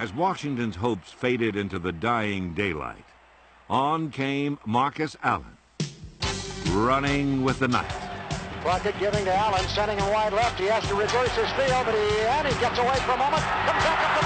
As Washington's hopes faded into the dying daylight, on came Marcus Allen, running with the night. Crockett giving to Allen, sending him wide left. He has to reverse his field, but he, and he gets away for a moment. Comes back up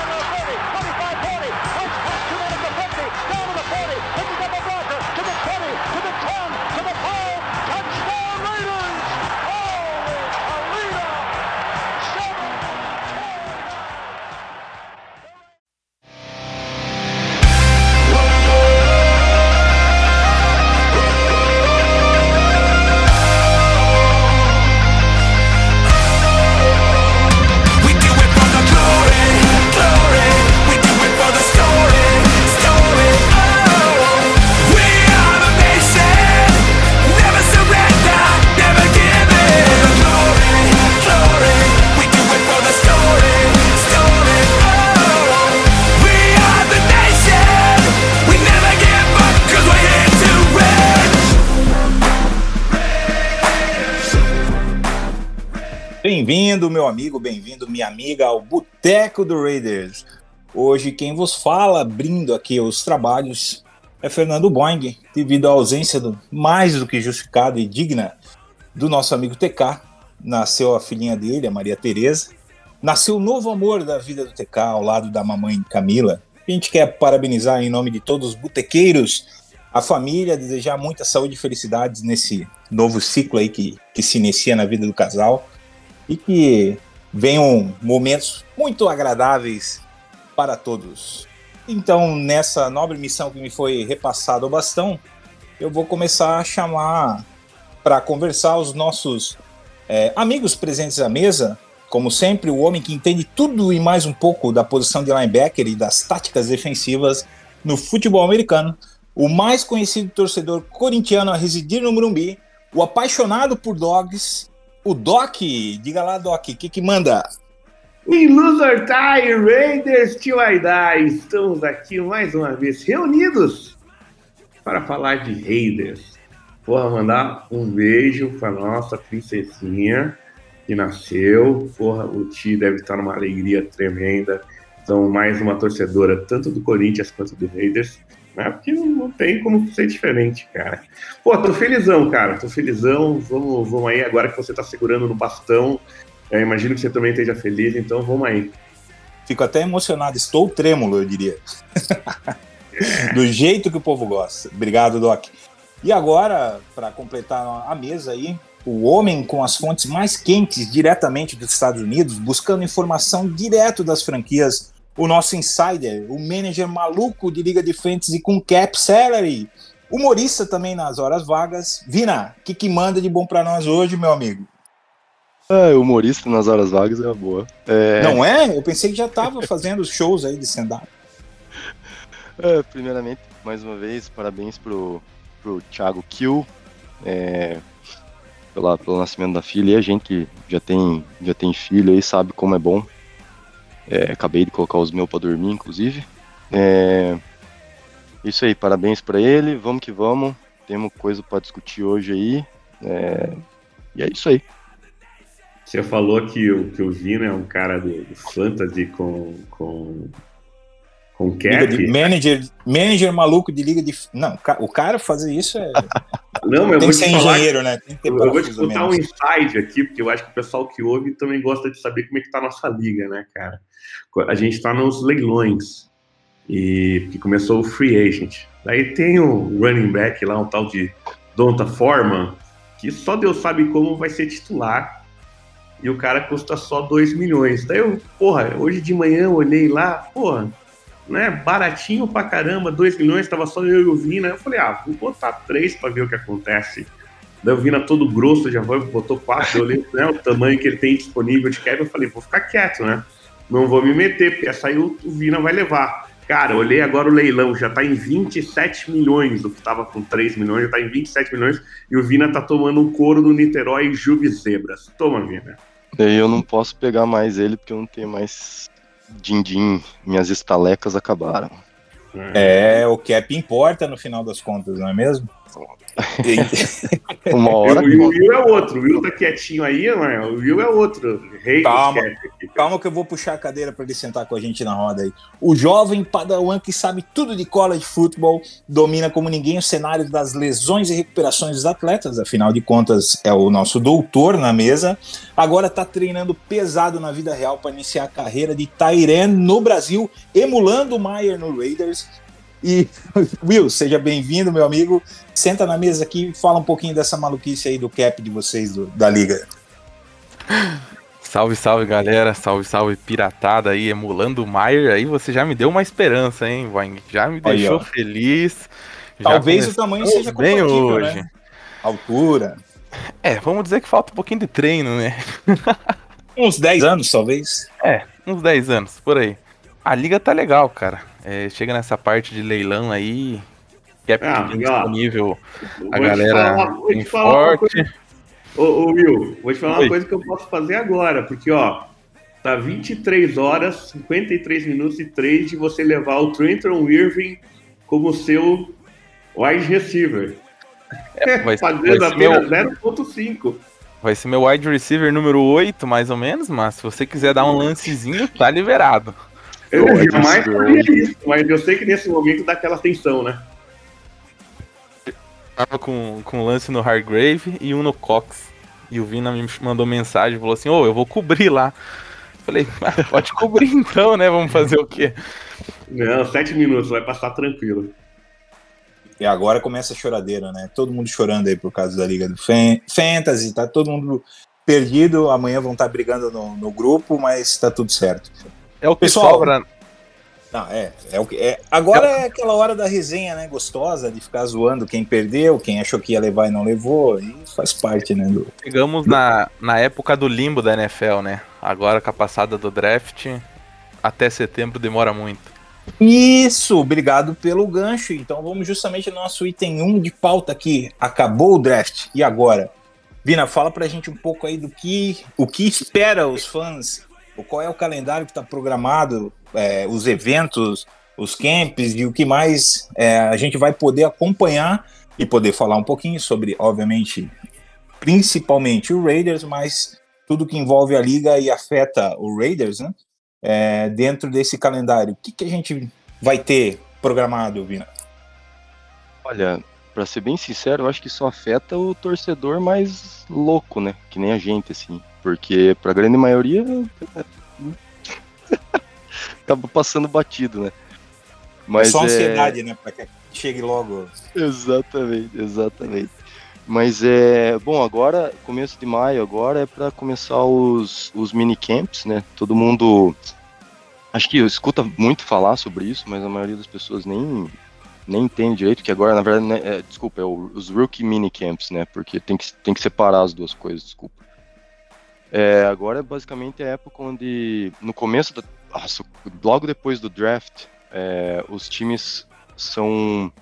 Bem-vindo, meu amigo, bem-vindo, minha amiga, ao Boteco do Raiders. Hoje quem vos fala, abrindo aqui os trabalhos, é Fernando Boing, devido à ausência do, mais do que justificada e digna do nosso amigo TK. Nasceu a filhinha dele, a Maria Tereza. Nasceu o novo amor da vida do TK, ao lado da mamãe Camila. A gente quer parabenizar em nome de todos os botequeiros a família, desejar muita saúde e felicidades nesse novo ciclo aí que, que se inicia na vida do casal e que venham momentos muito agradáveis para todos. Então, nessa nobre missão que me foi repassada ao bastão, eu vou começar a chamar para conversar os nossos é, amigos presentes à mesa. Como sempre, o homem que entende tudo e mais um pouco da posição de linebacker e das táticas defensivas no futebol americano, o mais conhecido torcedor corintiano a residir no Morumbi, o apaixonado por dogs, o Doc. Diga lá, Doc, o que, que manda? Em Loser Tie, Raiders Till I Die, estamos aqui mais uma vez reunidos para falar de Raiders. Porra, mandar um beijo para nossa princesinha que nasceu. Porra, o Ti deve estar numa alegria tremenda. Então, mais uma torcedora, tanto do Corinthians quanto do Raiders. Né? Porque não tem como ser diferente, cara. Pô, tô felizão, cara. Tô felizão. Vamos, vamos aí, agora que você tá segurando no bastão. Eu imagino que você também esteja feliz, então vamos aí. Fico até emocionado, estou trêmulo, eu diria. Do jeito que o povo gosta. Obrigado, Doc. E agora, para completar a mesa aí, o homem com as fontes mais quentes diretamente dos Estados Unidos, buscando informação direto das franquias, o nosso insider, o manager maluco de Liga de Fantasy com cap salary, humorista também nas horas vagas. Vina, o que, que manda de bom para nós hoje, meu amigo? É, humorista nas horas vagas é uma boa. É, Não é? Eu pensei que já estava fazendo shows aí de stand-up. é, primeiramente, mais uma vez, parabéns pro, pro Thiago Kill, é, pela, pelo nascimento da filha. E a gente que já tem, já tem filho aí sabe como é bom. É, acabei de colocar os meus pra dormir, inclusive. É, isso aí, parabéns pra ele. Vamos que vamos. Temos coisa pra discutir hoje aí. É, e é isso aí. Você falou que o, que o Vino é um cara do, do fantasy com, com, com cap. manager, manager maluco de liga de. Não, o cara fazer isso é. Não, Tem eu vou que te ser falar engenheiro, né? Eu, vou te contar um inside aqui, porque eu acho que o pessoal que ouve também gosta de saber como é que tá a nossa liga, né, cara? A gente tá nos leilões, e que começou o free agent. Daí tem o running back lá, um tal de Donta Foreman, que só Deus sabe como vai ser titular, e o cara custa só 2 milhões. Daí eu, porra, hoje de manhã eu olhei lá, porra, né, baratinho pra caramba, 2 milhões, tava só eu e o Vina. Eu falei, ah, vou botar 3 pra ver o que acontece. Daí o Vina todo grosso, já foi, botou 4, eu olhei né, o tamanho que ele tem disponível de cap, eu falei, vou ficar quieto, né? Não vou me meter, porque essa aí o, Vina vai levar. Cara, olhei agora o leilão, já tá em 27 milhões, o que tava com 3 milhões, já tá em 27 milhões, e o Vina tá tomando um couro no Niterói e Juve Zebras. Toma, Vina. Daí eu não posso pegar mais ele porque eu não tenho mais din-din. Minhas estalecas acabaram. É, o cap importa no final das contas, não é mesmo? Uma hora. o Will, Will é outro. O Will tá quietinho aí, mas o Will é outro. Rei Calma. Calma que eu vou puxar a cadeira para ele sentar com a gente na roda aí. O jovem padawan que sabe tudo de college football domina como ninguém o cenário das lesões e recuperações dos atletas, afinal de contas é o nosso doutor na mesa. Agora está treinando pesado na vida real para iniciar a carreira de Tyren no Brasil, emulando o Maier no Raiders. E Will, seja bem-vindo, meu amigo. Senta na mesa aqui e fala um pouquinho dessa maluquice aí do cap de vocês do- da liga. Salve, salve galera, salve, salve piratada aí, emulando o Maier, aí você já me deu uma esperança, hein, Boing? Já me Aí, deixou ó. feliz. Talvez o tamanho seja bem compatível, hoje. né? Altura. É, vamos dizer que falta um pouquinho de treino, né? Uns 10 anos, talvez. É, uns 10 anos, por aí. A liga tá legal, cara. É, chega nessa parte de leilão aí, cap Ah, bem legal. disponível, a galera falar- bem forte. Ô, ô Will, vou te falar Oi. uma coisa que eu posso fazer agora, porque ó, tá 23 horas, 53 minutos e 3 de você levar o Trenton Irving como seu wide receiver. É, vai, vai, Fazendo meu, apenas 0.5. vai ser meu wide receiver número 8, mais ou menos, mas se você quiser dar um lancezinho, tá liberado. Eu wide jamais faria isso, mas eu sei que nesse momento dá aquela tensão, né? Tava com, com um lance no Hargrave e um no Cox. E o Vina me mandou mensagem, falou assim, ô, eu vou cobrir lá. Falei, "Ah, pode cobrir então, né? Vamos fazer o quê? Não, 7 minutos, vai passar tranquilo. E agora começa a choradeira, né? Todo mundo chorando aí por causa da Liga do Fan- Fantasy, tá todo mundo perdido. Amanhã vão estar brigando no, no grupo, mas tá tudo certo. É o que Pessoal, sobra. Não, é, é o que é. Agora é aquela hora da resenha, né? Gostosa, de ficar zoando quem perdeu, quem achou que ia levar e não levou. E faz parte, né? Do... Chegamos na, na época do limbo da NFL, né? Agora com a passada do draft, até setembro demora muito. Isso, obrigado pelo gancho. Então vamos justamente no nosso item 1 de pauta aqui. Acabou o draft. E agora? Vina, fala pra gente um pouco aí do que o que espera os fãs, qual é o calendário que está programado, é, os eventos, os camps e o que mais é, a gente vai poder acompanhar e poder falar um pouquinho sobre, obviamente, principalmente o Raiders, mas tudo que envolve a liga e afeta o Raiders, né? É, dentro desse calendário, o que, que a gente vai ter programado, Vina? Olha, pra ser bem sincero, eu acho que só afeta o torcedor mais louco, né? Que nem a gente, assim. Porque pra grande maioria. acaba passando batido, né? é só ansiedade, né? Para que chegue logo. Exatamente, exatamente. Mas é. Bom, agora, começo de maio, agora é para começar os, os minicamps, né? Todo mundo. Acho que escuta muito falar sobre isso, mas a maioria das pessoas nem, nem entende direito, que agora, na verdade, né, é, desculpa, é o- os rookie minicamps, né? Porque tem que, tem que separar as duas coisas, desculpa. É, agora é basicamente a época onde, no começo da. Logo depois do draft, é, os times são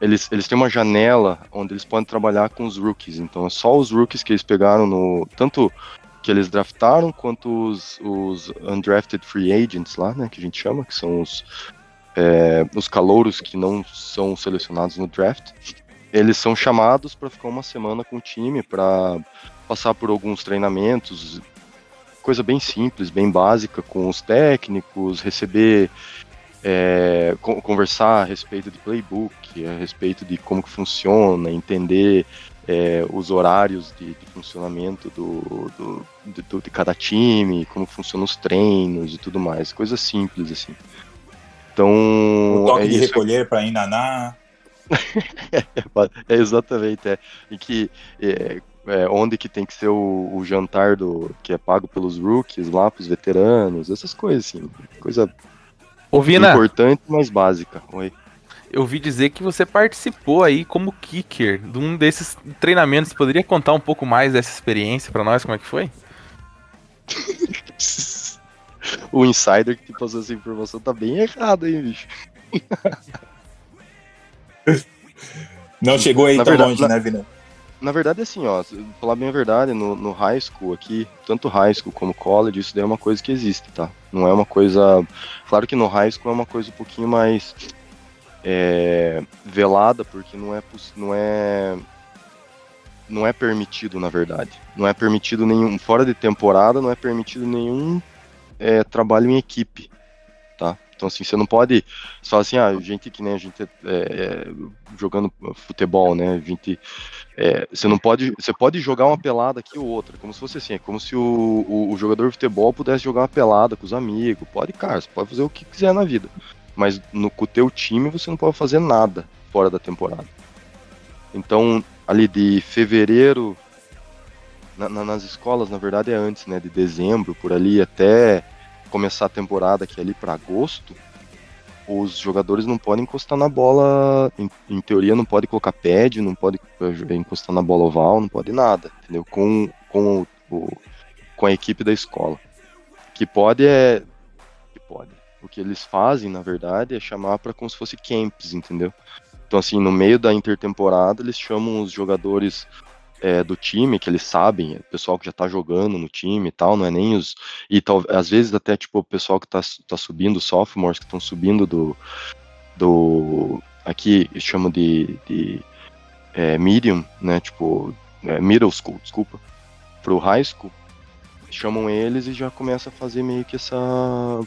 eles, eles têm uma janela onde eles podem trabalhar com os rookies. Então é só os rookies que eles pegaram no. Tanto que eles draftaram, quanto os, os undrafted free agents lá, né? Que a gente chama, que são os, é, os calouros que não são selecionados no draft. Eles são chamados para ficar uma semana com o time, para passar por alguns treinamentos, coisa bem simples, bem básica, com os técnicos, receber é, con- conversar a respeito de playbook, a respeito de como que funciona, entender é, os horários de, de funcionamento do, do, de- do- de cada time, como funcionam os treinos e tudo mais, coisas simples assim. Então, O toque é de isso. recolher para Inaná. É exatamente, é. E que é, é, onde que tem que ser o, o jantar do que é pago pelos rookies lá, pros veteranos, essas coisas assim, coisa Ô, Vina, importante, mas básica. Oi. eu ouvi dizer que você participou aí como kicker de um desses treinamentos. Poderia contar um pouco mais dessa experiência pra nós, como é que foi? o insider que te passou essa informação tá bem errado, hein, bicho. Não chegou aí Na tão verdade, longe, na- né, Vina? Na verdade, assim, ó, falar bem a verdade, no, no high school aqui, tanto high school como college, isso daí é uma coisa que existe, tá? Não é uma coisa. Claro que no high school é uma coisa um pouquinho mais. é, velada, porque não é, não é não é permitido, na verdade. Não é permitido nenhum fora de temporada, não é permitido nenhum é, trabalho em equipe, tá? Então assim, você não pode fala assim, ah, gente que nem a gente é, é, jogando futebol, né? A gente é, você não pode, você pode jogar uma pelada aqui ou outra, como se fosse assim, é como se o, o, o jogador de futebol pudesse jogar uma pelada com os amigos, pode, cara, você pode fazer o que quiser na vida, mas no com o teu time você não pode fazer nada fora da temporada. Então, ali de fevereiro, na- na- nas escolas, na verdade é antes, né, de dezembro, por ali, até começar a temporada, que é ali para agosto, os jogadores não podem encostar na bola, em, em teoria não pode colocar pad, não pode eh, encostar na bola oval, não pode nada, entendeu? Com, com, o, o- com a equipe da escola. Que pode é. Que pode. O que eles fazem, na verdade, é chamar para como se fosse camps, entendeu? Então, assim, no meio da intertemporada, eles chamam os jogadores é, do time, que eles sabem, é o pessoal que já tá jogando no time e tal, não é nem os. E tal, às vezes até, tipo, o pessoal que tá, tá subindo, sophomores que estão subindo do. do aqui chamam de, de é, medium, né? Tipo, é, middle school, desculpa, pro high school, chamam eles e já começa a fazer meio que essa.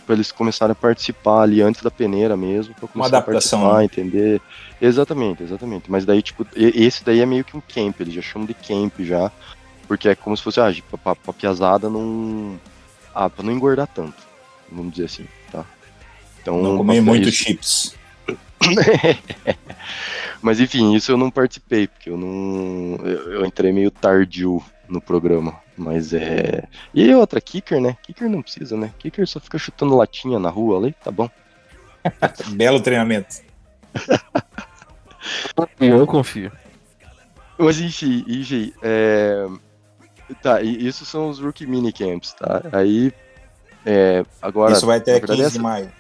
pra eles começarem a participar ali antes da peneira mesmo, pra começar adaptação, a participar, né? entender. Exatamente, exatamente. Mas daí, tipo, esse daí é meio que um camp, eles já chamam de camp já, porque é como se fosse, ah, pra, pra, pra piazada não. Ah, pra não engordar tanto, vamos dizer assim, tá? Então, Não comer muito isso- chips. Mas enfim, isso eu não participei, porque eu não. Eu, eu entrei meio tardio no programa. Mas é. E outra, kicker, né? Kicker não precisa, né? Kicker só fica chutando latinha na rua ali, tá bom. Belo treinamento. Eu confio. Mas enfim, enfim, é... Tá, e isso são os rookie minicamps, tá? Aí. É, agora. Isso vai até verdade, 15 de maio.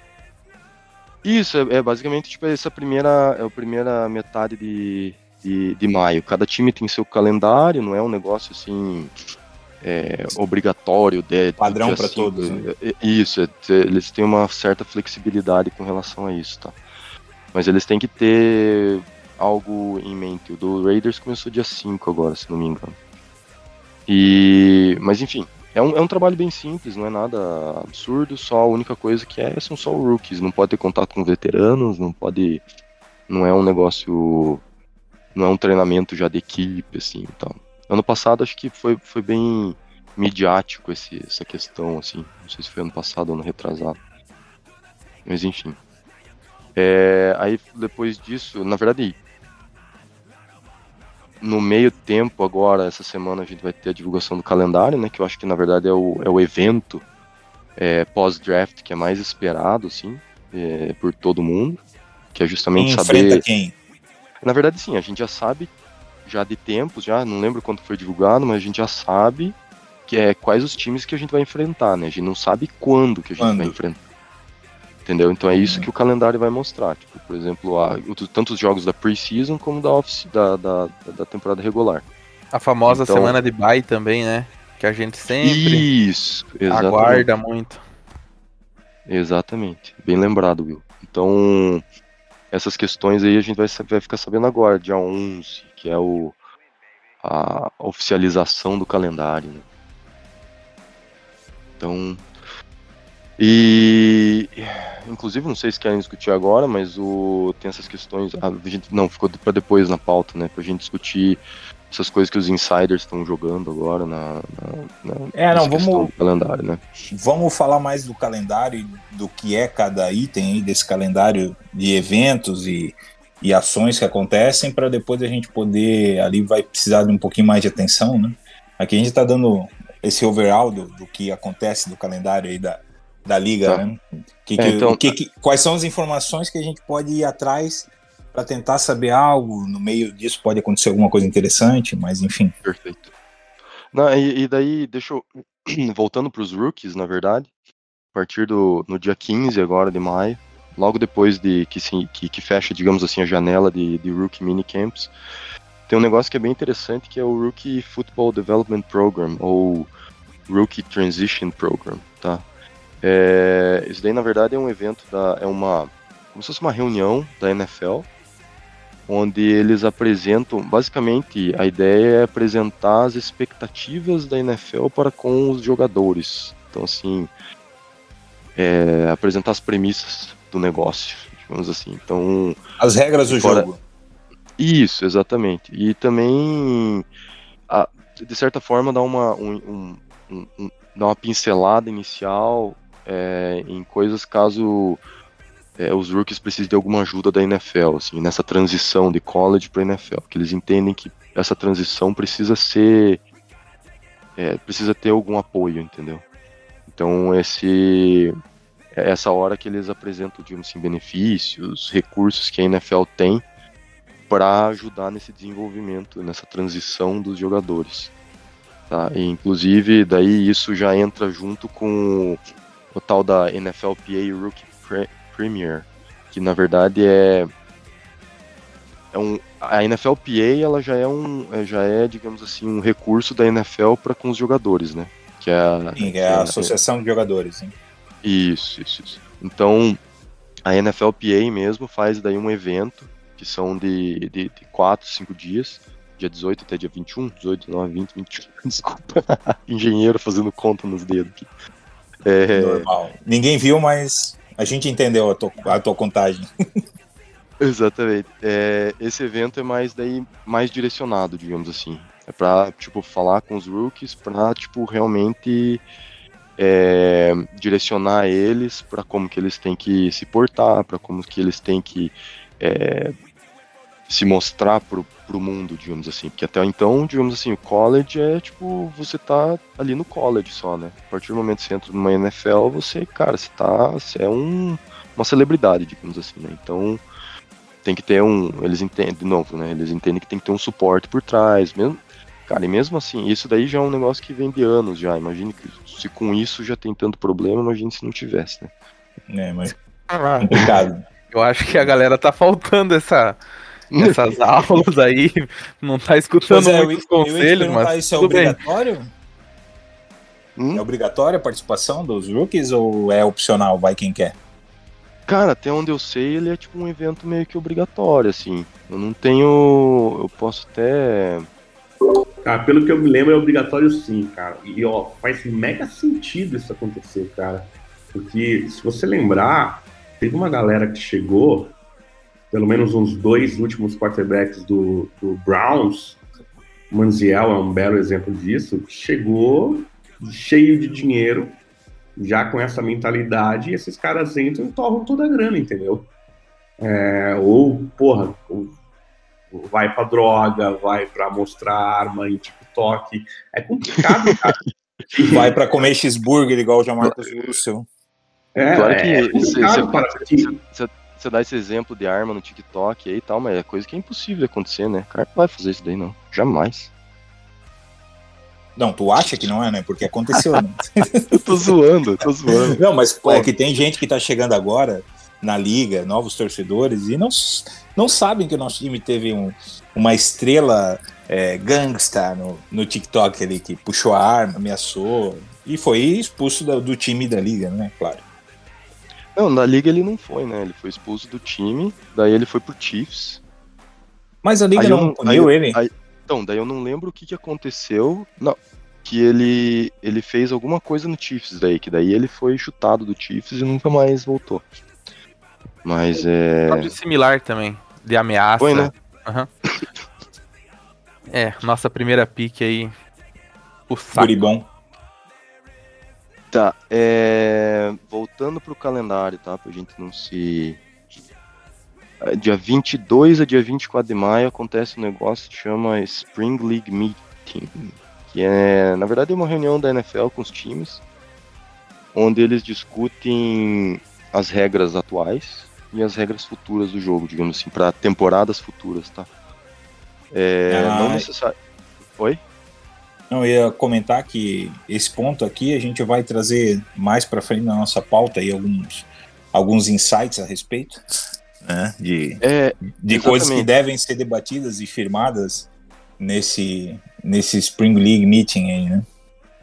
Isso, é, é basicamente tipo essa primeira, é a primeira metade de, de, de maio. Cada time tem seu calendário, não é um negócio assim é, obrigatório. De, Padrão cinco, todos, né? é- é- Isso, é- eles têm uma certa flexibilidade com relação a isso, tá? Mas eles têm que ter algo em mente. O do Raiders começou dia 5 agora, se não me engano. E, mas enfim, é um, é um trabalho bem simples, não é nada absurdo, só a única coisa que é são só rookies, não pode ter contato com veteranos, não pode. Não é um negócio. Não é um treinamento já de equipe, assim, então. Ano passado acho que foi, foi bem midiático esse, essa questão, assim. Não sei se foi ano passado ou ano retrasado. Mas enfim. É, aí depois disso, na verdade, no meio tempo agora, essa semana a gente vai ter a divulgação do calendário, né? Que eu acho que na verdade é o, é o evento é, pós-draft que é mais esperado, assim, é, por todo mundo. Que é justamente Quem saber. quem? Na verdade, sim, a gente já sabe, já de tempos, já, não lembro quando foi divulgado, mas a gente já sabe que é quais os times que a gente vai enfrentar, né? A gente não sabe quando que a gente Quando? vai enfrentar. Entendeu? Então é isso que o calendário vai mostrar. Tipo, por exemplo, a, tanto os jogos da preseason como da, off, da, da, da temporada regular. A famosa Então- semana de bye também, né? Que a gente sempre Isso, exatamente. aguarda muito. Exatamente. Bem lembrado, Will. Então, essas questões aí a gente vai, vai ficar sabendo agora, dia 11, que é o, a oficialização do calendário. né? Então. E. Inclusive, não sei se querem discutir agora, mas o, tem essas questões. A gente, não, ficou para depois na pauta, né? Pra gente discutir essas coisas que os insiders estão jogando agora na, na, na- É, não, vamos- do calendário, né? Vamos falar mais do calendário, do que é cada item aí desse calendário de eventos e, e ações que acontecem, para depois a gente poder. Ali vai precisar de um pouquinho mais de atenção, né? Aqui a gente está dando esse overall do, do que acontece do calendário aí da, da liga, Tá. né? Que, É, que- então- o que- que- quais são as informações que a gente pode ir atrás para tentar saber algo? No meio disso pode acontecer alguma coisa interessante, mas enfim. Perfeito. Não, e, e daí, deixa eu. Voltando para os rookies, na verdade, a partir do no dia 15 agora de maio, logo depois de que, se, que, que fecha, digamos assim, a janela de, de rookie minicamps, tem um negócio que é bem interessante que é o Rookie Football Development Program, ou Rookie Transition Program, tá? É, isso daí, na verdade, é um evento da. É uma. como se fosse uma reunião da NFL, onde eles apresentam, basicamente, a ideia é apresentar as expectativas da NFL para com os jogadores. Então, assim, é, apresentar as premissas do negócio, digamos assim. Então, As regras do Fora- jogo. isso, exatamente. E também, a- de certa forma, dar uma, um, um- um- dar uma pincelada inicial é, em coisas caso é, os rookies precisem de alguma ajuda da NFL, assim, nessa transição de college para NFL, que eles entendem que essa transição precisa ser, é, precisa ter algum apoio, entendeu? Então esse é essa hora que eles apresentam, digamos assim, benefícios, recursos que a NFL tem para ajudar nesse desenvolvimento, nessa transição dos jogadores. Tá? E, inclusive, daí isso já entra junto com o tal da NFLPA Rookie Pre- Premier, que na verdade é, é um, a NFLPA ela já é um, é- já é, digamos assim, um recurso da NFL para com os jogadores, né? Que é a, Sim, é a associação de jogadores. Hein? Isso, isso, isso. Então, a NFLPA mesmo faz daí um evento, que são de, de, de 4, 5 dias, dia 18 até dia 21, 18, 19, 20, 21, desculpa, engenheiro fazendo conta nos dedos aqui. É, Normal. Ninguém viu, mas a gente entendeu a tua, a tua contagem. exatamente. É, esse evento é mais daí, mais direcionado, digamos assim. É pra, tipo, falar com os rookies pra, tipo, realmente é, direcionar eles para como que eles têm que se portar, para como que eles têm que é, se mostrar pro, pro mundo, digamos assim. Porque até então, digamos assim, o college é tipo, você tá ali no college só, né? A partir do momento que você entra numa NFL, você, cara, você tá. Você é um, uma celebridade, digamos assim, né? Então tem que ter um. Eles entendem, de novo, né? Eles entendem que tem que ter um suporte por trás, mesmo. Cara, e mesmo assim, isso daí já é um negócio que vem de anos já. Imagine que se com isso já tem tanto problema, imagine se não tivesse, né? É, mas Ah, complicado. eu acho que a galera tá faltando essa, essas aulas aí, não tá escutando é, eu muitos eu conselhos, perguntar, mas isso é obrigatório? Hum? É obrigatória a participação dos rookies ou é opcional? Vai quem quer? Cara, até onde eu sei, ele é tipo um evento meio que obrigatório, assim. Eu não tenho. Eu posso até. Pelo que eu me lembro, é obrigatório sim, cara. E ó, faz mega sentido isso acontecer, cara. Porque se você lembrar, teve uma galera que chegou, pelo menos uns dois últimos quarterbacks do, do Browns, Manziel é um belo exemplo disso, chegou cheio de dinheiro, já com essa mentalidade, e esses caras entram e torram toda a grana, entendeu? É, ou, porra, ou vai pra droga, vai pra mostrar arma em TikTok. É complicado, cara. Vai pra comer cheeseburger igual o Jamarcus Russell. É, Claro que é você- dá esse exemplo de arma no TikTok aí e tal, mas é coisa que é impossível de acontecer, né? O cara não vai fazer isso daí, não. Jamais. Não, tu acha que não é, né? Porque aconteceu, né? Eu tô zoando, eu tô zoando. Não, mas pô, é que tem gente que tá chegando agora na liga, novos torcedores, e não, não sabem que o nosso time teve um- uma estrela é, gangsta no, no TikTok ali, que puxou a arma, ameaçou, e foi expulso da- do time da liga, né? Claro. Não, na liga ele não foi, né? Ele foi expulso do time, daí ele foi pro Chiefs. Mas a liga Aí não puniu ele. aí- Então, daí eu não lembro o que que aconteceu. Não, que ele ele fez alguma coisa no Chiefs daí, que daí ele foi chutado do Chiefs e nunca mais voltou. Mas é. Algo similar também, de ameaça. Foi, né? Aham. É, nossa primeira pique aí. O saco. Guribom. Tá, é... voltando pro calendário, tá? Pra gente não se. É, Dia 22 a dia 24 de maio acontece um negócio que chama Spring League Meeting, que é, na verdade, é uma reunião da NFL com os times, onde eles discutem as regras atuais e as regras futuras do jogo, digamos assim, para temporadas futuras, tá? É, Ah, não necessário. Oi? Não, eu ia comentar que esse ponto aqui a gente vai trazer mais para frente na nossa pauta aí alguns, alguns insights a respeito né, de, É, de coisas que devem ser debatidas e firmadas nesse, nesse Spring League Meeting aí, né?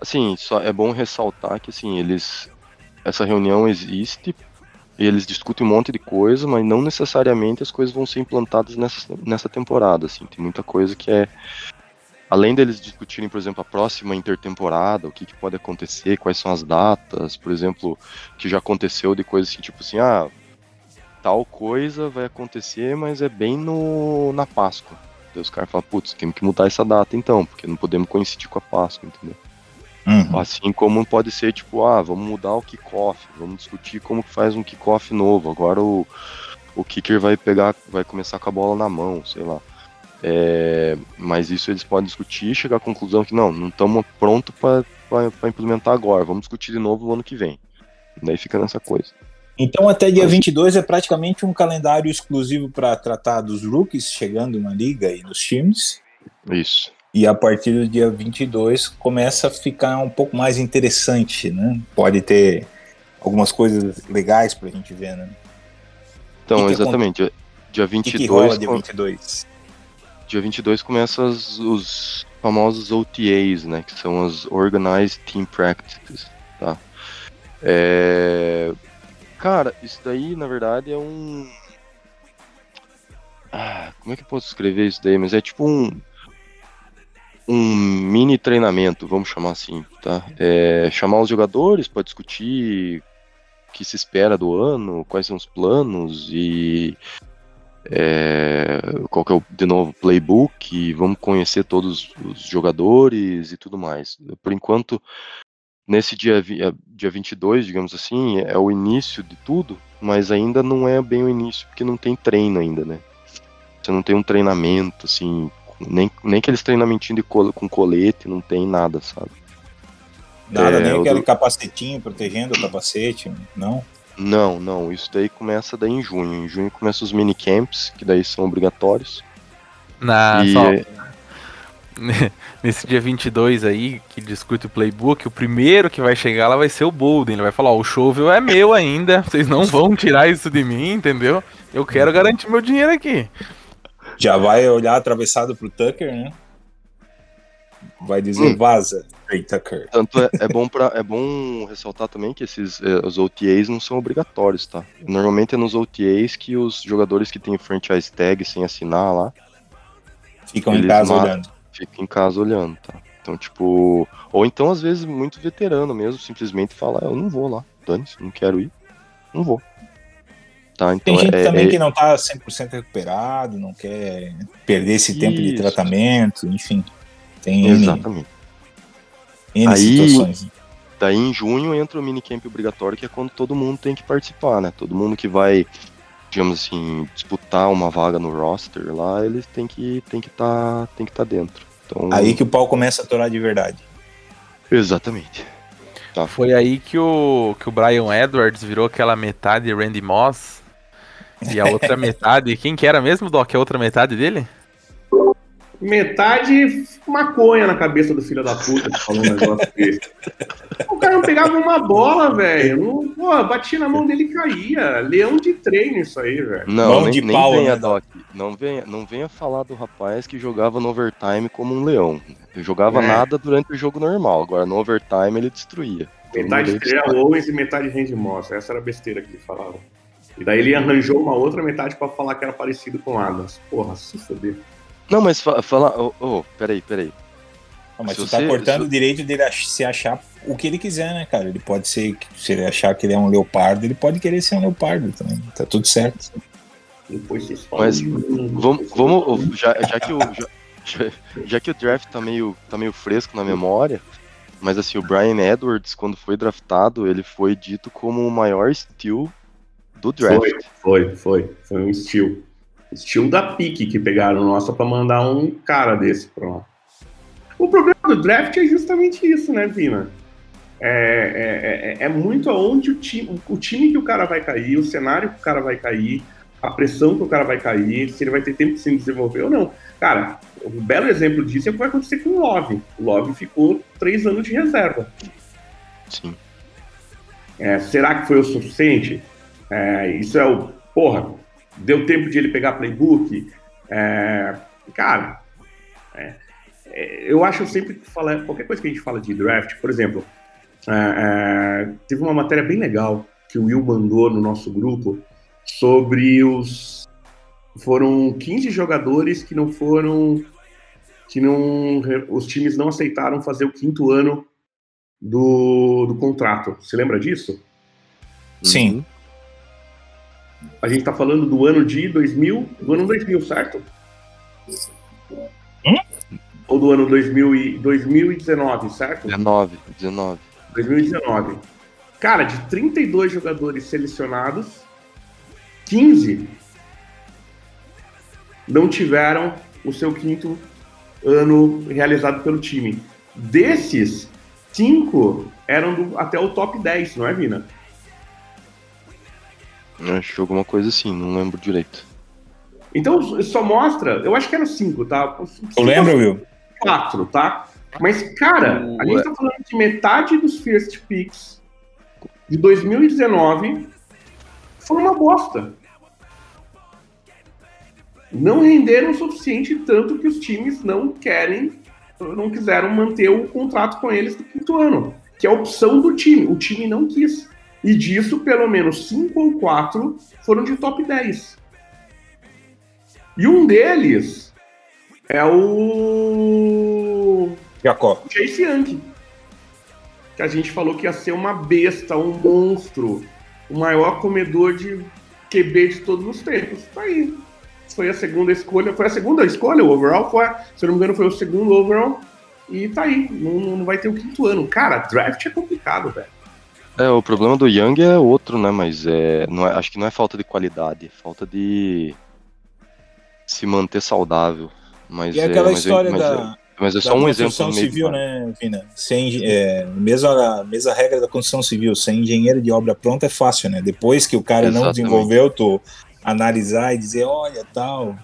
assim, só é bom ressaltar que assim, eles essa reunião existe eles discutem um monte de coisa, mas não necessariamente as coisas vão ser implantadas nessa, nessa temporada, assim. Tem muita coisa que é além deles discutirem, por exemplo, a próxima intertemporada, o que, que pode acontecer, quais são as datas, por exemplo, que já aconteceu de coisas assim, tipo assim, ah, tal coisa vai acontecer, mas é bem no na Páscoa. Daí os caras falam, putz, temos que mudar essa data então, porque não podemos coincidir com a Páscoa, entendeu? Uhum. Assim como pode ser, tipo, ah, vamos mudar o kickoff, vamos discutir como que faz um kickoff novo. Agora o, o kicker vai pegar, vai começar com a bola na mão, sei lá. É, mas isso eles podem discutir e chegar à conclusão que não, não estamos prontos para implementar agora, vamos discutir de novo no ano que vem. Daí fica nessa coisa. Então, até dia 22 é praticamente um calendário exclusivo para tratar dos rookies chegando na liga e nos times. Isso. E a partir do dia 22 começa a ficar um pouco mais interessante, né? Pode ter algumas coisas legais para a gente ver, né? Então, que exatamente. Dia, dia O que, 22. que rola dia com- 22? dia 22 começa as- os famosos OTAs, né? Que são as Organized Team Practices, tá? É... Cara, isso daí, na verdade, é um... Ah, como é que eu posso escrever isso daí? Mas é tipo um... Um mini treinamento, vamos chamar assim, tá? É, chamar os jogadores para discutir o que se espera do ano, quais são os planos e é, qual que é o, de novo, playbook, vamos conhecer todos os jogadores e tudo mais. Por enquanto, nesse dia, eh, dia 22, digamos assim, é o início de tudo, mas ainda não é bem o início, porque não tem treino ainda, né? Você não tem um treinamento, assim, nem, nem aqueles treinamentinhos de col com colete, não tem nada, sabe? Nada, É, nem aquele do- capacetinho protegendo o capacete, não? Não, não, isso daí começa daí em junho. Em junho começam os minicamps, que daí são obrigatórios. Na, E- só, nesse dia 22 aí, que discute o playbook, o primeiro que vai chegar lá vai ser o Bolden. Ele vai falar: Ó, o shovel é meu ainda, vocês não vão tirar isso de mim, entendeu? Eu quero garantir meu dinheiro aqui. Já vai olhar atravessado pro Tucker, né? Vai dizer Hum. vaza, Trey Tucker. Tanto é, é bom para é bom ressaltar também que esses eh, os OTAs não são obrigatórios, tá? Normalmente é nos OTAs que os jogadores que têm franchise tag sem assinar lá Ficam em casa matam. olhando. ficam em casa olhando, tá? Então, tipo, ou então às vezes muito veterano mesmo, simplesmente fala, "Ah, eu não vou lá, dane-se, não quero ir, não vou. Tá, então Tem gente é, também é- que não tá 100% recuperado, não quer perder esse tempo de Isso. tratamento, enfim. Tem N, exatamente. N Aí- situações. Daí em junho entra o minicamp obrigatório, que é quando todo mundo tem que participar, né? Todo mundo que vai, digamos assim, disputar uma vaga no roster lá, eles têm que tem que tá, tem que tá dentro. Então, Aí que o pau começa a torar de verdade. exatamente. Foi aí que o, que o Brian Edwards virou aquela metade Randy Moss. E a outra metade. Quem que era mesmo, Doc? A outra metade dele? Metade maconha na cabeça do filho da puta que falou um negócio desse. O cara não pegava uma bola, velho. Pô, batia na mão dele e caía. Leão de treino isso aí, velho. Não, Mão nem, de nem pau, venha, né? Doc. Não venha, não venha falar do rapaz que jogava no overtime como um leão. Ele jogava É. nada durante o jogo normal. Agora no overtime ele destruía. Metade destrói. Owens e metade Randy Moss. Essa era a besteira que ele falava. E daí ele arranjou uma outra metade pra falar que era parecido com Adams. Porra, se foder. Não, mas fa fala. Oh, oh, peraí, peraí. Ah, mas Se tu tá você- cortando se- o direito dele ach- se achar o que ele quiser, né, cara? Ele pode ser, se ele achar que ele é um leopardo, ele pode querer ser um leopardo também. Tá tudo certo. Depois vocês falam. Mas Vamos, vamos já, já que o já, já- já que o draft tá meio, tá meio fresco na memória, mas assim, o Brian Edwards, quando foi draftado, ele foi dito como o maior steal do draft. Foi, foi, foi. Foi um estilo. Estilo da pique que pegaram nossa pra mandar um cara desse pra lá. O problema do draft é justamente isso, né, Vina? É, é, é- é muito aonde o time, o time que o cara vai cair, o cenário que o cara vai cair, a pressão que o cara vai cair, se ele vai ter tempo de se desenvolver ou não. Cara, um belo exemplo disso é o que vai acontecer com o Love. O Love ficou três anos de reserva. Sim. É, será que foi o suficiente? É, isso é o. Porra, deu tempo de ele pegar playbook? É, cara, é, é, eu acho sempre que fala, qualquer coisa que a gente fala de draft, por exemplo, é, é, teve uma matéria bem legal que o Will mandou no nosso grupo sobre os. Foram 15 jogadores que não foram. que não. os times não aceitaram fazer o quinto ano do, do contrato. Você lembra disso? Sim. A gente tá falando do ano de 2000, do ano 2000, certo? Ou do ano 2000 e, 2019, certo? 19, 19. 2019. Cara, de 32 jogadores selecionados, 15 não tiveram o seu quinto ano realizado pelo time. Desses, cinco eram do- até o top 10, não é, Vina? Acho que alguma coisa assim, não lembro direito. Então só mostra, eu acho que eram cinco, tá? Tu lembra, Will? quatro, tá? Mas, cara, a gente tá falando de metade dos first picks de 2019 foi uma bosta. Não renderam o suficiente, tanto que os times não querem, não quiseram manter o contrato com eles do quinto ano, que é a opção do time. O time não quis. E disso, pelo menos cinco ou quatro foram de top 10. E um deles é o Jacó. Chase Young. Que a gente falou que ia ser uma besta, um monstro, o maior comedor de QB de todos os tempos. Tá aí. Foi a segunda escolha, foi a segunda escolha, o overall foi, se eu não me engano, foi o segundo overall. E tá aí, não, não vai ter o quinto ano. Cara, draft é complicado, velho. É, o problema do Young é outro, né? Mas é, não é- acho que não é falta de qualidade, é falta de se manter saudável. Mas E é, aquela mas é- história mas é- da, mas é da só um exemplo construção civil, do- né, Vina? Sem, é, mesma, mesma regra da construção civil, sem engenheiro de obra pronta é fácil, né? Depois que o cara não Exatamente. desenvolveu, tu analisar e dizer, olha, tal,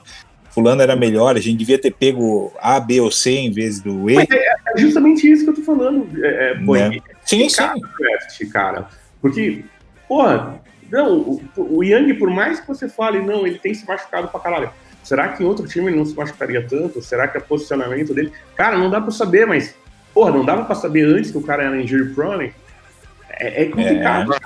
fulano era melhor, a gente devia ter pego A, B ou C em vez do E. Mas é, é justamente isso que eu tô falando, é, é, Boi. Né? Sim, sim. Cara, draft, cara. Porque, porra, não, o, o Young, por mais que você fale, não, ele tem se machucado pra caralho. Será que em outro time ele não se machucaria tanto? Será que é posicionamento dele? Cara, não dá pra saber, mas, porra, não dava pra saber antes que o cara era injury prone? É, é complicado.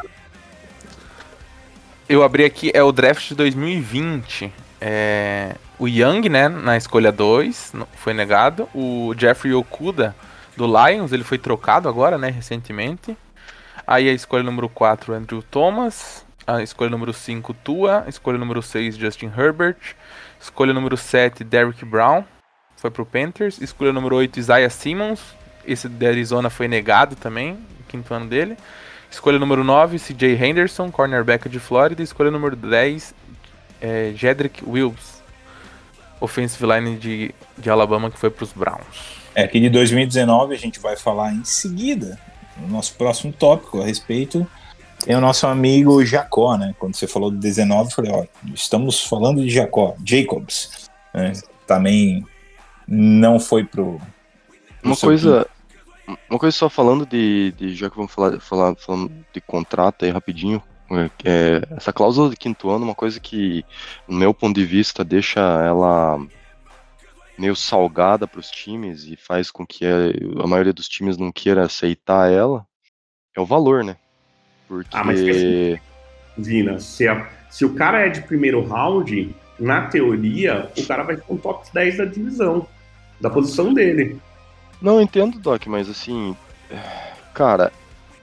Eu abri aqui, é o draft de 2020. É, o Young, né, na escolha 2, foi negado. O Jeffrey Okuda, do Lions, ele foi trocado agora, né, recentemente. Aí a escolha número 4, Andrew Thomas. A escolha número 5, Tua. A escolha número 6, Justin Herbert. Escolha número 7, Derrick Brown. Foi pro Panthers. Escolha número 8, Isaiah Simmons. Esse da Arizona foi negado também, quinto ano dele. Escolha número 9, CJ Henderson, cornerback de Flórida. Escolha número 10, é, Jedrick Wills, offensive line de, de Alabama, que foi para os Browns. É que de 2019 a gente vai falar em seguida, no nosso próximo tópico a respeito. Tem o nosso amigo Jacó, né? Quando você falou de 19, eu falei, ó, estamos falando de Jacó, Jacobs. né? Também não foi pro. pro Uma coisa, uma coisa só falando de, de já que vamos falar, falar falando de contrato aí rapidinho, é, é, essa cláusula de quinto ano, é uma coisa que, no meu ponto de vista, deixa ela meio salgada para os times e faz com que a, a maioria dos times não queira aceitar ela, é o valor, né? Porque Ah, mas Vina, se, a- se o cara é de primeiro round, na teoria, o cara vai com top 10 da divisão, da posição dele. Não, entendo, Doc, mas assim, é, cara,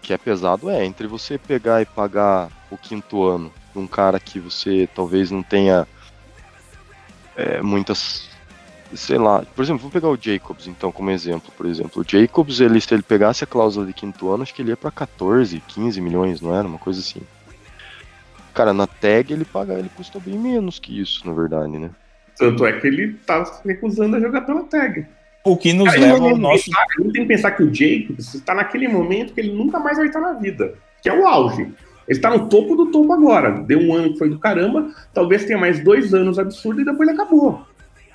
que é pesado é entre você pegar e pagar o quinto ano de um cara que você talvez não tenha é, muitas, sei lá, por exemplo, vou pegar o Jacobs então como exemplo, por exemplo, o Jacobs, ele, se ele pegasse a cláusula de quinto ano, acho que ele ia pra 14, 15 milhões, não era? Uma coisa assim. Cara, na tag ele paga, ele custa bem menos que isso, na verdade, né? Tanto é que ele tá se recusando a jogar pela tag. O que nos Cara, leva ao não nosso. tem- a gente tem que pensar que o Jacobs está naquele momento que ele nunca mais vai estar na vida, que é o auge. Ele está no topo do topo agora. Deu um ano que foi do caramba, talvez tenha mais dois anos absurdos e depois ele acabou.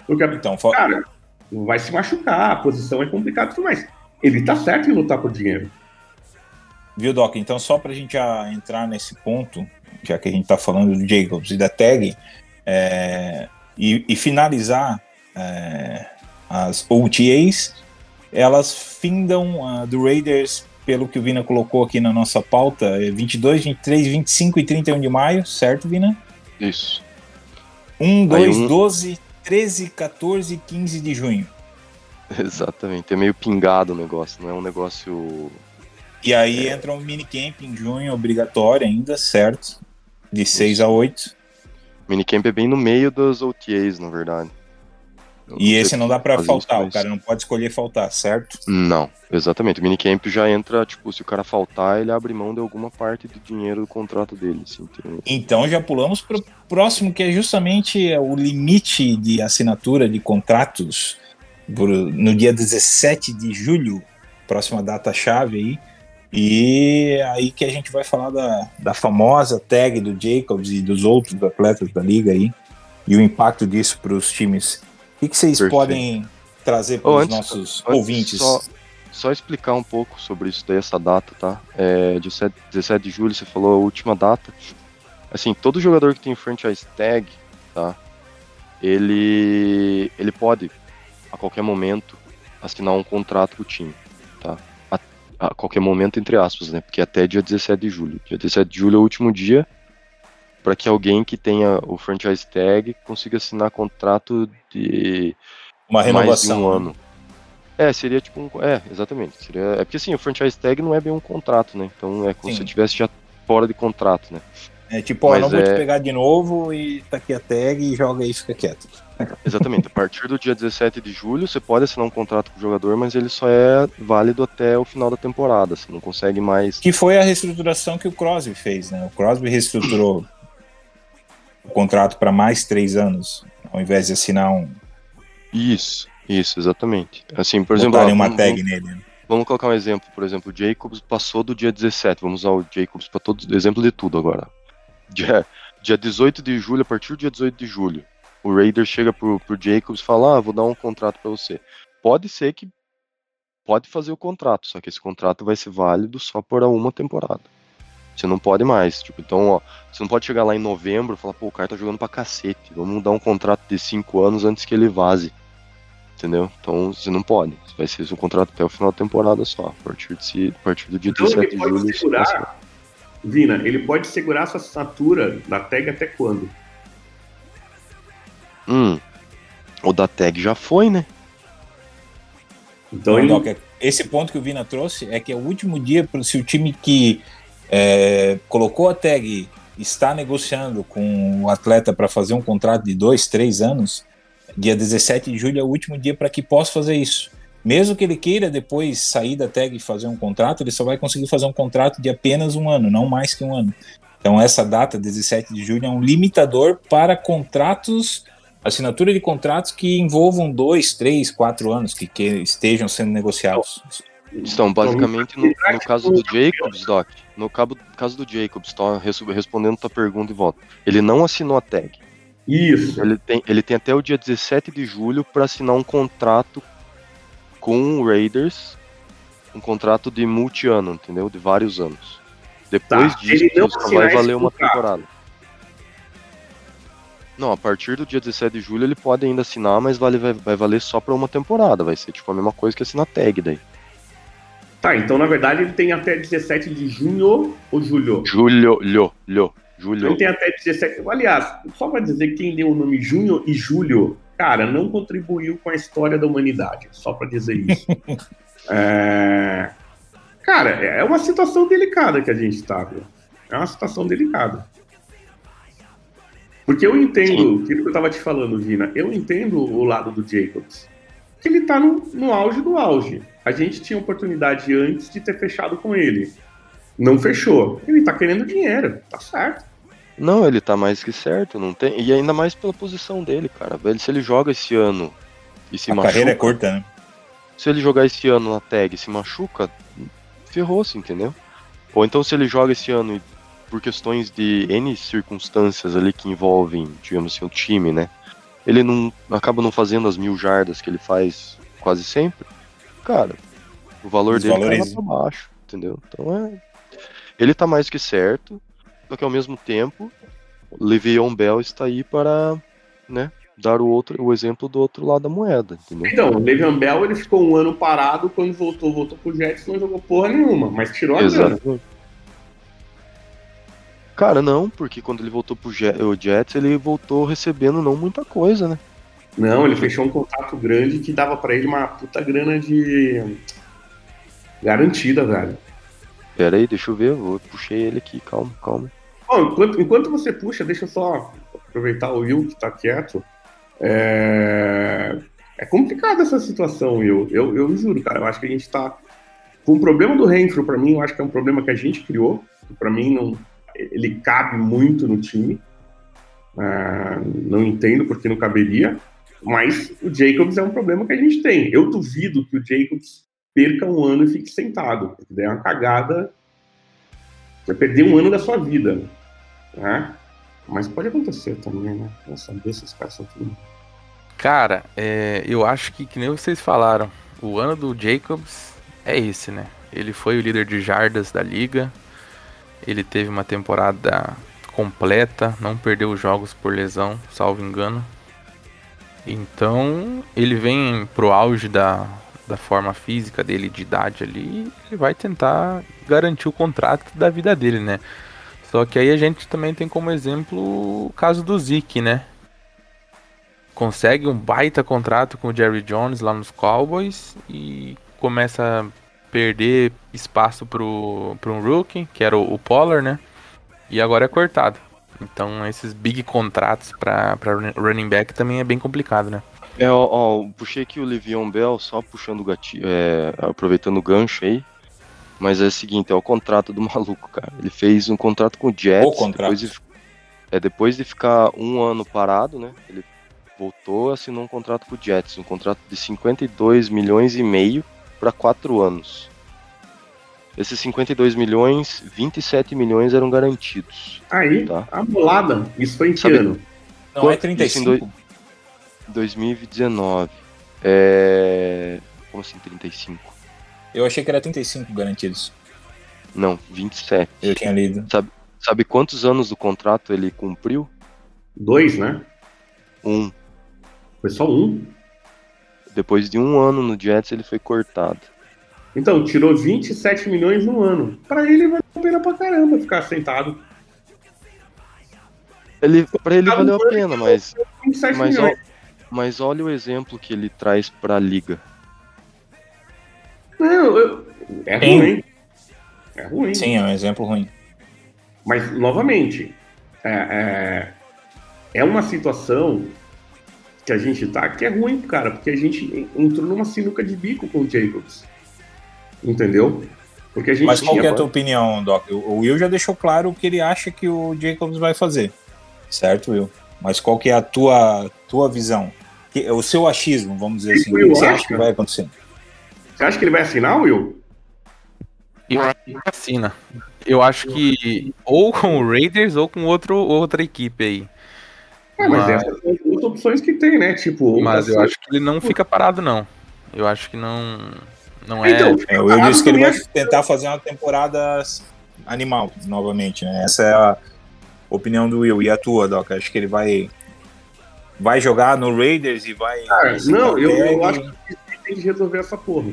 Porque, Então, fa- cara, vai se machucar, a posição é complicada e tudo mais. Ele tá certo em lutar por dinheiro. Viu, Doc? Então, só para a gente já entrar nesse ponto, já que a gente está falando do Jacobs e da tag, é, e, e finalizar é, as OTAs, elas findam ah, do Raiders pelo que o Vina colocou aqui na nossa pauta, é 22, 23, 25 e 31 de maio, certo, Vina? Isso. 1, 2, um- 12, 13, 14 e 15 de junho. Exatamente. É meio pingado o negócio, não é um negócio. E aí entra um minicamp em junho, obrigatório ainda, certo? De 6 a 8. Minicamp é bem no meio das OTAs, na verdade. Eu E esse se não dá pra faz faltar, isso, o mas- cara não pode escolher faltar, certo? Não, exatamente. O minicamp já entra, tipo, se o cara faltar, ele abre mão de alguma parte do dinheiro do contrato dele. Assim? Então já pulamos para o próximo, que é justamente o limite de assinatura de contratos por- no dia 17 de julho, próxima data-chave aí. E aí que a gente vai falar da, da famosa tag do Jacobs e dos outros atletas da liga aí e o impacto disso para os times. O que, vocês Perfeito. podem trazer para Oh, os antes- nossos Antes, ouvintes? Só, só explicar um pouco sobre isso daí, essa data, tá? É, 17, 17 de julho, você falou a última data. Assim, todo jogador que tem franchise tag, tá? Ele, ele pode, a qualquer momento, assinar um contrato com o time, tá? A, a qualquer momento, entre aspas, né? Porque até dia 17 de julho. Dia 17 de julho é o último dia para que alguém que tenha o franchise tag consiga assinar contrato de Uma mais de renovação. um ano. É, seria tipo um. É, exatamente. Seria, é porque assim, o franchise tag não é bem um contrato, né? Então é como Sim. se tivesse já fora de contrato, né? É tipo, ó, Mas não vou te é- pegar de novo e tá aqui a tag e joga aí e fica quieto. Exatamente. A partir do dia 17 de julho, você pode assinar um contrato com o jogador, mas ele só é válido até o final da temporada. Você não consegue mais. Que foi a reestruturação que o Crosby fez, né? O Crosby reestruturou o contrato para mais três anos, ao invés de assinar um. Isso, isso, exatamente. Assim, por exemplo, ó, uma vamos- tag nele. né? Vamos colocar um exemplo, por exemplo, o Jacobs passou do dia 17, vamos usar o Jacobs para todo exemplo de tudo agora. Dia, dia 18 de julho, a partir do dia 18 de julho, o Raider chega pro, pro Jacobs e fala: "Ah, vou dar um contrato para você". Pode ser que pode fazer o contrato, só que esse contrato vai ser válido só por uma temporada. Você não pode mais, tipo, então, ó, você não pode chegar lá em novembro e falar: "Pô, o cara tá jogando pra cacete, vamos dar um contrato de 5 anos antes que ele vaze". Entendeu? Então você não pode. Vai ser o contrato até o final da temporada só. A partir, de, a partir do dia Então 17 ele de pode julho. segurar, Vina, ele pode segurar essa assinatura da tag até quando? Hum. O da tag já foi, né? Então ele esse ponto que o Vina trouxe é que é o último dia, se o time que é, colocou a tag está negociando com o atleta para fazer um contrato de dois, três anos, dia 17 de julho é o último dia para que possa fazer isso. Mesmo que ele queira depois sair da tag e fazer um contrato, ele só vai conseguir fazer um contrato de apenas um ano, não mais que um ano. Então essa data, 17 de julho, é um limitador para contratos, assinatura de contratos que envolvam dois, três, quatro anos, que, que estejam sendo negociados. Então, basicamente, no, no caso do Jacobs, Doc, no caso do Jacobs, tá res- respondendo tua pergunta e volta. Ele não assinou a tag. Isso. Ele tem, ele tem até o dia 17 de julho para assinar um contrato com o Raiders, um contrato de multi-ano, entendeu? De vários anos. Depois Tá, disso, ele só vai valer uma contrato. temporada. Não, a partir do dia 17 de julho ele pode ainda assinar, mas vale, vai, vai valer só para uma temporada. Vai ser tipo a mesma coisa que assinar tag daí. Tá, então na verdade ele tem até 17 de junho ou julho? Julho, lho, lho, julho. Ele tem até 17. Aliás, só pra dizer que quem deu o nome Junho e Julho, cara, não contribuiu com a história da humanidade. Só pra dizer isso. É, Cara, é uma situação delicada que a gente tá, viu? É uma situação delicada. Porque eu entendo, aquilo que eu tava te falando, Vina, eu entendo o lado do Jacobs. Que ele tá no, no auge do auge. A gente tinha oportunidade antes de ter fechado com ele. Não fechou. Ele tá querendo dinheiro, tá certo. Não, ele tá mais que certo, não tem. E ainda mais pela posição dele, cara. Velho, se ele joga esse ano e se a machuca. carreira é curta, né? Se ele jogar esse ano na tag e se machuca, ferrou-se, entendeu? Ou então se ele joga esse ano e por questões de N circunstâncias ali que envolvem, digamos assim, o time, né? Ele não acaba não fazendo as mil jardas que ele faz quase sempre. Cara, o valor dele cai lá pra baixo, entendeu? Então é. Ele tá mais que certo, só que ao mesmo tempo, o Le'Veon Bell está aí para, né, dar o outro o exemplo do outro lado da moeda, entendeu? Então, o Le'Veon Bell ele ficou um ano parado, quando voltou, voltou pro Jets, não jogou porra nenhuma, mas tirou a grana. Exato. Cara, não, porque quando ele voltou pro Jets, ele voltou recebendo não muita coisa, né? Não, ele fechou um contrato grande que dava pra ele uma puta grana de garantida, velho. Pera aí, deixa eu ver, eu puxei ele aqui, calma, calma. Bom, enquanto, enquanto você puxa, deixa eu só aproveitar o Will que tá quieto. É, é complicada essa situação, Will. Eu, eu juro, cara. Eu acho que a gente tá. Com o problema do Renfro, pra mim, eu acho que é um problema que a gente criou. que Pra mim, não... ele cabe muito no time. Ah, não entendo porque não caberia. Mas o Jacobs é um problema que a gente tem. Eu duvido que o Jacobs perca um ano e fique sentado. É uma cagada. Vai perder um ano da sua vida. Né? Mas pode acontecer também, né? Não saber se os caras são tudo. Cara, é, eu acho que, que nem vocês falaram, o ano do Jacobs é esse, né? Ele foi o líder de jardas da liga. Ele teve uma temporada completa, não perdeu jogos por lesão, salvo engano. Então, ele vem pro auge da, da forma física dele, de idade ali, ele vai tentar garantir o contrato da vida dele, né? Só que aí a gente também tem como exemplo o caso do Zeke, né? Consegue um baita contrato com o Jerry Jones lá nos Cowboys e começa a perder espaço pro, pro um rookie, que era o, o Pollard, né? E agora é cortado. Então esses big contratos pra, pra running back também é bem complicado, né? É, ó, ó, puxei aqui o Le'Veon Bell, só puxando o gatilho, é, aproveitando o gancho aí. Mas é o seguinte, é o contrato do maluco, cara. Ele fez um contrato com o Jets. O contrato. Depois de, é, depois de ficar um ano parado, né? Ele voltou e assinou um contrato com o Jets. Um contrato de 52 milhões e meio para quatro anos. Esses 52 milhões, 27 milhões eram garantidos. Aí, Tá. a bolada. Isso foi em que Sabe- ano? Não é Isso em 35? dois- 2019. É. Como assim, 35? Eu achei que era 35 garantidos. Não, 27. Eu tinha lido. Sabe quantos anos do contrato ele cumpriu? Dois, né? Um. Foi só um. Depois de um ano no Jets, ele foi cortado. Então, tirou 27 milhões no ano. Pra ele vai a pena pra caramba ficar sentado. Ele, pra ele valeu a pena, mas, 27 mas, ó, mas olha o exemplo que ele traz pra liga. Não, eu- é Sim. ruim. É ruim. Sim, é um exemplo ruim. Mas, novamente, é, é, é uma situação que a gente tá que é ruim, cara, porque a gente entrou numa sinuca de bico com o Jacobs. Entendeu? Porque a gente Mas qual tinha que é a tua opinião, Doc? O Will já deixou claro o que ele acha que o Jacobs vai fazer. Certo, Will? Mas qual que é a tua, tua visão? Que- O seu achismo, vamos dizer assim. O que você acha? acha que vai acontecer? Você acha que ele vai assinar, Will? Eu acho que assina. Eu acho que ou com o Raiders ou com outro, outra equipe aí. É, mas, Mas- essas são as duas opções que tem, né? Tipo, Mas eu acho que ele não fica parado, não. Eu acho que não. Não é. Então, É, o Will parado disse que ele vai tentar fazer uma temporada animal, novamente, né? Essa é a opinião do Will. E a tua, Doc? Acho que ele vai, vai jogar no Raiders e vai. Cara, não, eu, eu acho que o Zizi tem que resolver essa porra.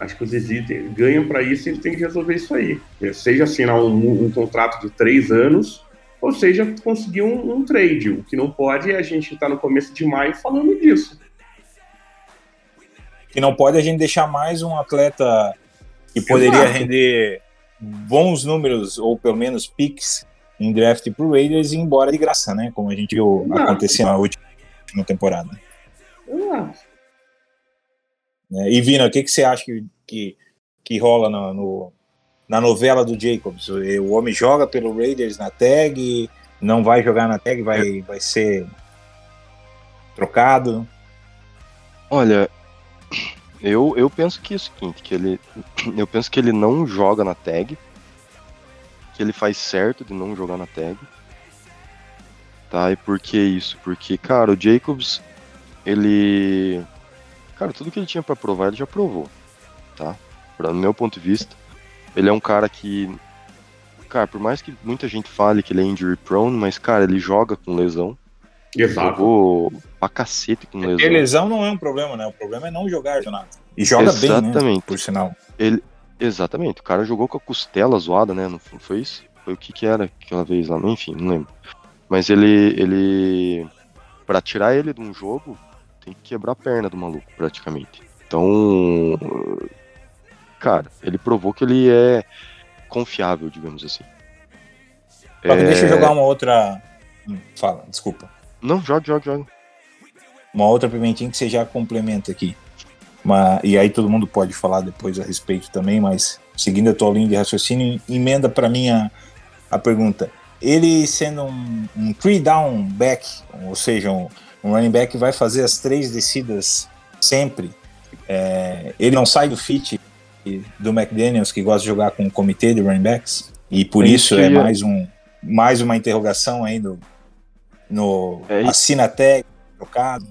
Acho que o Zizi tem- ganha pra isso e ele tem que resolver isso aí. Seja assinar um, um contrato de três anos, ou seja, conseguir um, um trade. O que não pode é a gente estar no começo de maio falando disso. Que não pode a gente deixar mais um atleta que poderia Exato. render bons números, ou pelo menos picks, em draft pro Raiders e ir embora de graça, né? Como a gente viu Exato. acontecer na última temporada. Né? E Vina, o que, que você acha que, que, que rola no, no- na novela do Jacobs? O, o homem joga pelo Raiders na tag, não vai jogar na tag, vai, vai ser trocado. Olha, eu, eu penso que é o seguinte, que ele. Eu penso que ele não joga na tag. Que ele faz certo de não jogar na tag. Tá? E por que isso? Porque, cara, o Jacobs, ele. Cara, tudo que ele tinha pra provar, ele já provou. Tá? Pra, no meu ponto de vista. Ele é um cara que. Cara, por mais que muita gente fale que ele é injury prone, mas, cara, ele joga com lesão. Exato. Jogou pra cacete com lesão. Lesão não é um problema, né? O problema é não jogar, Jonathan. E joga bem, né? Exatamente. Por sinal. Exatamente, o cara jogou com a costela zoada, né? Não foi- foi isso? Foi o que que era aquela vez lá, enfim, não lembro. Mas ele, ele, Pra tirar ele de um jogo, tem que quebrar a perna do maluco, praticamente. Então, cara, ele provou que ele é confiável, digamos assim. Só que É, deixa eu jogar uma outra. Hum, Fala, desculpa. Não, joga, joga, joga. Uma outra pimentinha que você já complementa aqui. Mas, e aí todo mundo pode falar depois a respeito também, mas seguindo a tua linha de raciocínio, emenda para mim a, a pergunta. Ele sendo um, um three down back, ou seja, um, um running back vai fazer as três descidas sempre. É, ele não sai do fit do McDaniels, que gosta de jogar com o comitê de running backs, e por É isso isso é mais, um, mais uma interrogação aí no, no É assina tag, trocado.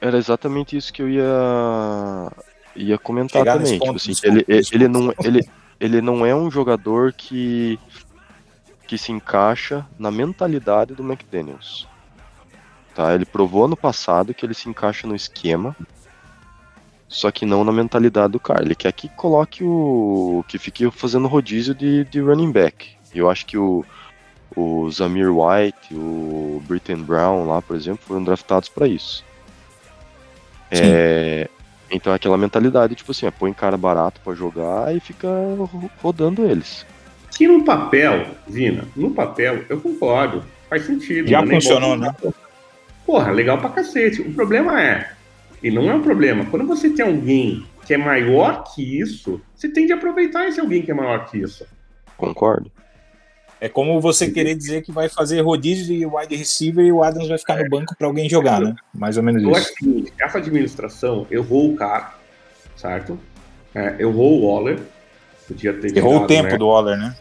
Era exatamente isso que eu ia ia comentar Chegar também. tipo assim, ele, ele, não, ele, ele não é um jogador que, que se encaixa na mentalidade do McDaniels. Tá? Ele provou ano passado que ele se encaixa no esquema, só que não na mentalidade do cara. Ele quer que coloque o. que fique fazendo rodízio de, de running back. Eu acho que o, o Zamir White, o Britton Brown lá, por exemplo, foram draftados para isso. É, então é aquela mentalidade, tipo assim, é, põe cara barato pra jogar e fica ro- rodando eles. Que no papel, Vina, no papel, eu concordo. Faz sentido. Já funcionou, né? Porra, legal pra cacete. O problema é, e não é um problema, quando você tem alguém que é maior que isso, você tem de aproveitar esse alguém que é maior que isso. Concordo? É como você querer dizer que vai fazer rodízio de wide receiver e o Adams vai ficar no banco para alguém jogar, né? Mais ou menos Eu isso. acho que essa administração errou o cara, certo? É, errou o Waller. Podia ter Errou o tempo né? do Waller, né?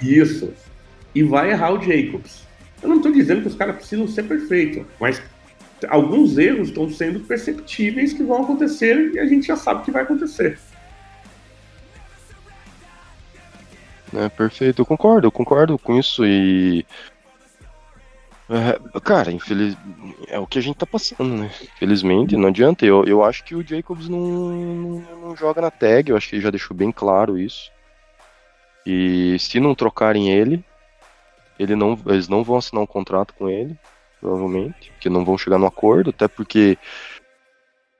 Isso. E vai errar o Jacobs. Eu não estou dizendo que os caras precisam ser perfeitos, mas alguns erros estão sendo perceptíveis que vão acontecer e a gente já sabe que vai acontecer. É, perfeito, eu concordo, eu concordo com isso e. É, cara, infeliz... é o que a gente tá passando, né? Felizmente, não adianta. Eu, eu acho que o Jacobs não, não, não joga na tag, eu acho que ele já deixou bem claro isso. E se não trocarem ele, ele não, eles não vão assinar um contrato com ele, provavelmente, porque não vão chegar no acordo, até porque,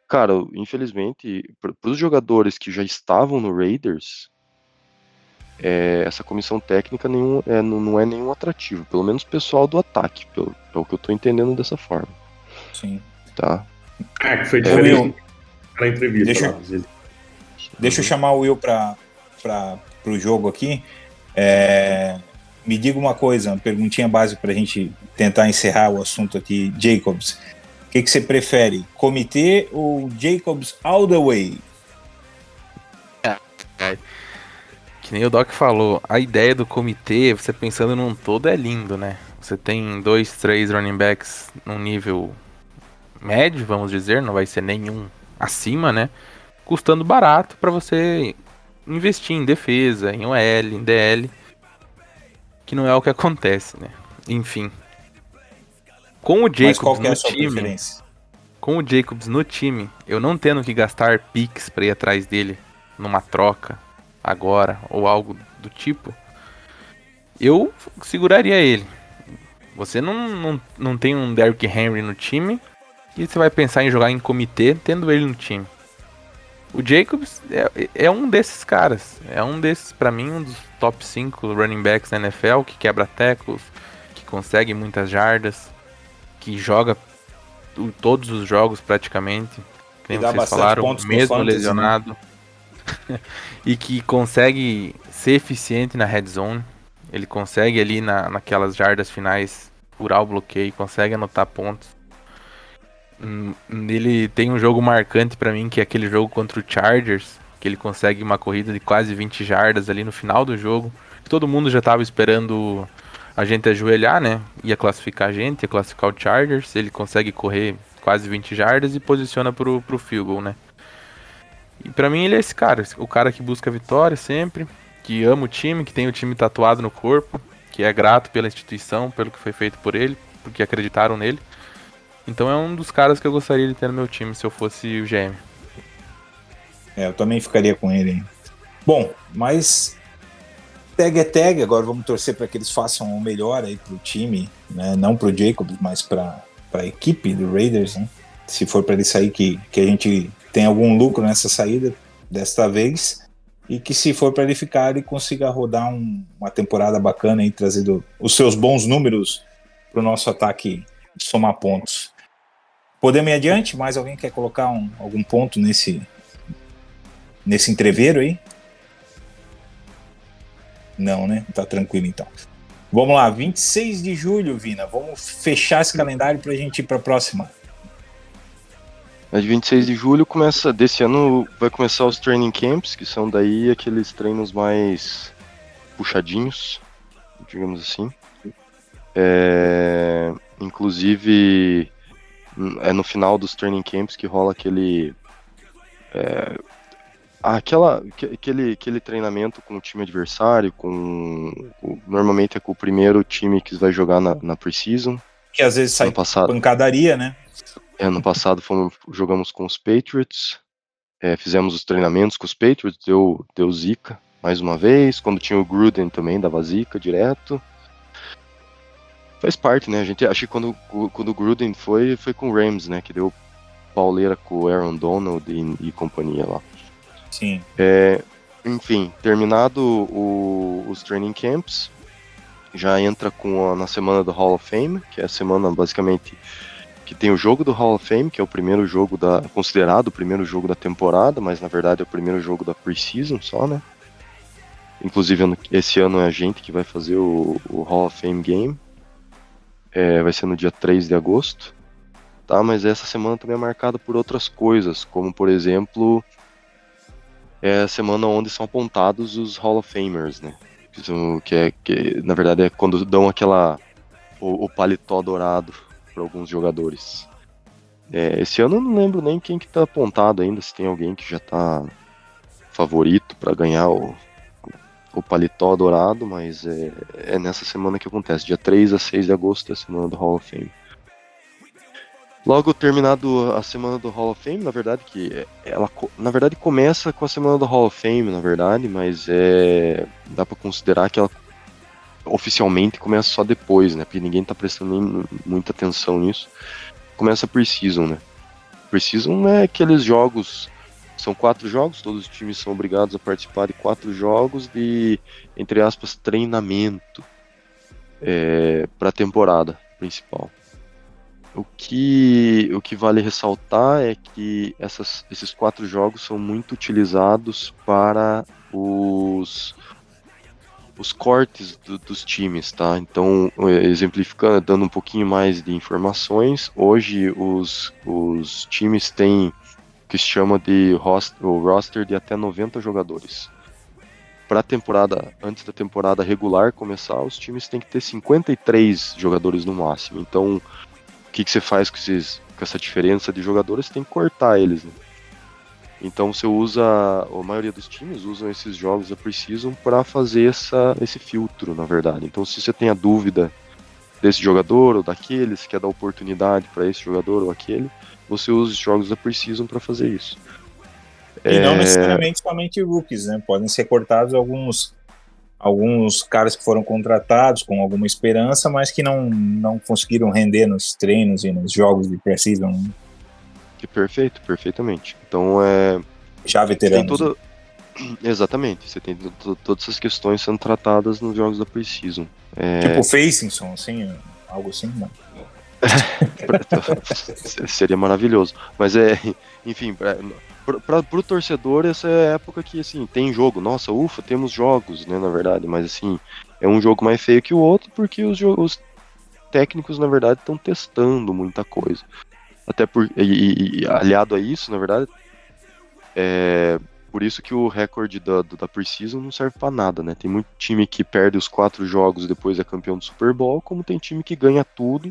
cara, infelizmente, para os jogadores que já estavam no Raiders, é, essa comissão técnica nenhum, é, não, não é nenhum atrativo, pelo menos o pessoal do ataque, pelo, pelo que eu tô entendendo dessa forma, Sim. tá? É, que foi É, diferente Will, na entrevista. deixa- lá, Deixa eu chamar o Will para o jogo aqui. É, me diga uma coisa, uma perguntinha básica para a gente tentar encerrar o assunto aqui. Jacobs, o que, que você prefere? Comitê ou Jacobs all the way? Que nem o Doc falou, a ideia do comitê, você pensando num todo, é lindo, né? Você tem dois, três running backs num nível médio, vamos dizer, não vai ser nenhum acima, né? Custando barato pra você investir em defesa, em OL, em DL, que não é o que acontece, né? Enfim. Com o Jacobs é no sua time, com o Jacobs no time, eu não tendo que gastar picks pra ir atrás dele numa troca agora ou algo do tipo, eu seguraria ele. Você não, não, não tem um Derrick Henry no time e você vai pensar em jogar em comitê tendo ele no time. O Jacobs é, é um desses caras. É um desses, pra mim, um dos top 5 running backs da NFL que quebra tackles, que consegue muitas jardas, que joga todos os jogos praticamente. Dá vocês falaram, mesmo fantasy, né? e que consegue ser eficiente na red zone. Ele consegue ali na, naquelas jardas finais furar o bloqueio, consegue anotar pontos. Hum, Ele tem um jogo marcante pra mim, que é aquele jogo contra o Chargers, que ele consegue uma corrida de quase 20 jardas ali no final do jogo. Todo mundo já tava esperando a gente ajoelhar, né? Ia classificar a gente, ia classificar o Chargers. Ele consegue correr quase 20 jardas e posiciona pro, pro field goal, né? E pra mim ele é esse cara, o cara que busca vitória sempre, que ama o time, que tem o time tatuado no corpo, que é grato pela instituição, pelo que foi feito por ele, porque acreditaram nele. Então é um dos caras que eu gostaria de ter no meu time se eu fosse o GM. É, eu também ficaria com ele. Bom, mas tag é tag. Agora vamos torcer para que eles façam o melhor aí pro time, né? Não pro Jacobs, mas para a equipe do Raiders, né? Se for para ele sair, que, que a gente tem algum lucro nessa saída desta vez. E que se for para ele ficar, ele consiga rodar um- uma temporada bacana e trazendo os seus bons números para o nosso ataque somar pontos. Podemos ir adiante? Mais alguém quer colocar um- algum ponto nesse, nesse entreveiro aí? Não, né? Tá tranquilo então. Vamos lá, 26 de julho, Vina. Vamos fechar esse calendário pra gente ir pra próxima. Mas 26 de julho começa, desse ano vai começar os training camps, que são daí aqueles treinos mais puxadinhos, digamos assim. É, inclusive é no final dos training camps que rola aquele é, aquela que- aquele aquele treinamento com o time adversário, com, com- normalmente é com o primeiro time que vai jogar na, na preseason. Que às vezes sai pancadaria, né? É, Ano passado fomos, jogamos com os Patriots, é, fizemos os treinamentos com os Patriots, deu, deu zica mais uma vez. Quando tinha o Gruden também dava zica direto. Faz parte, né? A gente acho que quando, quando o Gruden foi, foi com o Rams, né? Que deu pauleira com o Aaron Donald e, e companhia lá. Sim. É, enfim, terminado o- os training camps, já entra com a- na semana do Hall of Fame, que é a semana basicamente que tem o jogo do Hall of Fame, que é o primeiro jogo da considerado o primeiro jogo da temporada, mas na verdade é o primeiro jogo da preseason só, né? Inclusive esse ano é a gente que vai fazer o, o Hall of Fame Game. É, vai ser no dia 3 de agosto. Tá, mas essa semana também é marcada por outras coisas, como por exemplo, é a semana onde são apontados os Hall of Famers, né? Que é, que, na verdade é quando dão aquela o, o paletó dourado para alguns jogadores. É, esse ano eu não lembro nem quem que tá apontado ainda, se tem alguém que já tá favorito para ganhar o, o paletó dourado, mas é, é nessa semana que acontece, dia 3 a 6 de agosto é a semana do Hall of Fame. Logo terminado a semana do Hall of Fame, na verdade que é- ela na verdade começa com a semana do Hall of Fame, na verdade, mas é dá para considerar que ela oficialmente começa só depois, né? Porque ninguém tá prestando nem muita atenção nisso. Começa a Preseason, né? Preseason é aqueles jogos são quatro jogos, todos os times são obrigados a participar de quatro jogos de, entre aspas, treinamento para a temporada principal. O que, o que vale ressaltar é que essas, esses quatro jogos são muito utilizados para os, os cortes do- dos times, tá? Então, eh, exemplificando, dando um pouquinho mais de informações, hoje os, os times têm que se chama de host, o roster de até 90 jogadores. Para temporada, antes da temporada regular começar, os times têm que ter 53 jogadores no máximo. Então, o que, que você faz com, esses, com essa diferença de jogadores? Tem que cortar eles, né? Então você usa, a maioria dos times usam esses jogos da Precision para fazer essa, esse filtro, na verdade. Então se você tem a dúvida desse jogador ou daquele, se quer dar oportunidade para esse jogador ou aquele, você usa os jogos da Precision para fazer isso. E não É, necessariamente somente rookies, né? Podem ser cortados alguns alguns caras que foram contratados com alguma esperança, mas que não, não conseguiram render nos treinos e nos jogos de preseason, né? Que perfeito, perfeitamente. Então é já tem veteranos. toda exatamente, você tem to- to- todas essas questões sendo tratadas nos jogos da Precision. É, Tipo Facingson, assim, algo assim, não. Seria maravilhoso. Mas é, enfim, para o torcedor, essa é a época que assim, tem jogo. Nossa, ufa, temos jogos, né, na verdade, mas assim, é um jogo mais feio que o outro porque os, os técnicos, na verdade, estão testando muita coisa. Até por e, e- aliado a isso, na verdade, é por isso que o recorde da, da Precision não serve para nada, né? Tem muito time que perde os quatro jogos e depois é campeão do Super Bowl, como tem time que ganha tudo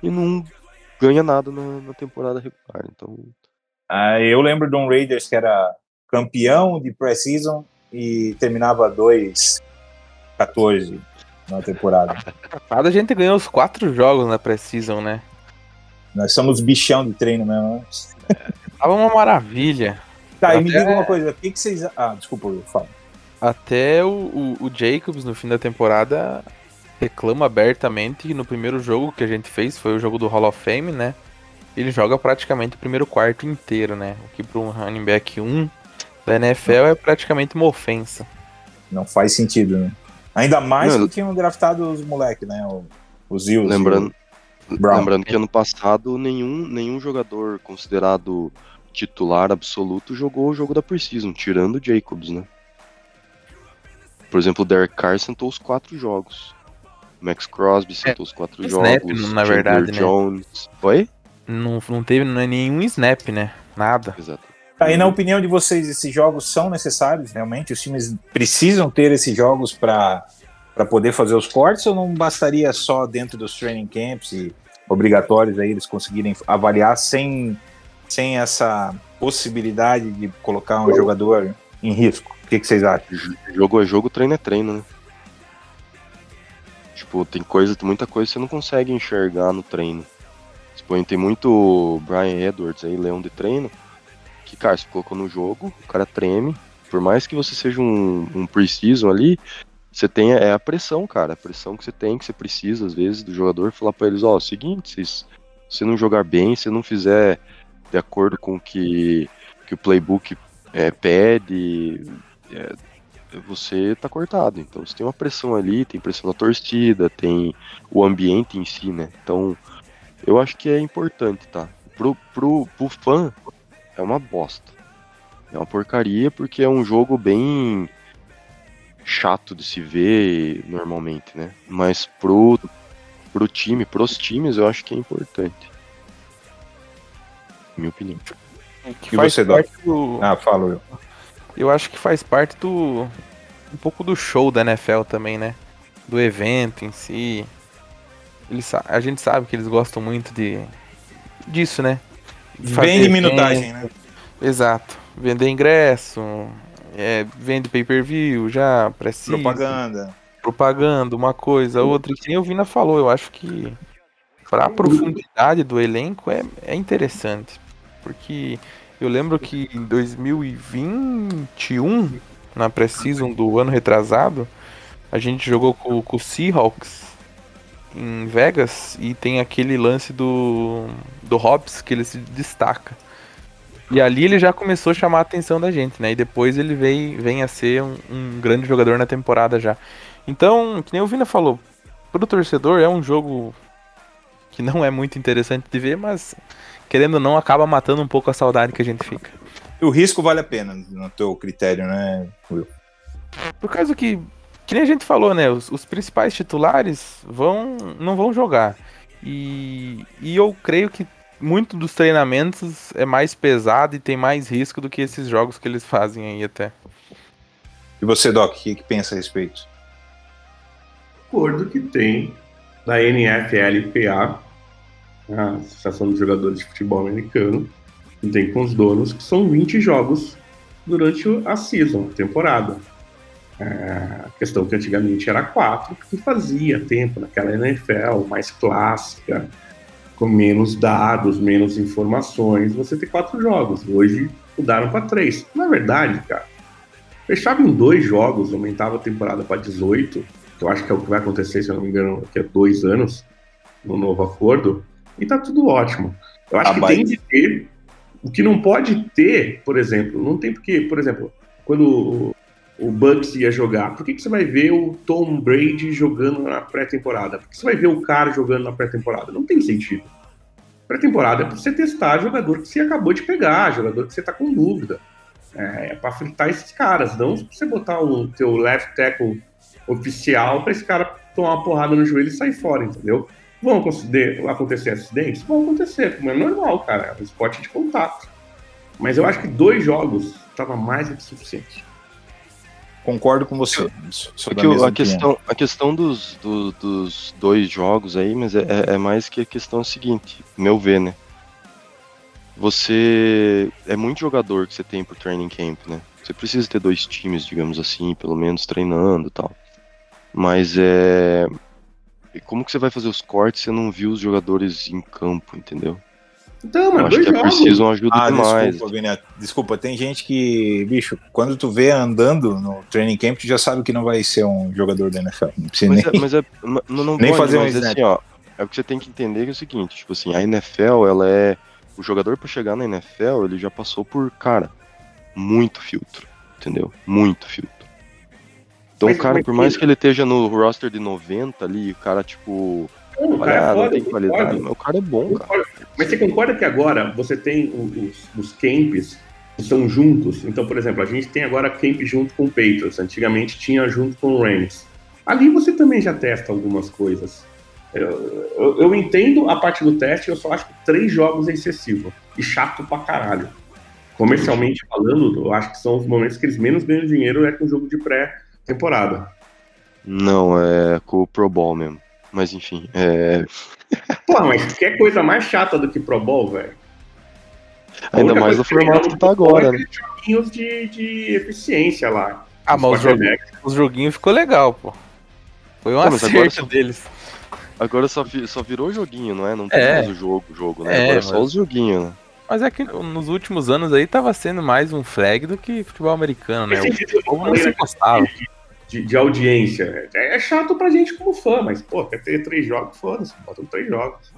e não ganha nada na, na temporada regular. Então, Ah, eu lembro de um Raiders que era campeão de preseason e terminava 2-14 na temporada. Cada gente ganhou os quatro jogos na Precision, né? Nós somos bichão de treino mesmo. né? Tava uma maravilha. Tá, e me Até- diga uma coisa, o que, que vocês. Ah, desculpa, eu falo. Até o, o, o Jacobs, no fim da temporada, reclama abertamente que no primeiro jogo que a gente fez, foi o jogo do Hall of Fame, né? Ele joga praticamente o primeiro quarto inteiro, né? O que para um running back 1 da NFL é praticamente uma ofensa. Não faz sentido, né? Ainda mais Não, que tinham draftado os moleques, né? Os Zills. Lembrando, Brown. lembrando que ano passado nenhum, nenhum jogador considerado titular absoluto jogou o jogo da Precision, tirando o Jacobs, né? Por exemplo, o Derek Carr sentou os quatro jogos. Max Crosby sentou os quatro snap, jogos. na Chandler verdade, né? Jones. Oi? Não, não teve nenhum snap, né? Nada. Exato. E na opinião de vocês, esses jogos são necessários realmente? Os times precisam ter esses jogos para poder fazer os cortes ou não bastaria só dentro dos training camps e obrigatórios aí eles conseguirem avaliar sem, sem essa possibilidade de colocar um jogador em risco? O que, que vocês acham? Jogo é jogo, treino é treino, né? Tipo, tem coisa, muita coisa que você não consegue enxergar no treino. Tipo, tem muito Brian Edwards aí, leão de treino, que, cara, se colocou no jogo, o cara treme. Por mais que você seja um, um precision ali, você tem é a pressão, cara. A pressão que você tem, que você precisa, às vezes, do jogador, falar pra eles, ó, é o seguinte, se você não jogar bem, se não fizer de acordo com o que, que o playbook é, pede, é, você tá cortado. Então você tem uma pressão ali, tem pressão na torcida, tem o ambiente em si, né? Então eu acho que é importante, tá? Pro, pro, pro fã é uma bosta. É uma porcaria porque é um jogo bem chato de se ver normalmente, né? Mas pro, pro time, pros times, eu acho que é importante. Minha opinião. Que E faz você, Doc? parte do, Ah, falo eu. Eu acho que faz parte do. um pouco do show da NFL também, né? Do evento em si. Eles, a gente sabe que eles gostam muito de. disso, né? Vende minutagem, né? Exato. Vender ingresso, é, vende pay-per-view, já precisa. Propaganda. Propaganda, uma coisa, outra. E que nem o Vina falou, eu acho que pra profundidade do elenco é, é interessante. Porque eu lembro que em 2021, na pré-season do ano retrasado, a gente jogou com, com o Seahawks em Vegas e tem aquele lance do, do Hobbs que ele se destaca. E ali ele já começou a chamar a atenção da gente, né? E depois ele vem, vem a ser um, um grande jogador na temporada já. Então, que nem o Vina falou, pro torcedor é um jogo que não é muito interessante de ver, mas querendo ou não, acaba matando um pouco a saudade que a gente fica. O risco vale a pena, no teu critério, né, Will? Por causa que, que nem a gente falou, né? Os, os principais titulares vão não vão jogar. E, e eu creio que muito dos treinamentos é mais pesado e tem mais risco do que esses jogos que eles fazem aí até. E você, Doc, o que, que pensa a respeito? acordo que tem da NFLPA, a Associação dos Jogadores de Futebol Americano, que tem com os donos, que são 20 jogos durante o- a season, a temporada. É, a questão que antigamente era 4, porque fazia tempo naquela NFL mais clássica, com menos dados, menos informações, você ter quatro jogos. Hoje mudaram para três. Na verdade, cara, fechava em dois jogos, aumentava a temporada para 18, que eu acho que é o que vai acontecer, se eu não me engano, daqui a dois anos, no novo acordo, e tá tudo ótimo. Eu acho Ah, que mas- tem que ter. O que não pode ter, por exemplo, não tem porque, por exemplo, quando o, Bucks ia jogar, por que, que você vai ver o Tom Brady jogando na pré-temporada? Por que você vai ver o cara jogando na pré-temporada? Não tem sentido. Pré-temporada é pra você testar jogador que você acabou de pegar, jogador que você tá com dúvida. É, é pra fritar esses caras, não você botar o teu left tackle oficial pra esse cara tomar uma porrada no joelho e sair fora, entendeu? Vão acontecer, acidentes? Vão acontecer, como é normal, cara. É um esporte de contato. Mas eu acho que dois jogos tava mais do que suficiente. Concordo com você. Sou É que a, opinião. questão, a questão dos, do- dos dois jogos aí, mas é, é- é mais que a questão seguinte, meu ver, né? Você. É muito jogador que você tem pro training camp, né? Você precisa ter dois times, digamos assim, pelo menos treinando e tal. Mas é. como que você vai fazer os cortes se você não viu os jogadores em campo, entendeu? Então, Eu mas acho dois que é jogos. preciso uma ajuda Ah, demais. desculpa. Desculpa, tem gente que, bicho, quando tu vê andando no training camp, tu já sabe que não vai ser um jogador da NFL. Não precisa Mas nem. é, mas é não, não Nem pode, fazer um mas assim, ó, é o que você tem que entender que é o seguinte, tipo assim, a NFL, ela é o jogador pra chegar na NFL, ele já passou por, cara, muito filtro, entendeu? Muito filtro. Então, Mas- o cara, mas por mais que- que ele esteja no roster de 90 ali, o cara, tipo, Não, o cara é ah, não foda, tem qualidade, o cara é bom, cara. Mas você concorda que agora você tem os, os camps que são juntos? Então, por exemplo, a gente tem agora camp junto com o Patriots. Antigamente tinha junto com o Rams. Ali você também já testa algumas coisas. Eu, eu- eu entendo a parte do teste, eu só acho que três jogos é excessivo. E chato pra caralho. Comercialmente falando, eu acho que são os momentos que eles menos ganham dinheiro é com o jogo de pré-temporada. Não, é com o Pro Bowl mesmo. Mas enfim, é, Pô, mas quer coisa mais chata do que Pro Bowl, velho? Ainda mais no que formato no que tá agora, é né? joguinhos de, de eficiência lá. Ah, mas os, jogu- quarterbacks. os joguinhos ficou legal, pô. Foi um Pô, acerto só- deles. Agora só, só virou joguinho, não é? Não tem É. mais o jogo, o jogo, né? É, Agora é só mas- os joguinhos, né? Mas é que nos últimos anos aí tava sendo mais um flag do que futebol americano, né? O que povo não se gostava. De, de audiência. É, é chato pra gente como fã, mas, pô, quer ter três jogos? Foda-se, bota três jogos.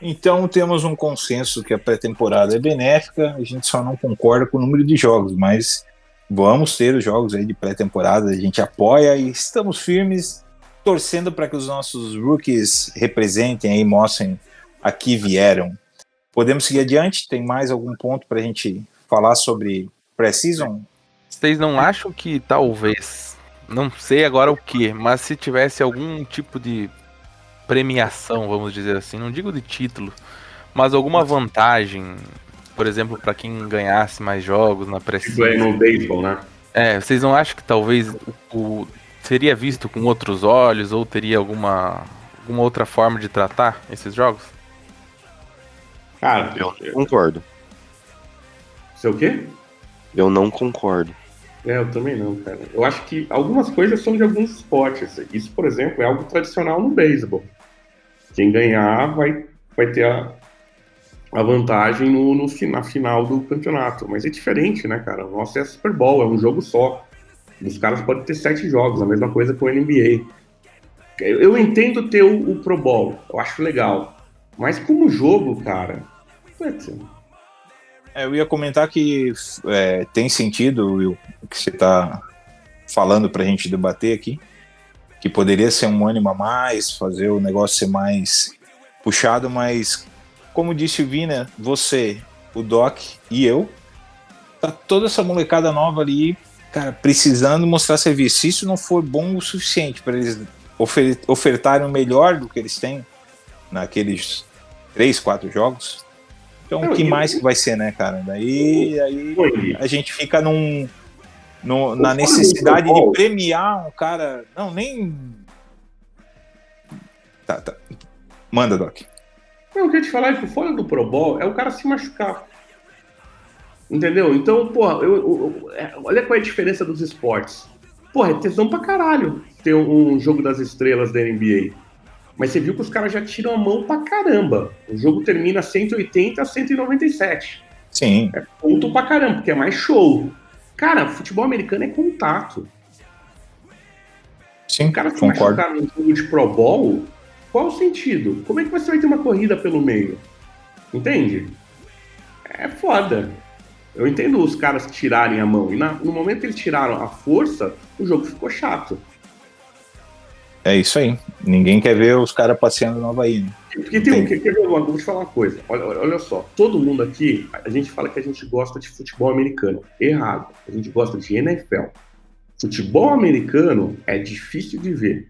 Então temos um consenso que a pré-temporada é benéfica, a gente só não concorda com o número de jogos, mas vamos ter os jogos aí de pré-temporada, a gente apoia e estamos firmes, torcendo para que os nossos rookies representem aí, mostrem a que vieram. Podemos seguir adiante? Tem mais algum ponto para a gente falar sobre pré-season? Vocês não acham que talvez, não sei agora o que, mas se tivesse algum tipo de premiação, vamos dizer assim, não digo de título, mas alguma vantagem, por exemplo, pra quem ganhasse mais jogos na Isso é no beisebol, né? É, vocês não acham que talvez o, o- seria visto com outros olhos ou teria alguma alguma outra forma de tratar esses jogos? Cara, Eu não concordo. sei o quê? Eu não concordo. É, eu também não, cara. Eu acho que algumas coisas são de alguns esportes. Isso, por exemplo, é algo tradicional no beisebol. Quem ganhar vai, vai ter a, a vantagem no, no, na final do campeonato. Mas é diferente, né, cara? O nosso é Super Bowl, é um jogo só. Os caras podem ter sete jogos, a mesma coisa com o NBA. Eu, eu entendo ter o, o Pro Bowl, eu acho legal. Mas como jogo, cara. putz, É, eu ia comentar que é, tem sentido Will, que você está falando para a gente debater aqui, que poderia ser um ânimo a mais, fazer o negócio ser mais puxado, mas como disse o Vina, você, o Doc e eu, tá toda essa molecada nova ali, cara, precisando mostrar serviço. Se isso não for bom o suficiente para eles ofer ofertarem o melhor do que eles têm naqueles três, quatro jogos, então o que mais que vai ser, né, cara? Daí aí a gente fica num, no- na necessidade de premiar um cara. Não, nem. Tá, tá. Manda, Doc. Não, eu queria te falar é que o fora do Pro Bowl é o cara se machucar. Entendeu? Então, porra, eu, eu- eu- é, olha qual é a diferença dos esportes. Porra, é tesão pra caralho ter um, um jogo das estrelas da NBA. Mas você viu que os caras já tiram a mão pra caramba. O jogo termina 180 a 197. Sim, É ponto pra caramba, porque é mais show. Cara, futebol americano é contato. sim, O cara se concordo. machucar num jogo de Pro Bowl, qual o sentido? Como é que você vai ter uma corrida pelo meio? Entende? É foda. Eu entendo os caras tirarem a mão. E na- no momento que eles tiraram a força, o jogo ficou chato. É isso aí. Ninguém quer ver os caras passeando no Havaí. Né? Porque tem um. Entendi. Quer, ver uma, vou te falar uma coisa. Olha, olha só. Todo mundo aqui, a gente fala que a gente gosta de futebol americano. Errado. A gente gosta de NFL. Futebol americano é difícil de ver.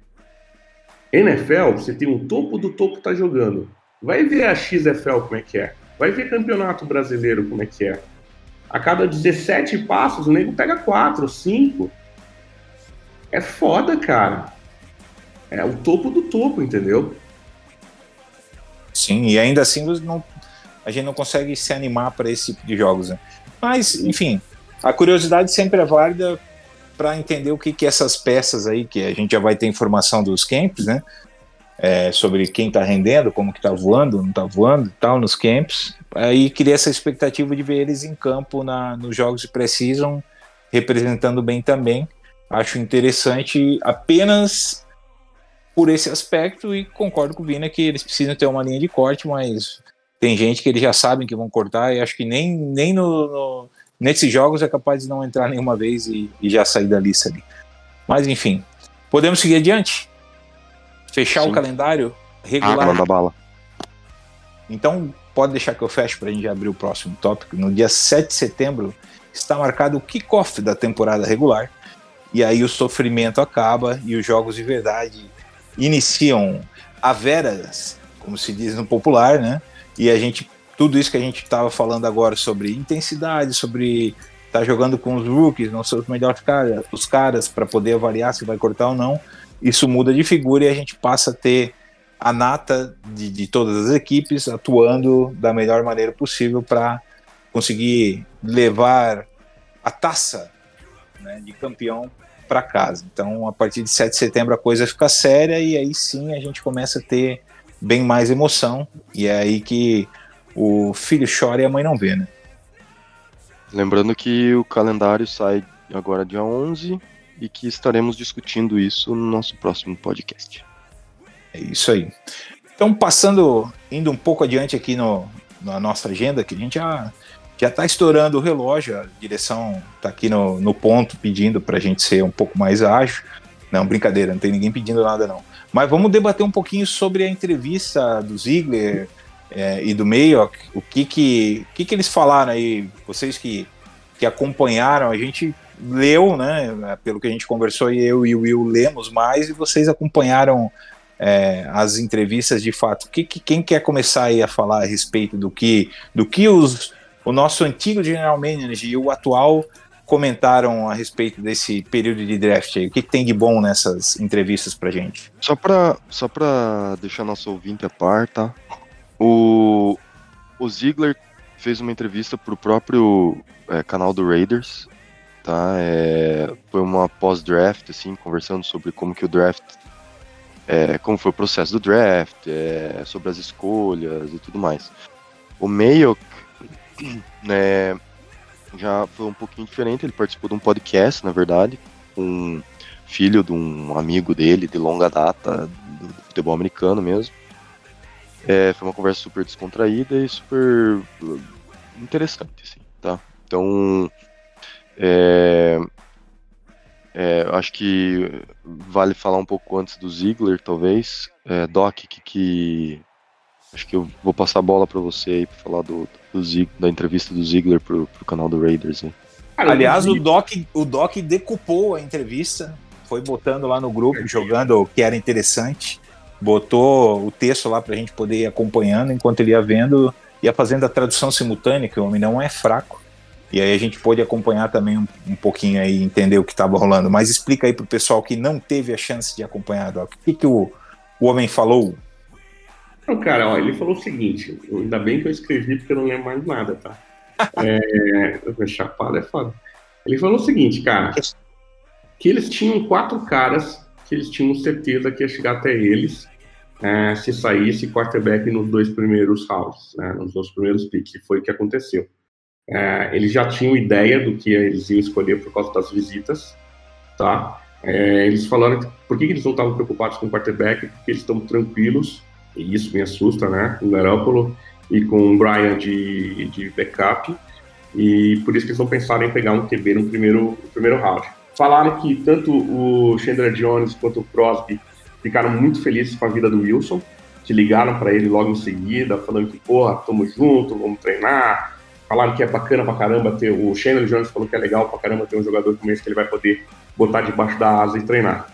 NFL, você tem o topo do topo tá jogando. Vai ver a XFL como é que é. Vai ver campeonato brasileiro como é que é. A cada 17 passos, o nego pega 4, 5. É foda, cara. É o topo do topo, entendeu? Sim, e ainda assim não- a gente não consegue se animar para esse tipo de jogos. Né? Mas, enfim, a curiosidade sempre é válida para entender o que, que essas peças aí, que a gente já vai ter informação dos camps, né? é, sobre quem está rendendo, como que está voando, não está voando e tal, nos camps. Aí cria essa expectativa de ver eles em campo na, nos jogos de Precision, representando bem também. Acho interessante apenas por esse aspecto e concordo com o Vina que eles precisam ter uma linha de corte, mas tem gente que eles já sabem que vão cortar e acho que nem, nem no, no nesses jogos é capaz de não entrar nenhuma vez e, e já sair da lista ali. Mas enfim, podemos seguir adiante? Fechar Sim. o calendário Ah, regular. manda bala. Então, pode deixar que eu feche para a gente abrir o próximo tópico. No dia 7 de setembro está marcado o kickoff da temporada regular. E aí o sofrimento acaba e os jogos de verdade iniciam a veras, como se diz no popular, né? E a gente, tudo isso que a gente estava falando agora sobre intensidade, sobre estar jogando com os rookies, não ser os melhores caras, os caras para poder avaliar se vai cortar ou não, isso muda de figura e a gente passa a ter a nata de, de todas as equipes atuando da melhor maneira possível para conseguir levar a taça né, de campeão para casa. Então, a partir de 7 de setembro a coisa fica séria e aí sim a gente começa a ter bem mais emoção e é aí que o filho chora e a mãe não vê, né? Lembrando que o calendário sai agora dia 11 e que estaremos discutindo isso no nosso próximo podcast. É isso aí. Então, passando, indo um pouco adiante aqui no, na nossa agenda, que a gente já já está estourando o relógio, a direção está aqui no, no ponto pedindo para a gente ser um pouco mais ágil. Não, brincadeira, não tem ninguém pedindo nada não. Mas vamos debater um pouquinho sobre a entrevista do Ziegler é, e do Mayock, o que que, que que eles falaram aí, vocês que, que acompanharam, a gente leu, né, pelo que a gente conversou, eu e o Will lemos mais, e vocês acompanharam é, as entrevistas de fato. Que, que, quem quer começar aí a falar a respeito do que, do que os, o nosso antigo general manager e o atual comentaram a respeito desse período de draft aí? O que, que tem de bom nessas entrevistas pra gente? Só pra, só pra deixar nosso ouvinte a par, tá? O, o Ziegler fez uma entrevista pro próprio é, canal do Raiders, tá? É, foi uma pós-draft, assim, conversando sobre como que o draft, é, como foi o processo do draft, é, sobre as escolhas e tudo mais. O Mayo, né, já foi um pouquinho diferente, ele participou de um podcast, na verdade, com um filho de um amigo dele de longa data, do futebol americano mesmo. É, foi uma conversa super descontraída e super interessante, assim, tá? Então, é, é, acho que vale falar um pouco antes do Ziegler, talvez. É, Doc, que, que acho que eu vou passar a bola para você aí para falar do, do Zieg- da entrevista do Ziegler pro, pro canal do Raiders. Aí. Cara, Aliás, o Doc, o Doc decupou a entrevista, foi botando lá no grupo, jogando o que era interessante, botou o texto lá pra gente poder ir acompanhando enquanto ele ia vendo, ia fazendo a tradução simultânea, que o homem não é fraco. E aí a gente pôde acompanhar também um, um pouquinho aí, entender o que estava rolando. Mas explica aí pro pessoal que não teve a chance de acompanhar, Doc. O que, que o, o homem falou? Não, cara, ó, ele falou o seguinte, ainda bem que eu escrevi porque eu não lembro mais nada, tá? É, chapado é foda. Ele falou o seguinte, cara, que eles tinham quatro caras que eles tinham certeza que ia chegar até eles é, se saísse quarterback nos dois primeiros rounds, né, nos dois primeiros picks, e foi o que aconteceu. É, eles já tinham ideia do que eles iam escolher por causa das visitas, tá? É, eles falaram que, por que que eles não estavam preocupados com o quarterback, porque eles estão tranquilos, e isso me assusta, né? Com Garoppolo e com o Brian de, de backup, e por isso que eles não pensaram em pegar um QB no primeiro, no primeiro round. Falaram que tanto o Chandler Jones quanto o Crosby ficaram muito felizes com a vida do Wilson, que ligaram para ele logo em seguida, falando que, porra, tamo junto, vamos treinar. Falaram que é bacana pra caramba ter. O Chandler Jones falou que é legal pra caramba ter um jogador como esse que ele vai poder botar debaixo da asa e treinar.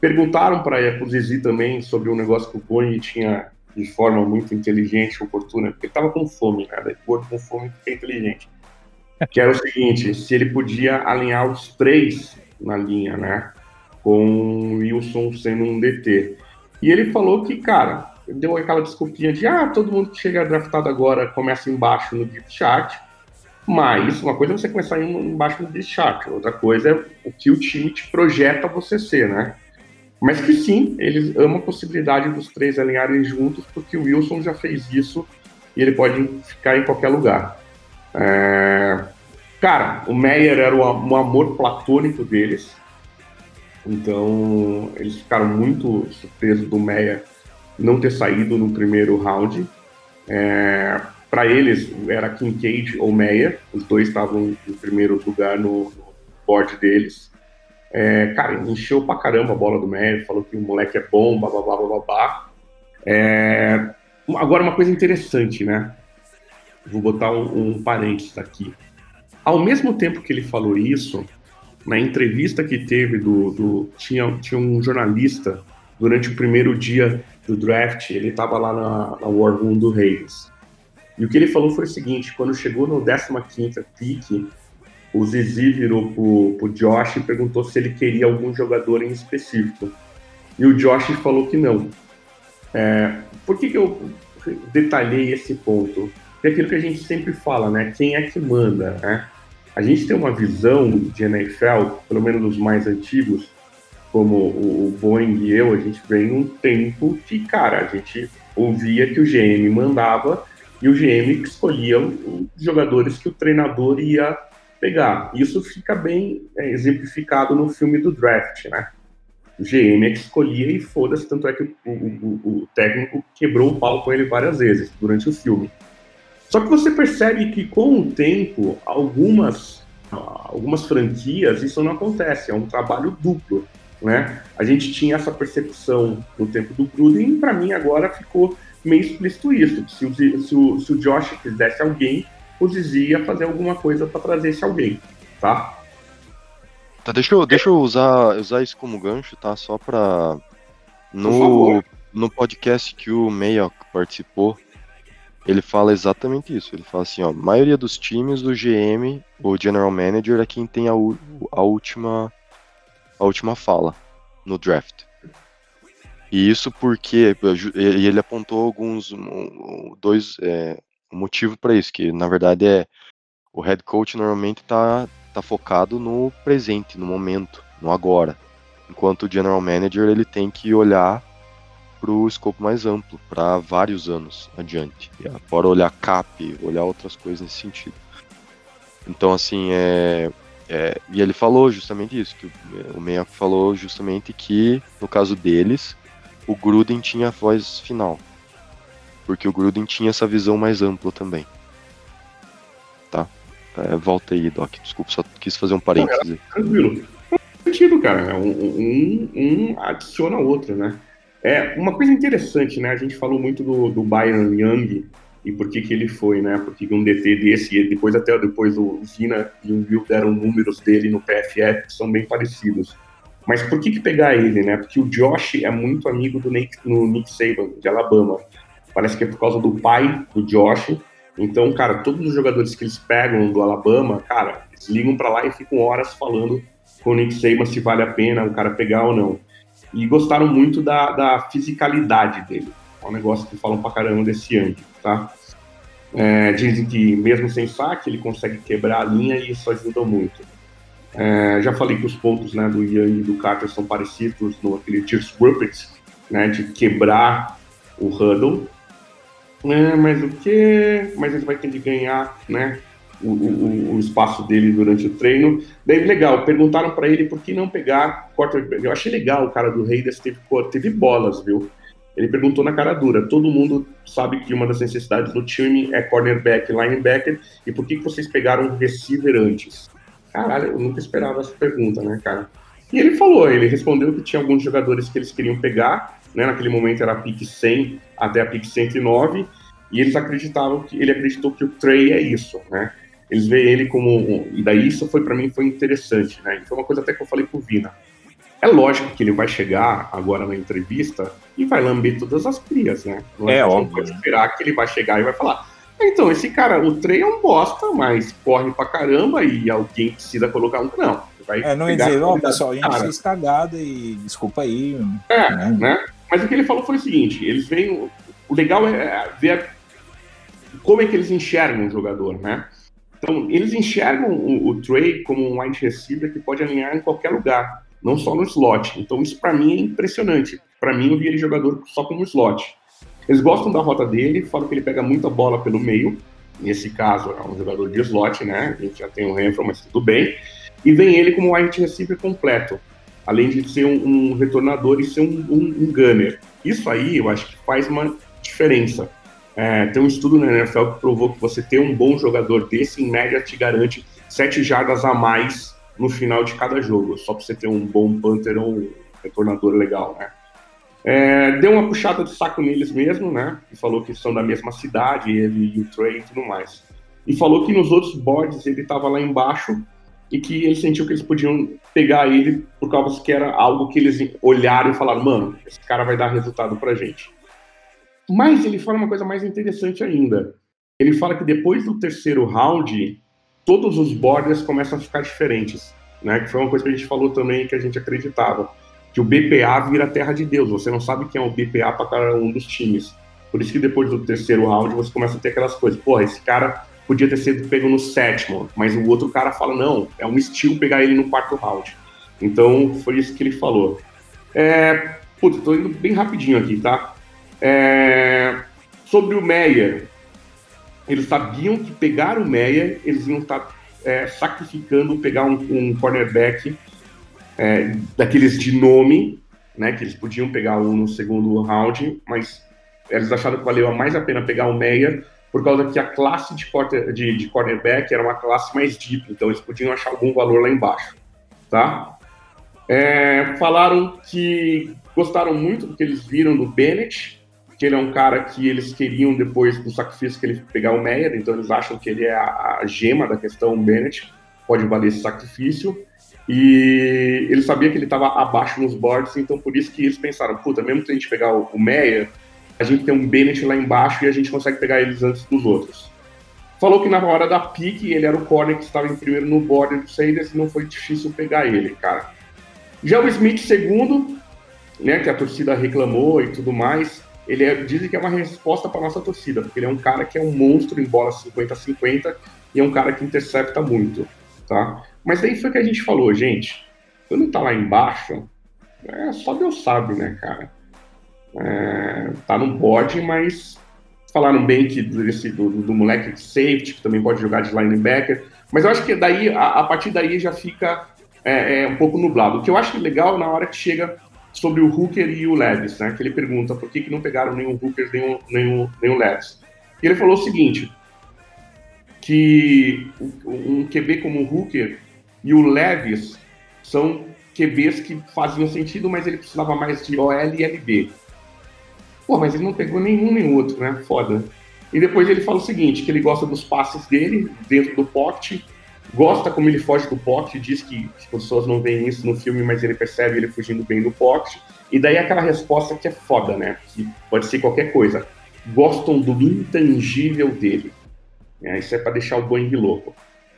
Perguntaram para o Zizi também sobre um negócio que o Boni tinha de forma muito inteligente e oportuna, porque ele tava com fome, né? Daí, gordo com fome fica inteligente. Que era o seguinte: se ele podia alinhar os três na linha, né? Com o Wilson sendo um DT. E ele falou que, cara, deu aquela desculpinha de ah, todo mundo que chega draftado agora começa embaixo no deep chart. Mas uma coisa é você começar em- embaixo no deep chart, outra coisa é o que o time te projeta você ser, né? Mas que sim, eles amam a possibilidade dos três alinharem juntos, porque o Wilson já fez isso e ele pode ficar em qualquer lugar. É, Cara, o Meyer era um amor platônico deles. Então, eles ficaram muito surpresos do Meyer não ter saído no primeiro round. É, para eles, era Kincaid ou Meyer. Os dois estavam em primeiro lugar no, no board deles. É, cara, encheu pra caramba a bola do Meyer, falou que o moleque é bom, babá, babá. É, agora, uma coisa interessante, né? Vou botar um, um parênteses aqui. Ao mesmo tempo que ele falou isso, na entrevista que teve do, do tinha, tinha um jornalista durante o primeiro dia do draft, ele estava lá na, na War Room do Ravens. E o que ele falou foi o seguinte, quando chegou no 15ª pick, o Zizi virou pro, pro Josh e perguntou se ele queria algum jogador em específico. E o Josh falou que não. É, por que, que eu detalhei esse ponto? É aquilo que a gente sempre fala, né? Quem é que manda, né? A gente tem uma visão de NFL, pelo menos dos mais antigos, como o Boeing e eu, a gente vem num tempo que, cara, a gente ouvia que o GM mandava e o GM escolhia os jogadores que o treinador ia pegar. Isso fica bem é, exemplificado no filme do draft, né? O GM é que escolhia e foda-se, tanto é que o, o, o, técnico quebrou o pau com ele várias vezes durante o filme. Só que você percebe que com o tempo, algumas, algumas franquias, isso não acontece, é um trabalho duplo. Né? A gente tinha essa percepção no tempo do Gruden e para mim agora ficou meio explícito isso. Se o, se o, se o Josh quisesse alguém, o Zizi ia fazer alguma coisa para trazer esse alguém, tá? Tá, deixa eu, deixa eu usar, usar isso como gancho, tá? Só para no, no podcast que o Mayock participou, ele fala exatamente isso. Ele fala assim, ó, maioria dos times, o GM, o General Manager, é quem tem a, a última a última fala no draft. E isso porque e ele apontou alguns dois é, um motivo para isso, que na verdade é o head coach normalmente tá tá focado no presente, no momento, no agora. Enquanto o general manager ele tem que olhar para o escopo mais amplo, para vários anos adiante. Fora olhar CAP, olhar outras coisas nesse sentido. Então, assim, é, é, e ele falou justamente isso, que o, o falou justamente que, no caso deles, o Gruden tinha a voz final. Porque o Gruden tinha essa visão mais ampla também. Tá? É, volta aí, Doc. Desculpa, só quis fazer um parênteses. tranquilo. Faz sentido, cara. Um, um, um adiciona outro, né? É, uma coisa interessante, né? A gente falou muito do, do Byron Young e por que, que ele foi, né? Porque um DT desse, e depois até depois o Zina e o Will deram números dele no PFF que são bem parecidos. Mas por que, que pegar ele, né? Porque o Josh é muito amigo do Nick, no Nick Saban, de Alabama. Parece que é por causa do pai do Josh. Então, cara, todos os jogadores que eles pegam do Alabama, cara, eles ligam para lá e ficam horas falando com o Nick Saban se vale a pena o cara pegar ou não e gostaram muito da, da fisicalidade dele. É um negócio que falam pra caramba desse Young, tá? É, dizem que mesmo sem saque ele consegue quebrar a linha e isso ajuda muito. É, já falei que os pontos né, do Young e do Carter são parecidos no aquele Tears Ruppets, né, de quebrar o huddle. É, mas o que? Mas ele vai ter que ganhar, né? o, o, o, espaço dele durante o treino. Daí, legal, perguntaram para ele por que não pegar quarterback. Eu achei legal o cara do Raiders, teve, teve bolas, viu? Ele perguntou na cara dura. Todo mundo sabe que uma das necessidades do time é cornerback, linebacker, e por que, que vocês pegaram receiver antes? Caralho, eu nunca esperava essa pergunta, né, cara? E ele falou, ele respondeu que tinha alguns jogadores que eles queriam pegar, né, naquele momento era a pick 100 até a pick 109, e eles acreditavam que ele acreditou que o Trey é isso, né? eles veem ele como e daí isso foi para mim foi interessante, né? Foi uma coisa até que eu falei pro Vina. É lógico que ele vai chegar agora na entrevista e vai lamber todas as crias, né? Não é, óbvio. Pode esperar que ele vai chegar e vai falar: então, esse cara, o Trey é um bosta, mas corre pra caramba e alguém precisa colocar um. Não. Vai é, não ia dizer, ó, pessoal, a gente fez cagada e desculpa aí. É, né? né? Mas o que ele falou foi o seguinte: eles veem. O legal é ver como é que eles enxergam o jogador, né? Então, eles enxergam o, o Trey como um wide receiver que pode alinhar em qualquer lugar. não só no slot. Então isso para mim é impressionante. Para mim eu vi ele jogador só como slot. Eles gostam da rota dele, falam que ele pega muita bola pelo meio. Nesse caso é um jogador de slot, né? A gente já tem o Renfro, mas tudo bem. E vem ele como wide receiver completo, além de ser um, um retornador e ser um, um, um gunner. Isso aí eu acho que faz uma diferença. É, tem um estudo na NFL que provou que você ter um bom jogador desse, em média, te garante sete jardas a mais no final de cada jogo, só para você ter um bom punter ou um retornador legal, né? É, deu uma puxada de saco neles mesmo, né? E falou que são da mesma cidade, ele e o Trey e tudo mais. E falou que nos outros boards ele estava lá embaixo e que ele sentiu que eles podiam pegar ele por causa que era algo que eles olharam e falaram, mano, esse cara vai dar resultado pra gente. Mas ele fala uma coisa mais interessante ainda. Ele fala que depois do terceiro round, todos os borders começam a ficar diferentes. Né? Que foi uma coisa que a gente falou também que a gente acreditava. Que o BPA vira terra de Deus. Você não sabe quem é o BPA para cada um dos times. Por isso que depois do terceiro round você começa a ter aquelas coisas. Pô, esse cara podia ter sido pego no sétimo, mas o outro cara fala, não, é um estilo pegar ele no quarto round. Então, foi isso que ele falou. É, putz, tô indo bem rapidinho aqui, tá? É, sobre o Meyer, eles sabiam que pegar o Meyer, eles iam estar tá, é, sacrificando pegar um, um cornerback é, daqueles de nome, né, que eles podiam pegar um no segundo round, mas eles acharam que valeu mais a pena pegar o Meyer por causa que a classe de, quarter, de, de cornerback era uma classe mais deep, então eles podiam achar algum valor lá embaixo, tá? É, falaram que gostaram muito do que eles viram do Bennett, que ele é um cara que eles queriam depois do sacrifício que ele pegar o Meyer, então eles acham que ele é a, a gema da questão Bennett, pode valer esse sacrifício. E ele sabia que ele estava abaixo nos boards, então por isso que eles pensaram, puta, mesmo que a gente pegar o, o Meyer, a gente tem um Bennett lá embaixo e a gente consegue pegar eles antes dos outros. Falou que na hora da pique ele era o corner que estava em primeiro no border do e não foi difícil pegar ele, cara. Já o Smith, segundo, né, que a torcida reclamou e tudo mais, ele é, dizem que é uma resposta para nossa torcida, porque ele é um cara que é um monstro em bola 50-50 e é um cara que intercepta muito, tá? Mas daí foi que a gente falou, gente, quando tá lá embaixo, é, só Deus sabe, né, cara? É, tá no board, mas falaram bem que desse, do, do, moleque de safety, que também pode jogar de linebacker, mas eu acho que daí, a, a partir daí já fica é, é, um pouco nublado. O que eu acho legal na hora que chega sobre o Hooker e o Levis, né, que ele pergunta por que, que não pegaram nenhum Hooker nem o Levis. E ele falou o seguinte, que um QB como o Hooker e o Levis são QBs que faziam sentido, mas ele precisava mais de OL e LB. Pô, mas ele não pegou nenhum nem outro, né? Foda. E depois ele fala o seguinte, que ele gosta dos passes dele dentro do pocket, gosta como ele foge do pocket, diz que as pessoas não veem isso no filme, mas ele percebe ele fugindo bem do pocket. E daí aquela resposta que é foda, né? Que pode ser qualquer coisa. Gostam do intangível dele. É, isso é para deixar o Boeing louco.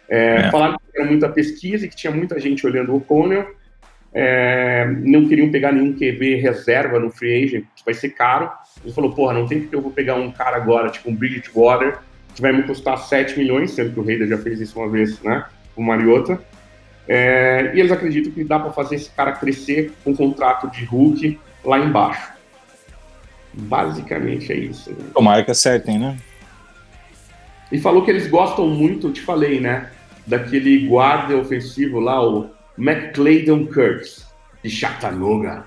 É, é. Falaram que era muita pesquisa e que tinha muita gente olhando o Connell é, não queriam pegar nenhum QB reserva no free agent, vai ser caro. Ele falou, porra, não tem porque eu vou pegar um cara agora, tipo um Bridgewater, que vai me custar 7 milhões, sendo que o Raider já fez isso uma vez, né, o Mariota. É, e eles acreditam que dá para fazer esse cara crescer com um contrato de Hulk lá embaixo. Basicamente é isso. Né? Tomara que acertem, né? E falou que eles gostam muito, te falei, né? Daquele guarda ofensivo lá, o McClaydon Kurtz, de Chattanooga.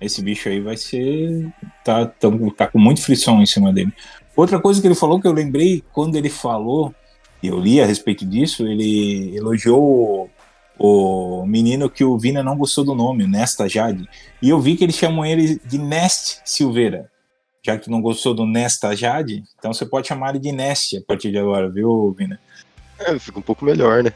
Esse bicho aí vai ser. Tá, tá, tá com muito frição em cima dele. Outra coisa que ele falou que eu lembrei quando ele falou, e eu li a respeito disso, ele elogiou o, o menino que o Vina não gostou do nome, Nesta Jade. E eu vi que eles chamam ele de Nest Silveira. Já que tu não gostou do Nesta Jade, então você pode chamar ele de Nest a partir de agora, viu, Vina? É, fica um pouco melhor, né?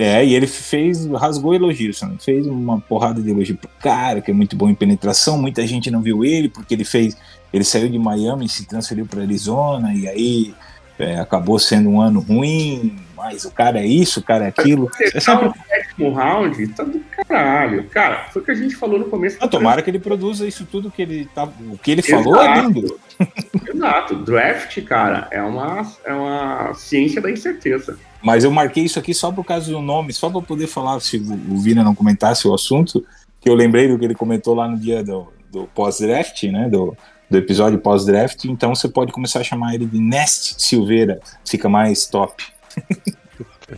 É, e ele fez, rasgou elogios, sabe? fez uma porrada de elogio pro cara, que é muito bom em penetração. Muita gente não viu ele, porque ele fez. Ele saiu de Miami e se transferiu para Arizona, e aí é, acabou sendo um ano ruim, mas o cara é isso, o cara é aquilo. É sempre... o sétimo round, tá do Caralho, cara, foi o que a gente falou no começo. Ah, tomara que ele produza isso tudo que ele tá. O que ele falou é lindo. Exato. Draft, cara, é uma, é uma ciência da incerteza. Mas eu marquei isso aqui só por causa do nome, só para poder falar, se o o Vina não comentasse o assunto, que eu lembrei do que ele comentou lá no dia do, do pós-draft, né? Do, do episódio pós-draft. Então você pode começar a chamar ele de Nest Silveira, fica mais top.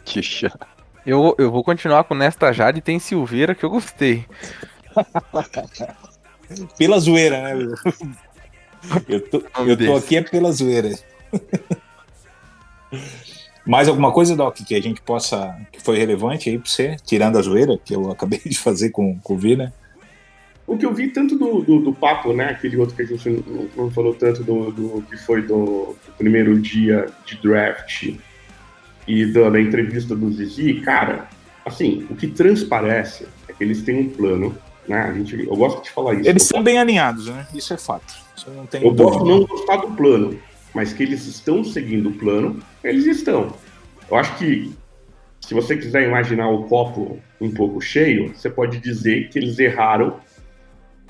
Que chato. Eu, eu vou continuar com Nesta Jade e tem Silveira que eu gostei. Pela zoeira, né? Eu tô, eu tô aqui é pela zoeira. Mais alguma coisa, Doc, que a gente possa. que foi relevante aí pra você, tirando a zoeira, que eu acabei de fazer com, com o Vina? O que eu vi tanto do, do, do papo, né? Aquele outro que a gente não, não falou tanto do, do que foi do, do primeiro dia de draft e da, da entrevista do Zizi, cara, assim, o que transparece é que eles têm um plano, né? A gente, eu gosto de falar isso. Eles são bem alinhados, né? Isso é fato. Isso eu não tenho Eu posso dúvida. não gostar do plano, mas que eles estão seguindo o plano, eles estão. Eu acho que se você quiser imaginar o copo um pouco cheio, você pode dizer que eles erraram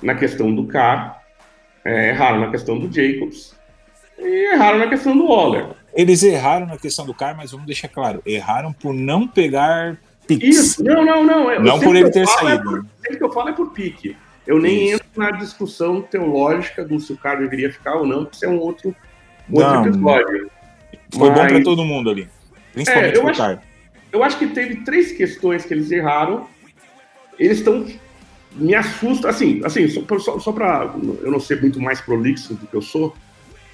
na questão do Carr, é, erraram na questão do Jacobs e erraram na questão do Waller. Eles erraram na questão do Car, mas vamos deixar claro: erraram por não pegar picks. Isso, não, não, não. eu- Não por ele ter é saído. por- sempre que eu falo é por pique. Eu nem Isso. entro na discussão teológica do se o cara deveria ficar ou não, porque isso é um outro, um outro episódio. Foi bom Mas- pra todo mundo ali. Principalmente É, eu pro acho- Car. Eu acho que teve três questões que eles erraram. Eles estão. Me assusta, assim, assim só, só, só para eu não ser muito mais prolixo do que eu sou,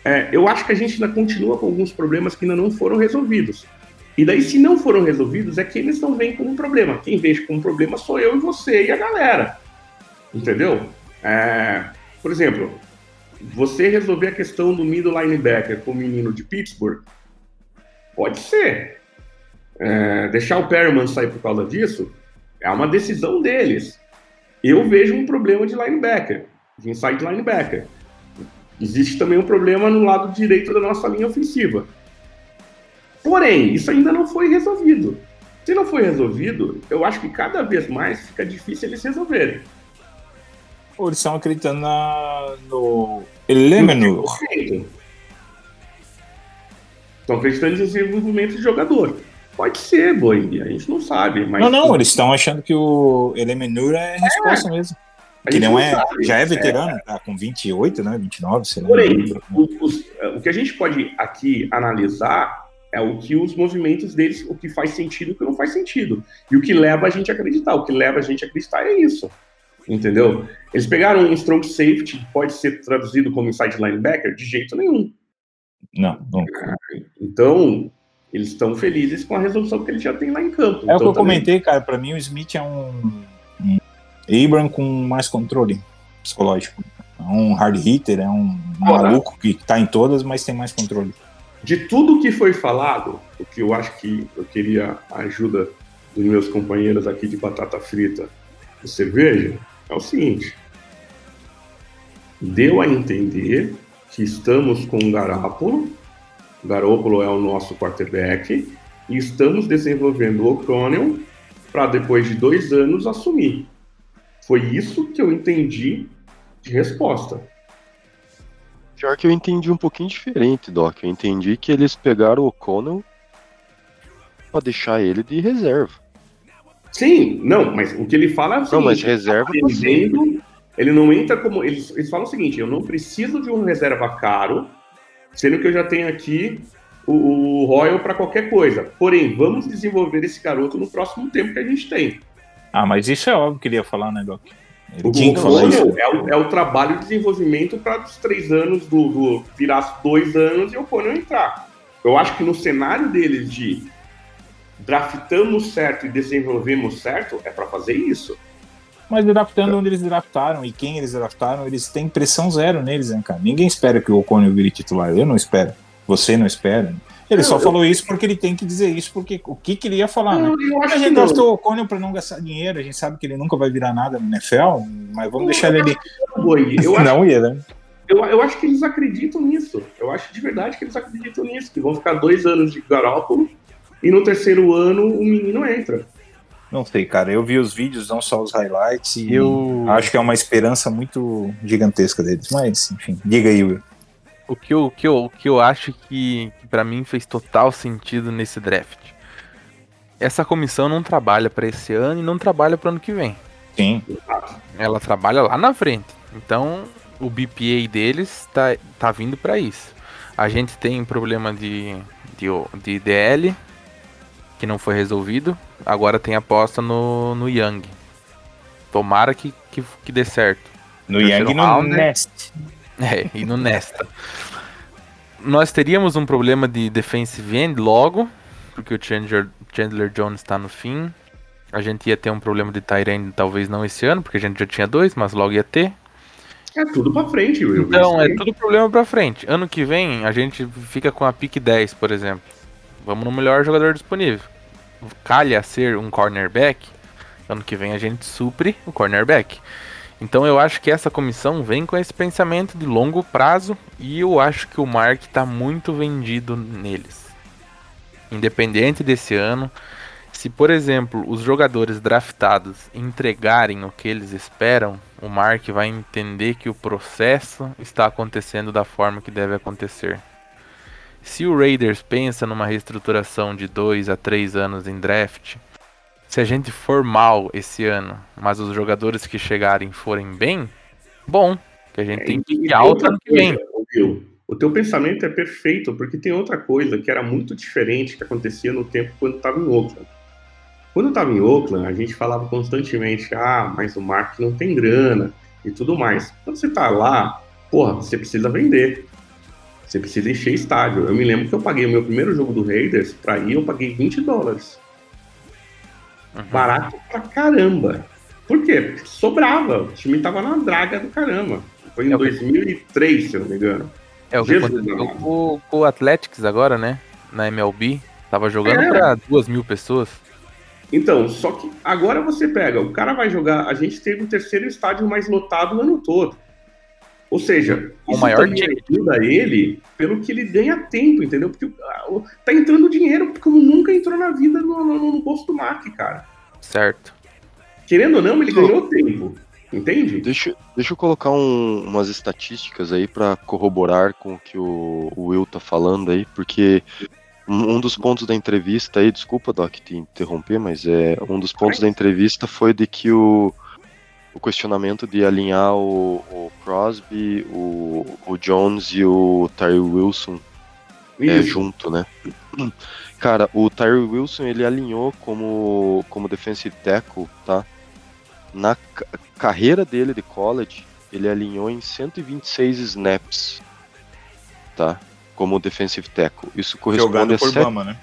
é, eu acho que a gente ainda continua com alguns problemas que ainda não foram resolvidos. E daí, se não foram resolvidos, é que eles não veem como problema. Quem vê como problema sou eu e você e a galera. Entendeu? É, por exemplo, você resolver a questão do middle linebacker com o menino de Pittsburgh, pode ser. É, deixar o Perriman sair por causa disso é uma decisão deles. Eu vejo um problema de linebacker, de inside linebacker. Existe também um problema no lado direito da nossa linha ofensiva. Porém, isso ainda não foi resolvido. Se não foi resolvido, eu acho que cada vez mais fica difícil eles resolverem. Ou eles estão acreditando na, no Elemenor. Estão acreditando em desenvolvimento de jogador. Pode ser, Boeing, a gente não sabe. Mas Não, não, eles estão achando que o Elemenor é resposta mesmo. Que não é, sabe. já é veterano, tá com 28, né? 29, sei lá. Porém, o, os- o que a gente pode aqui analisar é o que os movimentos deles, o que faz sentido e o que não faz sentido. E o que leva a gente a acreditar. O que leva a gente a acreditar é isso. Entendeu? Eles pegaram um strong safety, que pode ser traduzido como inside linebacker, de jeito nenhum. Não, não. Então, eles estão felizes com a resolução que eles já têm lá em campo. É o Então, que eu também- comentei, cara. Pra mim, o Smith é um Abram com mais controle psicológico. É um hard hitter, é um maluco que tá em todas, mas tem mais controle. De tudo que foi falado, o que eu acho que eu queria a ajuda dos meus companheiros aqui de batata frita e cerveja, é o seguinte. Deu a entender que estamos com o Garápolo, o Garópolo é o nosso quarterback, e estamos desenvolvendo o O'Connell para depois de dois anos assumir. Foi isso que eu entendi de resposta. Pior que eu entendi um pouquinho diferente, Doc. Eu entendi que eles pegaram o O'Connell pra deixar ele de reserva. Sim, não, mas o que ele fala é o Não, mas reserva vendo, ele não entra como. Eles, eles falam o seguinte: eu não preciso de um reserva caro, sendo que eu já tenho aqui o, o Royal para qualquer coisa. Porém, vamos desenvolver esse garoto no próximo tempo que a gente tem. Ah, mas isso é óbvio que ele ia falar, né, Doc? O falar Royal isso. é o, é o trabalho de desenvolvimento para os três anos do, do virar dois anos e o Conan entrar. Eu acho que no cenário deles de draftamos certo e desenvolvemos certo, é para fazer isso. Mas draftando onde eles draftaram e quem eles draftaram, eles têm pressão zero neles, né, cara? Ninguém espera que o O'Connell vire titular. Eu não espero. Você não espera. Ele Não, só eu- falou isso porque ele tem que dizer isso, porque o que, que ele ia falar, né? Não, eu A gente draftou o O'Connell pra não gastar dinheiro, a gente sabe que ele nunca vai virar nada no NFL, mas vamos deixar ele ali. Eu acho, Não ia, né? eu, eu acho que eles acreditam nisso. Eu acho de verdade que eles acreditam nisso. Que vão ficar dois anos de Garópolo e no terceiro ano o menino entra. Não sei, cara. Eu vi os vídeos, não só os highlights, e Eu- acho que é uma esperança muito gigantesca deles. Mas, enfim, diga aí, Will. O que eu, o que eu, o que eu acho que, que para mim fez total sentido nesse draft. Essa comissão não trabalha para esse ano e não trabalha para ano que vem. Sim. Ela trabalha lá na frente. Então, o BPA deles tá, tá vindo para isso. A gente tem problema de, de, de DL, que não foi resolvido. Agora tem aposta no, no Young. Tomara que, que, que dê certo. No Yang e no né? Nest. É, e no Nesta. Nós teríamos um problema de defensive end logo, porque o Chandler, Chandler Jones está no fim. A gente ia ter um problema de tight end, talvez não esse ano, porque a gente já tinha dois, mas logo ia ter. É tudo pra frente, Will. Então, é tudo problema pra frente. Ano que vem, a gente fica com a pick 10, por exemplo. Vamos no melhor jogador disponível. Calha ser um cornerback, ano que vem a gente supre o cornerback. Então eu acho que essa comissão vem com esse pensamento de longo prazo e eu acho que o Mark tá muito vendido neles. Independente desse ano, se por exemplo os jogadores draftados entregarem o que eles esperam, o Mark vai entender que o processo está acontecendo da forma que deve acontecer. Se o Raiders pensa numa reestruturação de 2 a 3 anos em draft, se a gente for mal esse ano, mas os jogadores que chegarem forem bem, bom, que a gente tem É, tem alta outra ano que vem. O teu pensamento é perfeito, porque tem outra coisa que era muito diferente que acontecia no tempo quando estava em Oakland. Quando estava em Oakland, a gente falava constantemente, ah, mas o Mark não tem grana e tudo mais. Quando você tá lá, porra, você precisa vender. Você precisa encher estádio. Eu me lembro que eu paguei o meu primeiro jogo do Raiders, pra ir eu paguei 20 dólares. Uhum. Barato pra caramba. Por quê? Porque sobrava. O time tava na draga do caramba. Foi em É o que- 2003, se eu não me engano. É o que Jesus aconteceu com, com o Athletics agora, né? Na MLB. Tava jogando É. pra duas mil pessoas. Então, só que agora você pega, o cara vai jogar. A gente teve o terceiro estádio mais lotado o ano todo. Ou seja, O isso maior ajuda ele pelo que ele ganha tempo, entendeu? Porque o- tá entrando dinheiro como nunca entrou na vida no, no, no bolso do Mark, cara. Certo. Querendo ou não, ele ganhou tempo. Entende? Deixa, deixa eu colocar um- umas estatísticas aí pra corroborar com o que o, o Will tá falando aí, porque um, um dos pontos da entrevista aí, desculpa, Doc, te interromper, mas é um dos pontos da entrevista foi de que o, o questionamento de alinhar o, o Crosby, o, o Jones e o Tyree Wilson é, junto, né? Cara, o Tyree Wilson ele alinhou como, como defensive tackle, tá? Na ca- carreira dele de college, ele alinhou em 126 snaps, tá? Como defensive tackle. Isso corresponde Jogado a por. Bama, né?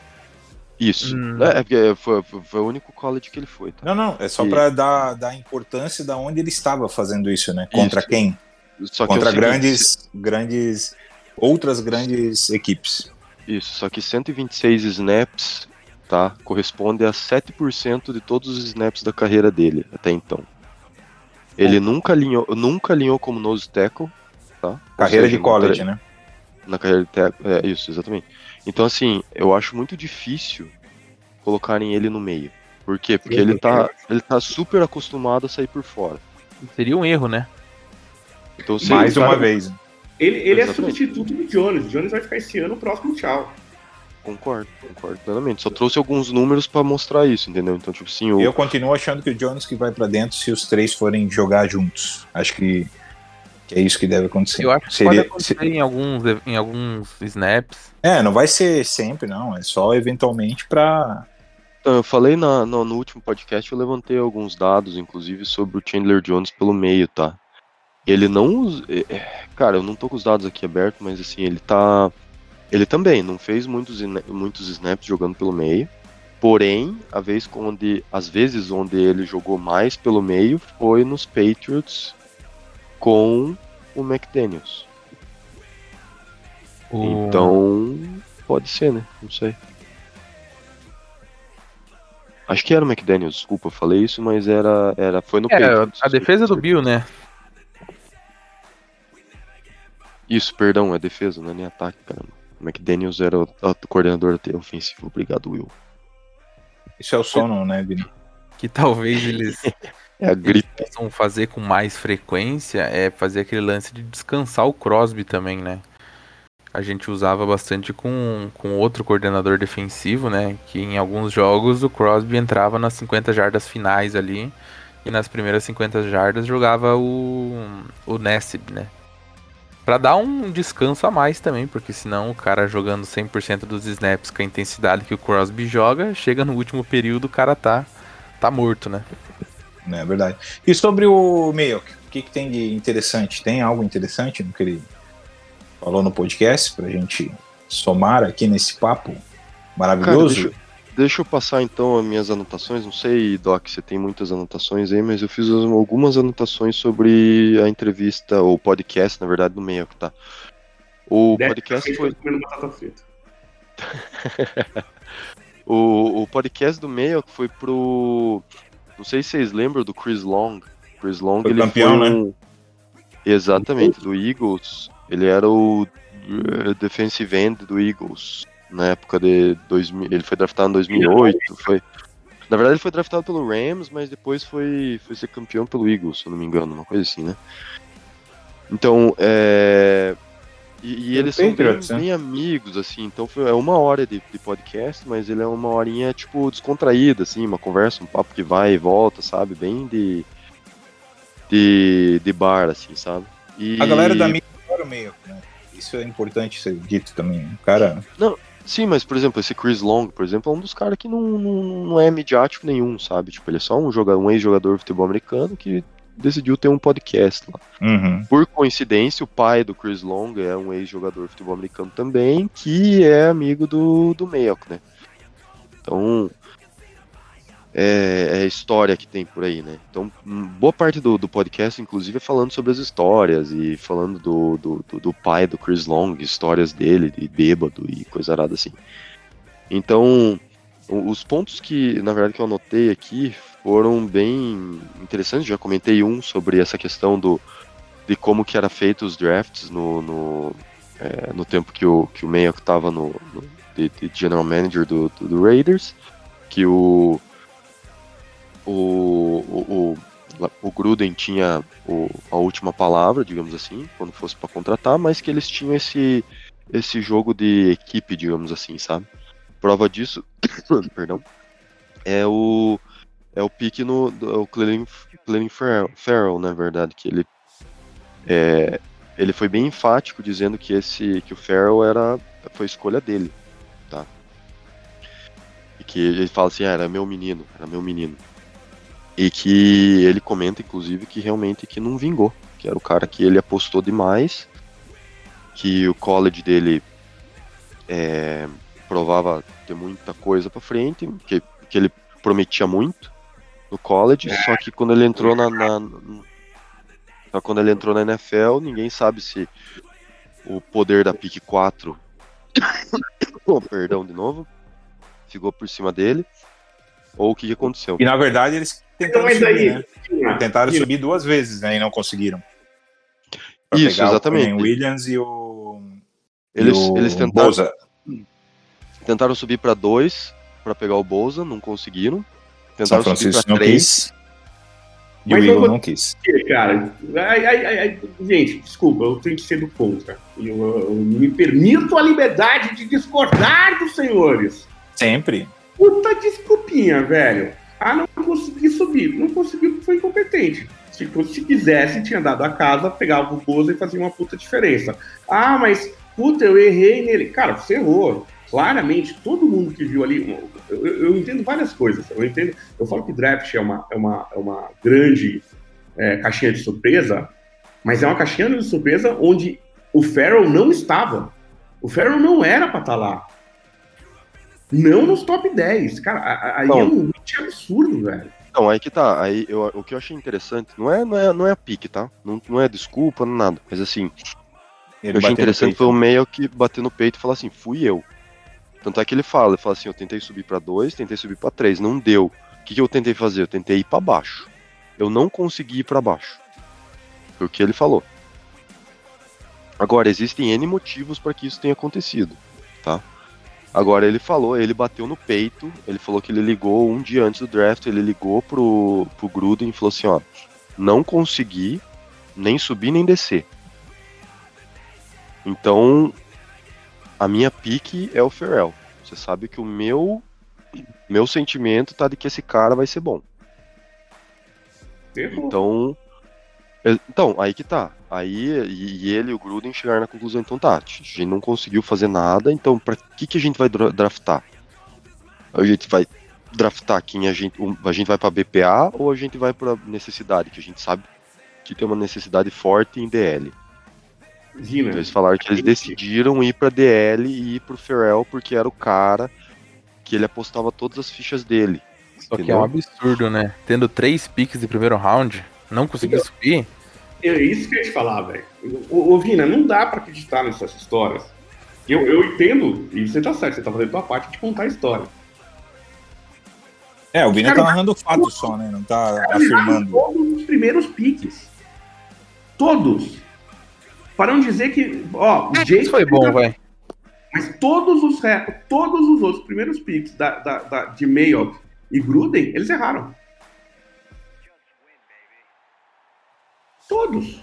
Isso. Hum. É, porque foi, foi- o único college que ele foi, tá? Não, não, é só E- pra dar, dar importância da onde ele estava fazendo isso, né? Contra Isso. quem? Só que é Contra seguinte, grandes, grandes, outras grandes equipes. Isso, só que 126 snaps, tá? Corresponde a 7% de todos os snaps da carreira dele até então. Ele nunca alinhou, nunca alinhou como nose tackle, tá? Carreira seja, de college, na, né? na carreira de tackle, é isso, exatamente. Então assim, eu acho muito difícil colocarem ele no meio. Por quê? Porque ele tá, ele tá super acostumado a sair por fora. Seria um erro, né? Então, se Mais ele- uma vez. Ele, ele é substituto do Jones. O Jones vai ficar esse ano, o próximo tchau. Concordo, concordo plenamente. Só trouxe alguns números pra mostrar isso, entendeu? Então, tipo assim, o, Eu continuo achando que o Jones que vai pra dentro se os três forem jogar juntos. Acho que, que é isso que deve acontecer. Eu acho que Seria- pode acontecer em alguns, em alguns snaps. É, não vai ser sempre, não. É só eventualmente pra. Então, eu falei na- no, no último podcast, eu levantei alguns dados, inclusive, sobre o Chandler Jones pelo meio, tá? Ele não. é, é, Cara, eu não tô com os dados aqui abertos, mas assim, ele tá. Ele também não fez muitos, muitos snaps jogando pelo meio. Porém, a vez onde, as vezes onde ele jogou mais pelo meio foi nos Patriots com o McDaniels. O- Então, pode ser, né? Não sei. Acho que era o McDaniels, desculpa, eu falei isso, mas era, era foi no É, Patriots. a defesa do Bill, né? Isso, perdão, é defesa, não é nem ataque, caramba. O McDaniels era o, o coordenador ofensivo. Obrigado, Will. Isso é o sono, né, Vini? que talvez eles É a gripe. possam fazer com mais frequência é fazer aquele lance de descansar o Crosby também, né? A gente usava bastante com, com outro coordenador defensivo, né? Que em alguns jogos o Crosby entrava nas 50 jardas finais ali e nas primeiras 50 jardas jogava o, o Nassib, né? Pra dar um descanso a mais também, porque senão o cara jogando 100% dos snaps com a intensidade que o Crosby joga, chega no último período o cara tá, tá morto, né? Não é verdade. E sobre o Mayock, o que, que tem de interessante? Tem algo interessante no que ele falou no podcast pra gente somar aqui nesse papo Cara, maravilhoso? deixa, deixa eu passar então as minhas anotações. Não sei, Doc, você tem muitas anotações aí, mas eu fiz as- algumas anotações sobre a entrevista, ou podcast, na verdade, do meio, tá? O podcast foi. batata frita. O, o podcast do meio foi pro. Não sei se vocês lembram do Chris Long. Chris Long, Foi ele campeão, foi né? um... Exatamente, do Eagles. Ele era o eh, defensive end do Eagles na época de 2000. Ele foi draftado em 2008. Foi... Na verdade, ele foi draftado pelo Rams, mas depois foi, foi ser campeão pelo Eagles, se eu não me engano, uma coisa assim, né? Então, é. E, e eles são bem, né? bem amigos, assim, então foi, é uma hora de, de podcast, mas ele é uma horinha, tipo, descontraída, assim, uma conversa, um papo que vai e volta, sabe? Bem de. de, de bar, assim, sabe? E... A galera da mídia adora o Mayock, né? Isso é importante ser dito também. O cara. Sim, mas, por exemplo, esse Chris Long, por exemplo, é um dos caras que não, não, não é midiático nenhum, sabe? Tipo, ele é só um, jogador, um ex-jogador de futebol americano que decidiu ter um podcast lá. Uhum. Por coincidência, o pai do Chris Long é um ex-jogador de futebol americano também, que é amigo do, do Mayock, né? Então, é, é a história que tem por aí, né? Então, hum, boa parte do, do podcast, inclusive, é falando sobre as histórias e falando do, do, do, do pai do Chris Long, histórias dele, de bêbado e coisa arada assim. Então, os pontos que, na verdade, que eu anotei aqui foram bem interessantes. Já comentei um sobre essa questão do, de como que era feito os drafts no, no, é, no tempo que o, que o Mayock estava no, no de, de general manager do, do, do Raiders, que o o, o, o, Gruden tinha o, a última palavra, digamos assim, quando fosse para contratar, mas que eles tinham esse, esse jogo de equipe, digamos assim, sabe? Prova disso, perdão, é o é o pique no do- o Clelin, Farrell, na verdade, que ele é, ele foi bem enfático dizendo que esse que o Farrell era foi escolha dele, tá? E que ele fala assim, ah, era meu menino, era meu menino. E que ele comenta, inclusive, que realmente que não vingou. Que era o cara que ele apostou demais. Que o college dele é, provava ter muita coisa pra frente. Que, que ele prometia muito no college. Só que quando ele entrou na, na- só quando ele entrou na NFL, ninguém sabe se o poder da pick 4. oh, perdão de novo. Ficou por cima dele. Ou o que, que aconteceu. E na verdade eles tentaram subir, aí, né? Tinha- Tentaram tinha- subir duas vezes, né? E não conseguiram. Pra Isso, pegar exatamente. O Williams e o. Eles, e o eles tentaram, Boza. tentaram subir pra dois pra pegar o Bolsa, não conseguiram. São Tentaram subir Francisco pra não três. quis. E o Mas eu Eagle não quis. Cara, ai, ai, ai, gente, desculpa, eu tenho que ser do contra. Eu, eu me permito a liberdade de discordar dos senhores. Sempre. Puta desculpinha, velho. Ah, não consegui subir. Não conseguiu porque foi incompetente. Se, se quisesse, tinha dado a casa, pegava o Boza e fazia uma puta diferença. Ah, mas, puta, eu errei nele. Cara, você errou. Claramente, todo mundo que viu ali. Eu, eu- entendo várias coisas. Eu entendo. Eu falo que draft é uma, é uma, é uma grande é, caixinha de surpresa, mas é uma caixinha de surpresa onde o Farrell não estava. O Farrell não era pra estar lá. Não nos top 10. Cara, aí Bom. é um hit absurdo, velho. Não, aí que tá. Aí eu, o que eu achei interessante, não é, não é, não é a pique, tá? Não, não é desculpa, não é nada. Mas assim, Ele eu achei interessante foi o meio que bater no peito e falar assim, fui eu. Tanto é que ele fala, ele fala assim, eu tentei subir pra dois, tentei subir pra três, não deu. O que, que eu tentei fazer? Eu tentei ir pra baixo. Eu não consegui ir pra baixo. Foi o que ele falou. Agora, existem N motivos para que isso tenha acontecido, tá? Agora ele falou, ele bateu no peito, ele falou que ele ligou um dia antes do draft, ele ligou pro, pro Gruden e falou assim, ó, não consegui nem subir nem descer. Então, a minha pique é o Ferrell. Você sabe que o meu meu sentimento tá de que esse cara vai ser bom. Errou. Então, é- então aí que tá. Aí e, ele e o Gruden chegaram na conclusão, então tá, a gente não conseguiu fazer nada, então pra que que a gente vai dra- draftar? A gente vai draftar quem a gente, a gente vai pra BPA ou a gente vai pra necessidade, que a gente sabe que tem uma necessidade forte em DL. Então eles falaram que eles decidiram ir pra DL e ir pro Ferrell porque era o cara que ele apostava todas as fichas dele. Só que é um entendeu? absurdo, né? Tendo três picks de primeiro round, não conseguir subir. é isso que eu ia te falar, velho. Ô, ô, Vina, não dá pra acreditar nessas histórias. Eu, eu entendo, e você tá certo, você tá fazendo a tua parte de contar a história. É, o Vina tá narrando fato só, né? Não tá afirmando. Todos os primeiros piques. Todos. Para não dizer que, ó, o Jake Isso foi bom, vai. Mas todos os, re- todos os outros primeiros picks da, da, da- de Mayock e Gruden, eles erraram. Todos.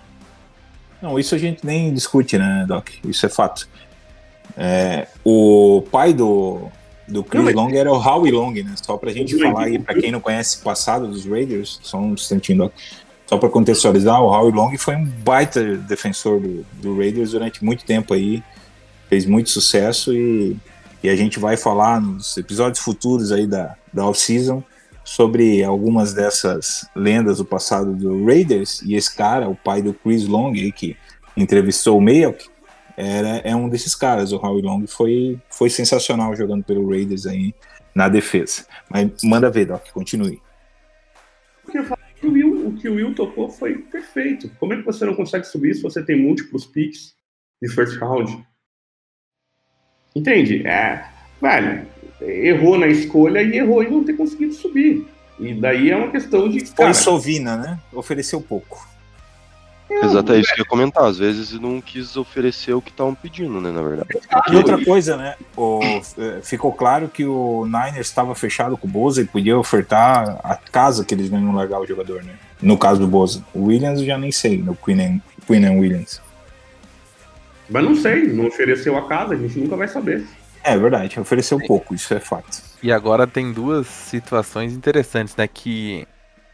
Não, isso a gente nem discute, né, Doc? Isso é fato. É, o pai do, do Chris Não, mas- Long era o Howie Long, né? Só pra gente falar aí, pra quem não conhece o passado dos Raiders, só um instantinho, Doc. Só pra contextualizar, o Howie Long foi um baita defensor do, do Raiders durante muito tempo aí, fez muito sucesso e, e a gente vai falar nos episódios futuros aí da, da off-season sobre algumas dessas lendas do passado do Raiders e esse cara, o pai do Chris Long, aí, que entrevistou o Mayock, era, é um desses caras. O Howie Long foi, foi sensacional jogando pelo Raiders aí na defesa. Mas manda ver, Doc, continue. Eu que o Will tocou foi perfeito. Como é que você não consegue subir se você tem múltiplos picks de first round? Entende? É, velho, errou na escolha e errou em não ter conseguido subir. E daí é uma questão de. Foi cara, Sovina, né? Ofereceu pouco. Exato, é isso que eu ia comentar. Às vezes não quis oferecer o que estavam pedindo, né, na verdade. E outra coisa, né? O, eh, ficou claro que o Niners estava fechado com o Boza e podia ofertar a casa que eles não iam largar o jogador, né? No caso do Boza. O Williams eu já nem sei, no Queen and, Queen and Williams. Mas não sei, não ofereceu a casa, a gente nunca vai saber. É verdade, ofereceu pouco, isso é fato. E agora tem duas situações interessantes, né? Que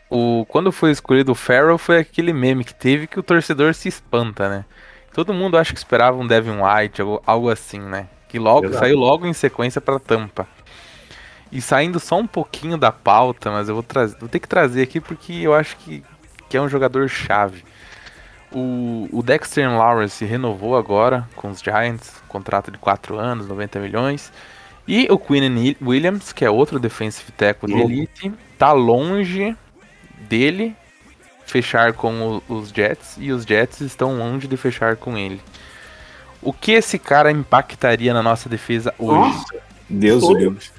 o quando foi escolhido o Farrell foi aquele meme que teve que o torcedor se espanta, né? Todo mundo acha que esperava um Devin White, algo, algo assim, né? Que logo Exato. saiu logo em sequência para Tampa. E saindo só um pouquinho da pauta, mas eu vou trazer, vou ter que trazer aqui porque eu acho que, que é um jogador chave. O, o Dexter Lawrence renovou agora com os Giants, contrato de 4 anos, 90 milhões. E o Quinn Williams, que é outro defensive tackle de elite, tá longe dele fechar com o- os Jets e os Jets estão longe de fechar com ele. O que esse cara impactaria na nossa defesa hoje? Nossa, Deus o Foi. Deus.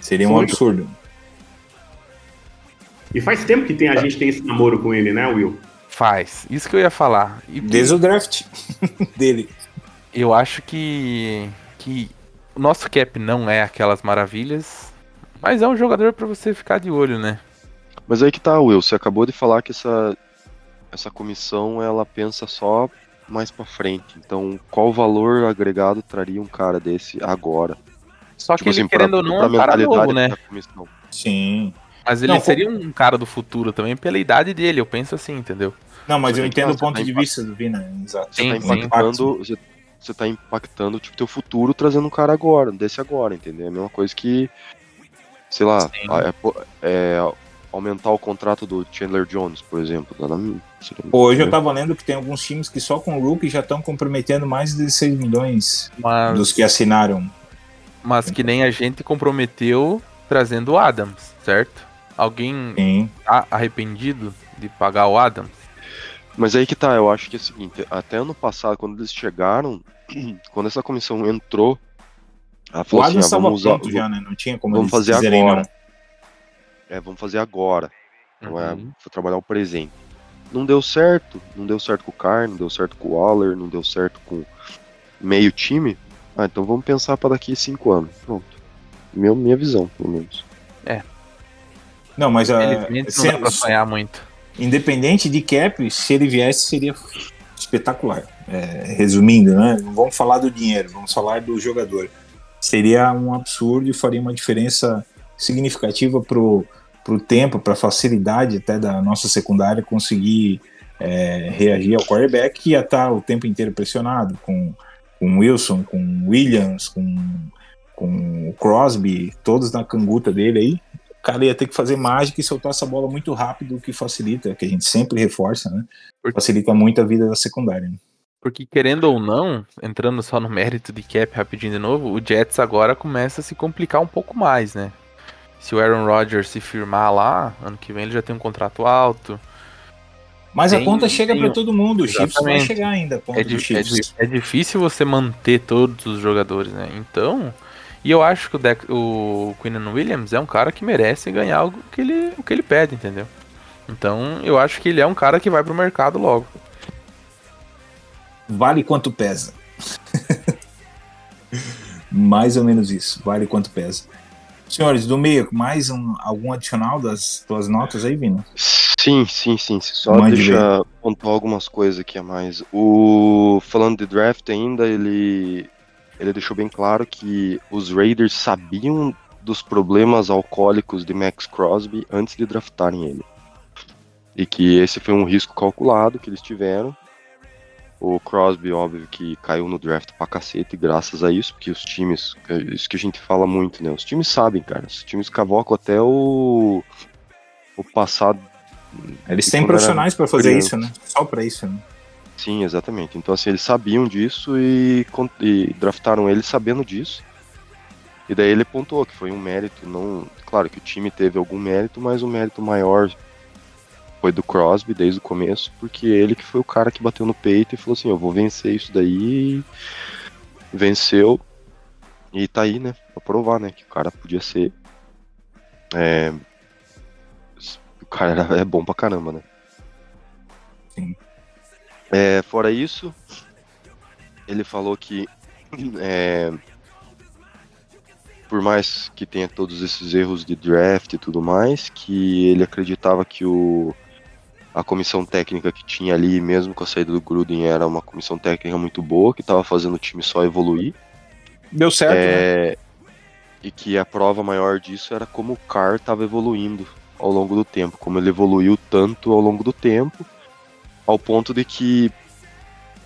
Seria um Foi. absurdo. e faz tempo que tem, a gente tem esse namoro com ele, né, Will? Faz. Isso que eu ia falar. E Desde o draft dele. eu acho que que o nosso cap não é aquelas maravilhas, mas é um jogador pra você ficar de olho, né? Mas aí que tá, Will, você acabou de falar que essa, essa comissão ela pensa só mais pra frente. Então, qual valor agregado traria um cara desse agora? Só que ele, querendo ou não, é um cara novo, né? Sim. Mas ele Não, seria um cara do futuro também pela idade dele, eu penso assim, entendeu? Não, mas Você eu que entendo o ponto tem de vista do Vina, exato. Você Sim, tá sim. impactando, você, você tá impactando tipo teu futuro trazendo um cara agora, desse agora, entendeu? É a mesma coisa que sei lá, é, é, aumentar o contrato do Chandler Jones, por exemplo. Seria- Hoje eu tava lendo que tem alguns times que só com o Rookie já estão comprometendo mais de 16 milhões Mas, dos que assinaram. mas que nem a gente comprometeu trazendo o Adams, certo? Alguém Sim. tá arrependido de pagar o Adams? Mas aí que tá, eu acho que é o seguinte, até ano passado, quando eles chegaram, quando essa comissão entrou, ela O falou assim, Adams ah, estava vamos usar, pronto já, né? Não tinha como vamos eles fazer agora. não. É, vamos fazer agora, não é, Uhum. vou trabalhar o presente. Não deu certo, não deu certo com o Carr, não deu certo com o Waller, não deu certo com meio time, Ah, então vamos pensar pra daqui cinco anos. Pronto. Meu, minha visão, pelo menos. Não, mas a, Felizmente não dá pra sonhar muito. independente de cap, se ele viesse, seria espetacular. É, resumindo, né? Não vamos falar do dinheiro, vamos falar do jogador. Seria um absurdo e faria uma diferença significativa pro, pro tempo, para facilidade até da nossa secundária conseguir é, reagir ao quarterback que ia estar o tempo inteiro pressionado com com Wilson, com Williams, com, com o Crosby, todos na canguta dele aí. O cara ia ter que fazer mágica e soltar essa bola muito rápido, o que facilita, que a gente sempre reforça, né? Facilita muito a vida da secundária. né? Porque querendo ou não, entrando só no mérito de cap rapidinho de novo, o Jets agora começa a se complicar um pouco mais, né? Se o Aaron Rodgers se firmar lá, ano que vem ele já tem um contrato alto. Mas a Tem- conta chega para todo mundo, o Chiefs vai chegar ainda, a É, do di- é, di- é difícil você manter todos os jogadores, né? Então, e eu acho que o, Dex, o Queenan Williams é um cara que merece ganhar algo que ele, o que ele pede, entendeu? Então, eu acho que ele é um cara que vai pro mercado logo. Vale quanto pesa. mais ou menos isso, vale quanto pesa. Senhores, do meio, mais um, algum adicional das tuas notas aí, Vina? Sim, sim, sim. Só Mande deixa pontuar algumas coisas aqui a mais. O falando de draft ainda, ele ele deixou bem claro que os Raiders sabiam dos problemas alcoólicos de Max Crosby antes de draftarem ele. E que esse foi um risco calculado que eles tiveram. O Crosby, óbvio, que caiu no draft pra cacete graças a isso, porque os times, é isso que a gente fala muito, né? Os times sabem, cara. Os times cavocam até o, o passado Eles têm profissionais para fazer criança. isso, né? Só para isso, né? Sim, exatamente. Então, assim, eles sabiam disso e, e draftaram ele sabendo disso. E daí ele pontuou que foi um mérito, não. Claro que o time teve algum mérito, mas o mérito maior foi do Crosby desde o começo, porque ele que foi o cara que bateu no peito e falou assim: eu vou vencer isso daí. Venceu. E tá aí, né? Pra provar, né? Que o cara podia ser. É. O cara era, é bom pra caramba, né? Sim. É, fora isso, ele falou que é, por mais que tenha todos esses erros de draft e tudo mais, que ele acreditava que o, a comissão técnica que tinha ali, mesmo com a saída do Gruden, era uma comissão técnica muito boa, que estava fazendo o time só evoluir. Deu certo, né? É, E que a prova maior disso era como o Carr estava evoluindo ao longo do tempo, como ele evoluiu tanto ao longo do tempo, ao ponto de que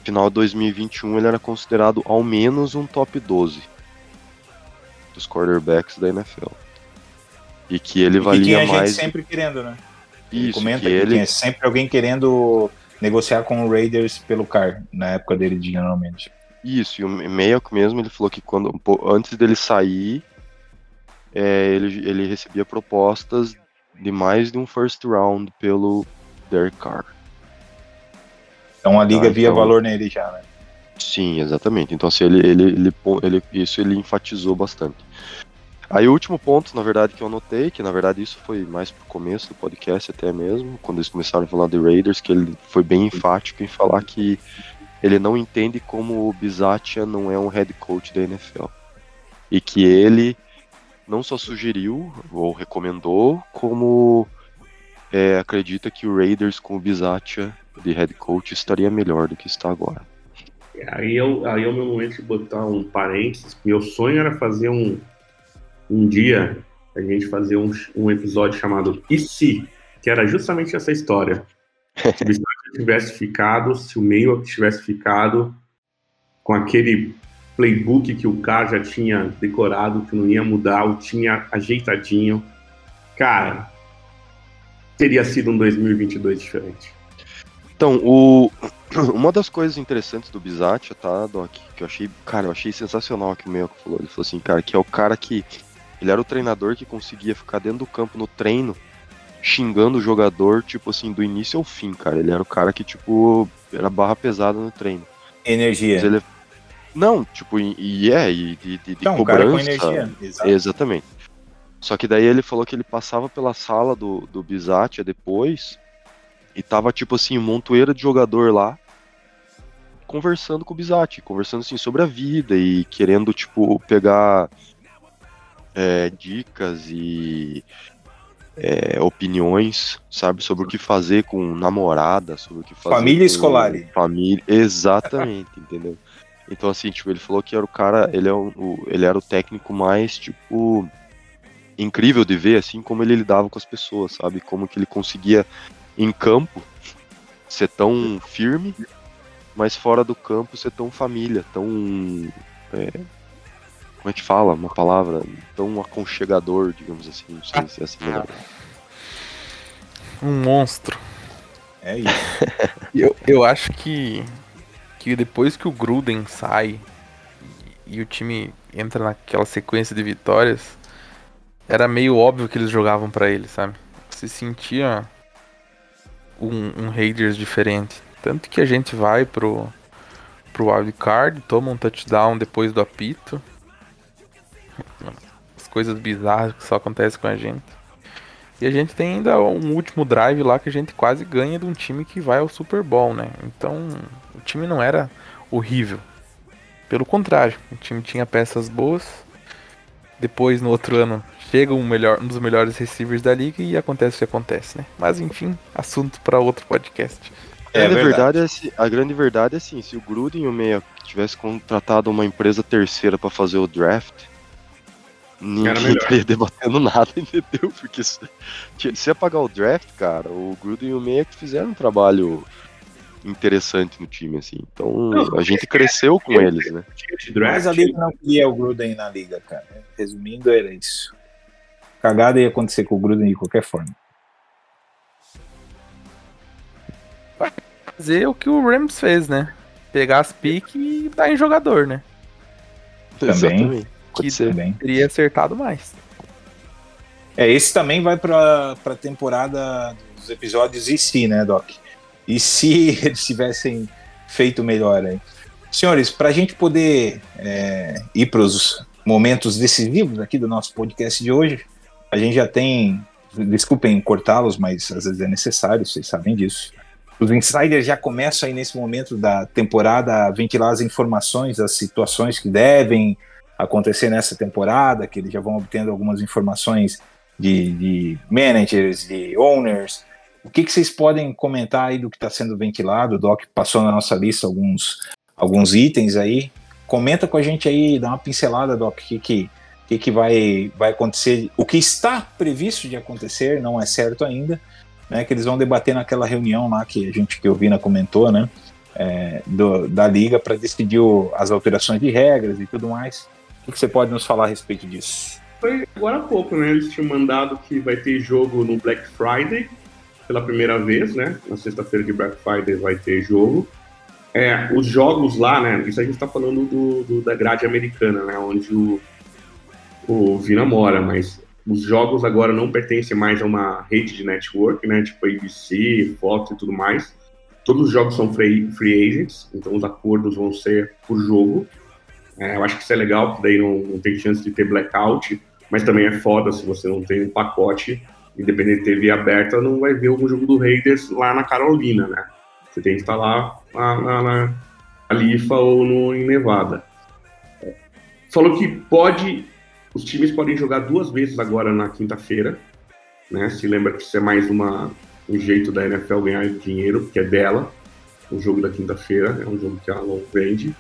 final de 2021 ele era considerado ao menos um top 12 dos quarterbacks da NFL. E que ele E que valia tinha mais gente sempre querendo, né? Ele isso, comenta que ele tinha sempre alguém querendo negociar com o Raiders pelo car na época dele, geralmente. Isso, e o Mayock mesmo, ele falou que quando, antes dele sair, é, ele, ele recebia propostas de mais de um first round pelo Derek Carr. Então a liga Ah, via então- valor nele já, né? Sim, exatamente. Então, assim, ele, ele, ele, ele- isso ele enfatizou bastante. Aí o último ponto, na verdade, que eu notei, que na verdade isso foi mais pro começo do podcast até mesmo, quando eles começaram a falar de Raiders, que ele foi bem enfático em falar que ele não entende como o Bizatia não é um head coach da NFL. E que ele não só sugeriu ou recomendou, como é, acredita que o Raiders com o Bizatia de head coach estaria melhor do que está agora. Aí, eu, aí é o meu momento de botar um parênteses. Meu sonho era fazer um, um dia, a gente fazer um, um episódio chamado E se? Que era justamente essa história. Se o Bismarck tivesse ficado, se o meio tivesse ficado com aquele playbook que o cara já tinha decorado, que não ia mudar, o tinha ajeitadinho. Cara, teria sido um 2022 diferente. Então, o... uma das coisas interessantes do Bizatia, tá, Doc, que eu achei, cara, eu achei sensacional que o Meio falou. Ele falou assim, cara, que é o cara que. Ele era o treinador que conseguia ficar dentro do campo no treino, xingando o jogador, tipo assim, do início ao fim, cara. Ele era o cara que, tipo, era barra pesada no treino. Energia. Ele. Não, tipo, e, é, e de, de, de Então, cara com cobrança. energia. Exato. Exatamente. Só que daí ele falou que ele passava pela sala do, do Bizatia depois e tava tipo assim, um montoeira de jogador lá. conversando com o Bizatti, conversando assim sobre a vida e querendo, tipo, pegar é, dicas e é, opiniões, sabe, sobre o que fazer com namorada, sobre o que fazer Família escolar. Família, exatamente, entendeu? Então assim, tipo, ele falou que era o cara, ele, é o, o- ele era o técnico mais, tipo, incrível de ver, assim, como ele lidava com as pessoas, sabe? Como que ele conseguia, em campo, ser tão firme, mas fora do campo ser tão família, tão... é, como é que fala uma palavra? Tão aconchegador, digamos assim, não sei se é essa a melhor. Um monstro. É isso. Eu, eu acho que, que depois que o Gruden sai e, e o time entra naquela sequência de vitórias, era meio óbvio que eles jogavam pra ele, sabe? Se sentia um, um Raiders diferente. Tanto que a gente vai pro, pro wildcard, toma um touchdown depois do apito. As coisas bizarras que só acontecem com a gente. E a gente tem ainda um último drive lá que a gente quase ganha de um time que vai ao Super Bowl, né? Então, o time não era horrível. Pelo contrário, o time tinha peças boas. Depois, no outro ano, chega um, melhor, um dos melhores receivers da liga e acontece o que acontece, né? Mas enfim, assunto para outro podcast. A É grande, verdade. verdade é assim, a grande verdade é assim, se o Gruden e o Meia tivesse contratado uma empresa terceira pra fazer o draft, ninguém estaria debatendo nada, entendeu? Porque se, se ia pagar o draft, cara, o Gruden e o Meia que fizeram um trabalho interessante no time, assim. Então Não, a gente cresceu com eles, né? Tinha de draft, Mas a liga não queria o Gruden na liga, cara. Resumindo, era isso. Cagada ia acontecer com o Gruden de qualquer forma. Fazer o que o Rams fez, né? Pegar as piques e dar em jogador, né? Também. Exatamente. Que teria acertado mais. É, esse também vai para a temporada dos episódios e se, né, Doc? E se eles tivessem feito melhor aí. Senhores, para a gente poder é, ir para os momentos decisivos aqui do nosso podcast de hoje, a gente já tem. Desculpem cortá-los, mas às vezes é necessário, vocês sabem disso. Os insiders já começam aí nesse momento da temporada a ventilar as informações, as situações que devem acontecer nessa temporada, que eles já vão obtendo algumas informações de, de managers, de owners. O que, que vocês podem comentar aí do que está sendo ventilado? O Doc passou na nossa lista alguns, alguns itens aí. Comenta com a gente aí, dá uma pincelada, Doc, o que, que, que, que vai, vai acontecer, o que está previsto de acontecer, não é certo ainda, né? Que eles vão debater naquela reunião lá que a gente que o Vina comentou, né? é, do- da liga para decidir o- as alterações de regras e tudo mais. O que, você pode nos falar a respeito disso? Foi agora há pouco, né? Eles tinham mandado que vai ter jogo no Black Friday pela primeira vez, né? Na sexta-feira de Black Friday vai ter jogo. É, os jogos lá, né? Isso a gente tá falando do, do- da grade americana, né? Onde o, o Vina mora, mas os jogos agora não pertencem mais a uma rede de network, né? Tipo ABC, Fox e tudo mais. Todos os jogos são free, free agents, então os acordos vão ser por jogo. É, eu acho que isso é legal, porque daí não, não tem chance de ter blackout, mas também é foda se você não tem um pacote, independente de TV aberta, não vai ver algum jogo do Raiders lá na Carolina, né? Você tem que estar lá na, na, Califa ou no, em Nevada. Falou que pode, os times podem jogar duas vezes agora na quinta-feira, né? Se lembra que isso é mais uma, um jeito da NFL ganhar dinheiro, porque é dela, o jogo da quinta-feira, é um jogo que ela não vende.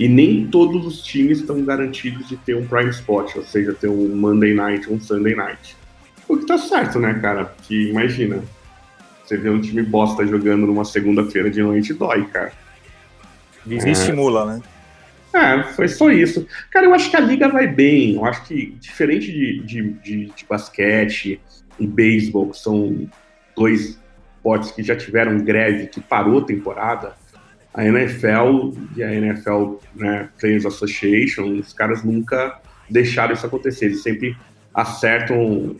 E nem todos os times estão garantidos de ter um prime spot, ou seja, ter um Monday night ou um Sunday night. O que tá certo, né, cara? Porque imagina, você vê um time bosta jogando numa segunda-feira de noite, dói, cara. Desestimula, né? É, foi só isso. Cara, eu acho que a liga vai bem. Eu acho que, diferente de, de, de, de basquete e beisebol, que são dois esportes que já tiveram greve, que parou a temporada, a NFL e a NFL né, Players Association, os caras nunca deixaram isso acontecer. Eles sempre acertam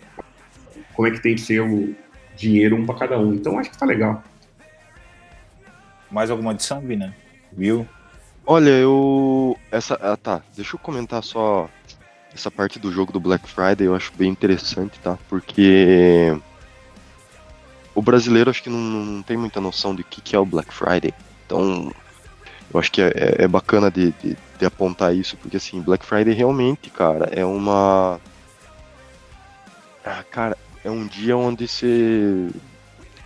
como é que tem que ser o dinheiro um para cada um. Então acho que tá legal. Mais alguma adição, Vina? Viu? Olha, eu. Essa. Ah, tá. Deixa eu comentar só essa parte do jogo do Black Friday, eu acho bem interessante, tá? Porque o brasileiro acho que não, não tem muita noção de o que, que é o Black Friday. Então, Eu acho que é, é- é bacana de, de- de apontar isso, porque assim, Black Friday realmente, cara, é uma. Ah, cara, é um dia onde você.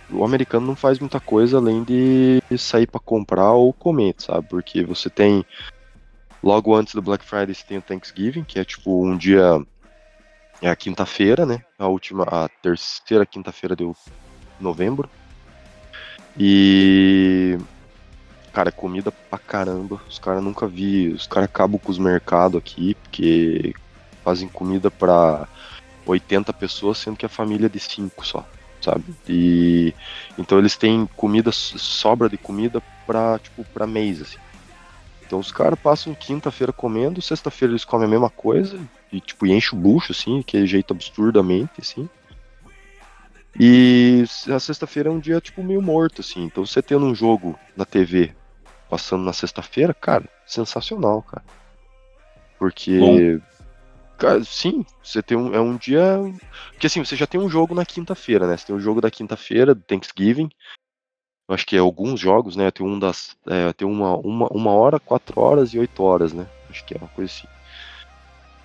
O americano não faz muita coisa além de sair pra comprar ou comer, sabe? Porque você tem. Logo antes do Black Friday você tem o Thanksgiving, que é tipo um dia. É a quinta-feira, né? A última. A terceira quinta-feira de novembro. E. Cara, comida pra caramba. Os caras nunca vi. Os caras acabam com os mercados aqui, porque fazem comida pra 80 pessoas, sendo que a família é de 5 só, sabe? E então eles têm comida, sobra de comida pra, tipo, pra mês, assim. Então os caras passam quinta-feira comendo, sexta-feira eles comem a mesma coisa, e tipo, e enche o bucho, assim, que jeito absurdamente, assim. E a sexta-feira é um dia, tipo, meio morto, assim. Então você tendo um jogo na TV passando na sexta-feira, cara, sensacional, cara. Porque. Cara, sim, você tem um. É um dia. Porque assim, você já tem um jogo na quinta-feira, né? Você tem o jogo da quinta-feira, do Thanksgiving. Eu acho que é alguns jogos, né? Tem um das. É, tem uma, uma, uma hora, quatro horas e oito horas, né? Acho que é uma coisa assim.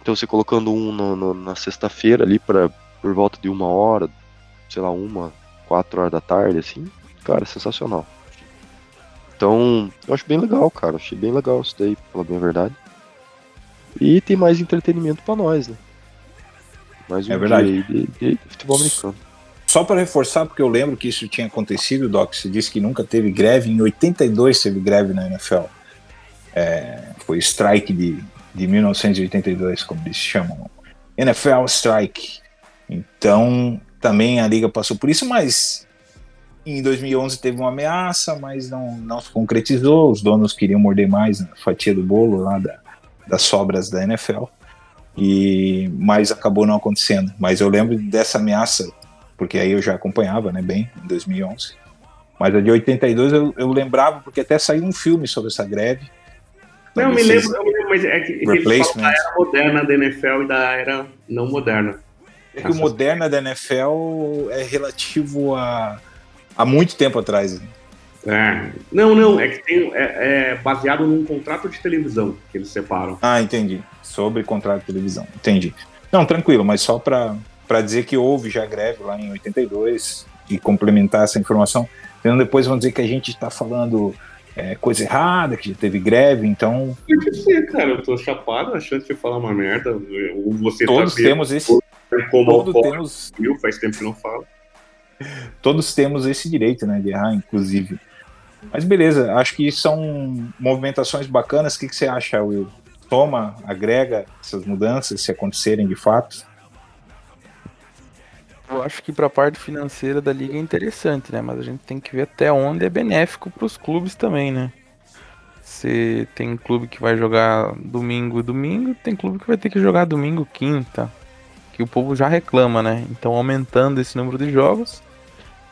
Então você colocando um no- no- na sexta-feira ali para por volta de uma hora, sei lá, uma, quatro horas da tarde, assim, cara, sensacional. Então, eu acho bem legal, cara. Achei bem legal isso daí, pela bem a verdade. E tem mais entretenimento pra nós, né? Mais um É verdade. aí de, de futebol americano. Só para reforçar, porque eu lembro que isso tinha acontecido, Doc, você disse que nunca teve greve, em 82 teve greve na NFL. É, foi strike de, de 1982, como eles chamam. NFL Strike. Então, também a liga passou por isso, mas em 2011 teve uma ameaça, mas não, não se concretizou. Os donos queriam morder mais a fatia do bolo lá da, das sobras da NFL. E, mas acabou não acontecendo. Mas eu lembro dessa ameaça porque aí eu já acompanhava, né, bem, em 2011. Mas a de 82 eu, eu lembrava, porque até saiu um filme sobre essa greve. Não, eu me lembro, eu me lembro, mas é que, é Replacement. da era moderna da NFL e da era não moderna. É que o moderna da NFL é relativo a, a muito tempo atrás. É. Não, não, é que tem, é, é baseado num contrato de televisão que eles separam. Ah, entendi. Sobre contrato de televisão. Entendi. Não, tranquilo, mas só para dizer que houve já greve lá em 82 e complementar essa informação. Senão depois vão dizer que a gente está falando é, coisa errada, que já teve greve, então Pode ser, cara, eu tô chapado achando que falar uma merda. Ou você todos tá temos esse. como Todos o temos, viu, faz tempo que não fala. Todos temos esse direito, né, de errar, inclusive. Mas beleza, acho que são movimentações bacanas. O que, que você acha, Will? Toma, agrega essas mudanças, se acontecerem de fato? Eu acho que pra parte financeira da liga é interessante, né? Mas a gente tem que ver até onde é benéfico pros clubes também, né? Se tem clube que vai jogar domingo, domingo, tem clube que vai ter que jogar domingo, quinta. Que o povo já reclama, né? Então aumentando esse número de jogos,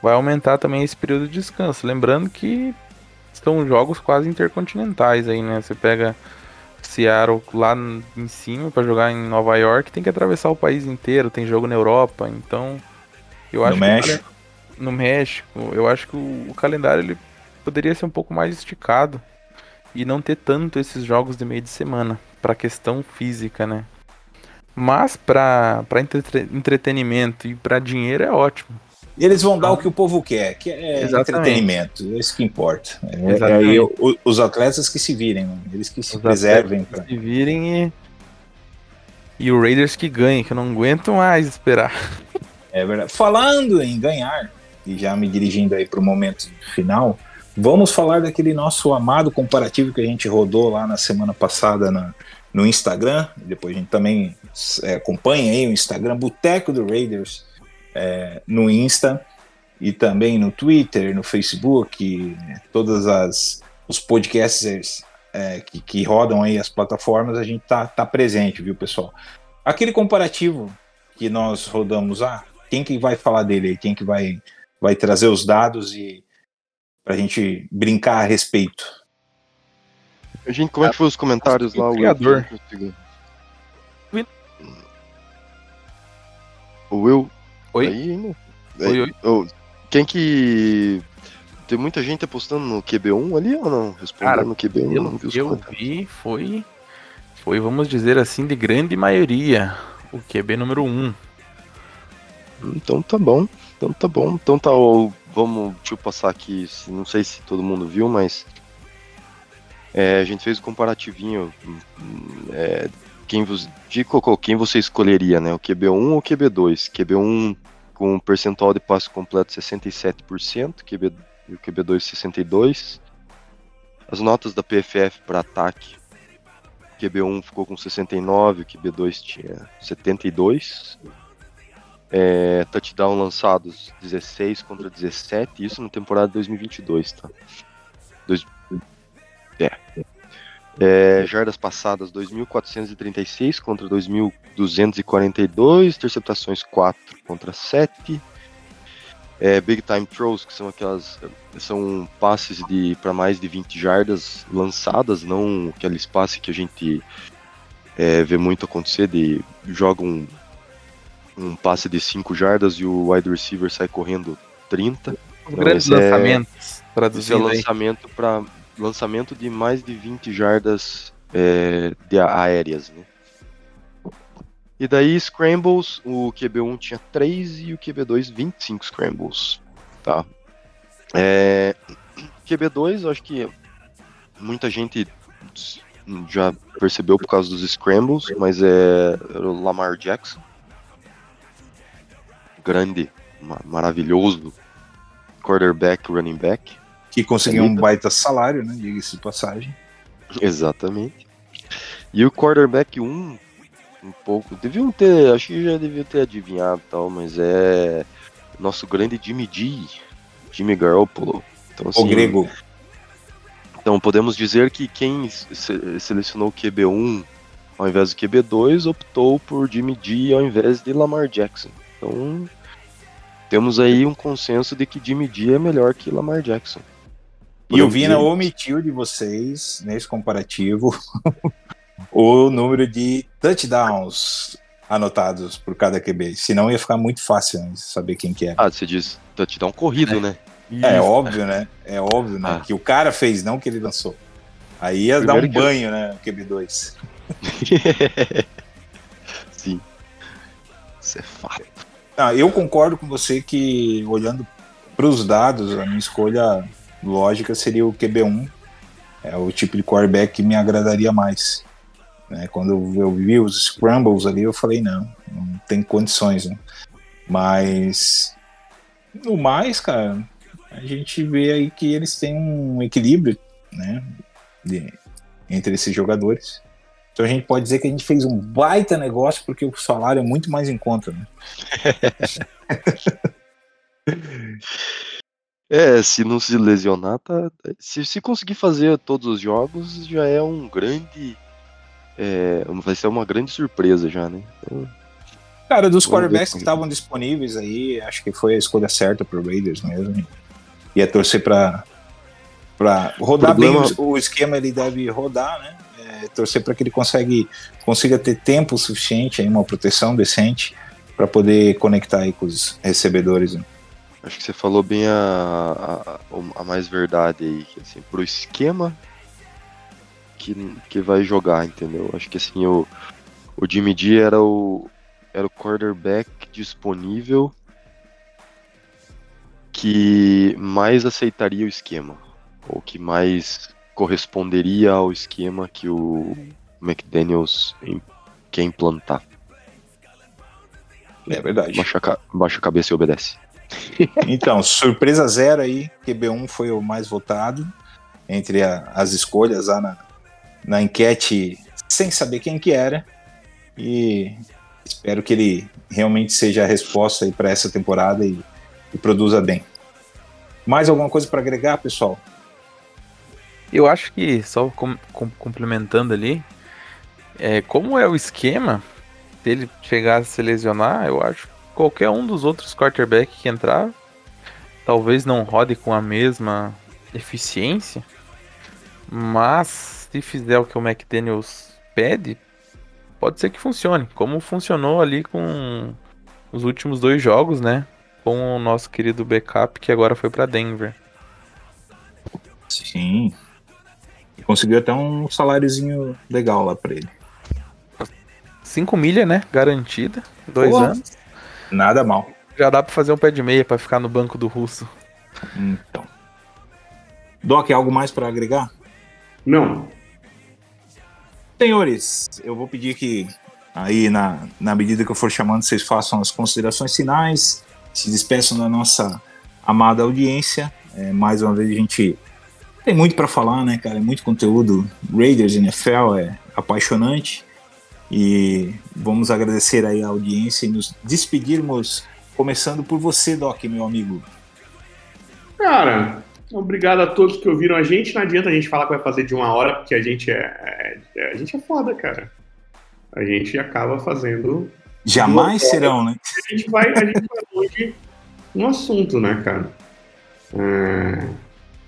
vai aumentar também esse período de descanso. Lembrando que são jogos quase intercontinentais aí, né? Você pega Seattle lá em cima pra jogar em Nova York, tem que atravessar o país inteiro, tem jogo na Europa, então eu No acho que o México. no México, eu acho que o, calendário ele poderia ser um pouco mais esticado e não ter tanto esses jogos de meio de semana pra questão física, né? Mas pra para entretenimento e pra dinheiro é ótimo. E eles vão dar o que o povo quer, que é Exatamente. entretenimento. É isso que importa. É, Exatamente. é, o- os atletas que se virem, eles que se Os preservem. pra- Se virem e e o Raiders que ganhe, que eu não aguento mais esperar. É verdade. Falando em ganhar, e já me dirigindo aí para o momento final, vamos falar daquele nosso amado comparativo que a gente rodou lá na semana passada na- no Instagram. Depois a gente também é, acompanha aí o Instagram Boteco do Raiders é, no Insta e também no Twitter, no Facebook, né, todas as os podcasters é, que, que rodam aí as plataformas, a gente tá, tá presente, viu, pessoal? Aquele comparativo que nós rodamos, ah, quem que vai falar dele aí? Quem que vai, vai trazer os dados e pra gente brincar a respeito? Gente, como é que foi os comentários lá? Will? criador. O Will? Oi? Aí? Oi, oi. Quem que. tem muita gente apostando no QB1 ali ou não? Respondendo Cara, no QB1, Eu, não vi os eu vi, foi, foi, vamos dizer assim, de grande maioria, o QB número 1. Então tá bom. Então tá bom. Então tá, vamos, deixa eu passar aqui, não sei se todo mundo viu, mas é, a gente fez o comparativinho. hum, é, quem vos, de Cocô, quem você escolheria, né? O QB1 ou o QB2? QB1 com um percentual de passe completo 67%, QB, e o QB2 62%. As notas da PFF para ataque. QB1 ficou com 69, o QB2 tinha 72. É, touchdown lançados 16 contra 17, isso na temporada 2022, tá? Dois. É, jardas passadas 2.436 contra 2.242, interceptações 4 contra 7. É, big time throws, que são aquelas são passes de para mais de 20 jardas lançadas, não aqueles passes que a gente é, vê muito acontecer de joga um um passe de 5 jardas e o wide receiver sai correndo 30. Os Não, grandes esse é- lançamentos, Esse é aí. lançamento para lançamento de mais de 20 jardas é, de aéreas, né? E daí scrambles, o QB1 tinha 3 e o QB2 25 scrambles, tá? É, QB2, eu acho que muita gente já percebeu por causa dos scrambles, mas é o Lamar Jackson. Grande, ma- maravilhoso quarterback, running back. Que conseguiu um baita salário, né? Diga-se de passagem. Exatamente. E o quarterback 1, um pouco, deviam ter, acho que já deviam ter adivinhado tal, mas é nosso grande Jimmy G, Jimmy Garoppolo. Então, assim, O grego. Então podemos dizer que quem se- selecionou o QB1 ao invés do QB2 optou por Jimmy G ao invés de Lamar Jackson. Então temos aí um consenso de que Jimmy G é melhor que Lamar Jackson. E o Vina omitiu de vocês, nesse comparativo, o número de touchdowns anotados por cada QB. Senão ia ficar muito fácil né, saber quem que era. Ah, você diz touchdown corrido, né? É óbvio, né? É óbvio, né? Ah. Que o cara fez, não que ele lançou. Aí ia dar Primeiro um que eu- banho, né? O QB2. Sim. Isso é fato. Ah, eu concordo com você que, olhando para os dados, a minha escolha lógica seria o QB1. É o tipo de quarterback que me agradaria mais. Né? Quando eu, vi os scrambles ali, eu falei, não, não tem condições. Né? Mas, no mais, cara, a gente vê aí que eles têm um equilíbrio né? de- entre esses jogadores. Então a gente pode dizer que a gente fez um baita negócio porque o salário é muito mais em conta. Né? É, se não se lesionar, tá. Se, se conseguir fazer todos os jogos, já é um grande. É, vai ser uma grande surpresa já, né? Então, Cara, dos quarterbacks que estavam disponíveis aí, acho que foi a escolha certa pro Raiders mesmo. Ia torcer pra, pra rodar Problema- bem o, o esquema, ele deve rodar, né? É, torcer para que ele consegue, consiga ter tempo suficiente, aí, uma proteção decente, para poder conectar aí com os recebedores. né? Acho que você falou bem a, a, a mais verdade aí, que assim, pro esquema que, que vai jogar, entendeu? Acho que assim, o, o Jimmy G era o, era o quarterback disponível que mais aceitaria o esquema, ou que mais corresponderia ao esquema que o McDaniels quer implantar. É verdade. Baixa, baixa a cabeça e obedece. Então, surpresa zero aí, QB1 foi o mais votado entre a- as escolhas lá na, na enquete, sem saber quem que era. E espero que ele realmente seja a resposta aí para essa temporada e, e produza bem. Mais alguma coisa para agregar, pessoal? Eu acho que, só com- com- complementando ali, é, como é o esquema, se ele chegar a se lesionar, eu acho qualquer um dos outros quarterbacks que entrar, talvez não rode com a mesma eficiência, mas se fizer o que o McDaniels pede, pode ser que funcione, como funcionou ali com os últimos dois jogos, né? Com o nosso querido backup que agora foi para Denver. Sim. E conseguiu até um saláriozinho legal lá pra ele. 5 milha, né? Garantida. Dois Porra. anos. Nada mal. Já dá pra fazer um pé de meia pra ficar no banco do russo. Então. Doc, algo mais pra agregar? Não. Senhores, eu vou pedir que aí na, na medida que eu for chamando, vocês façam as considerações finais, se despeçam da nossa amada audiência. É, mais uma vez a gente tem muito para falar, né, cara? É muito conteúdo. Raiders NFL é apaixonante. E vamos agradecer aí a audiência e nos despedirmos, começando por você, Doc, meu amigo. Cara, obrigado a todos que ouviram a gente. Não adianta a gente falar que vai fazer de uma hora, porque a gente é, é- a gente é foda, cara. A gente acaba fazendo. Jamais serão, né? A gente vai, a gente vai longe no assunto, né, cara? É,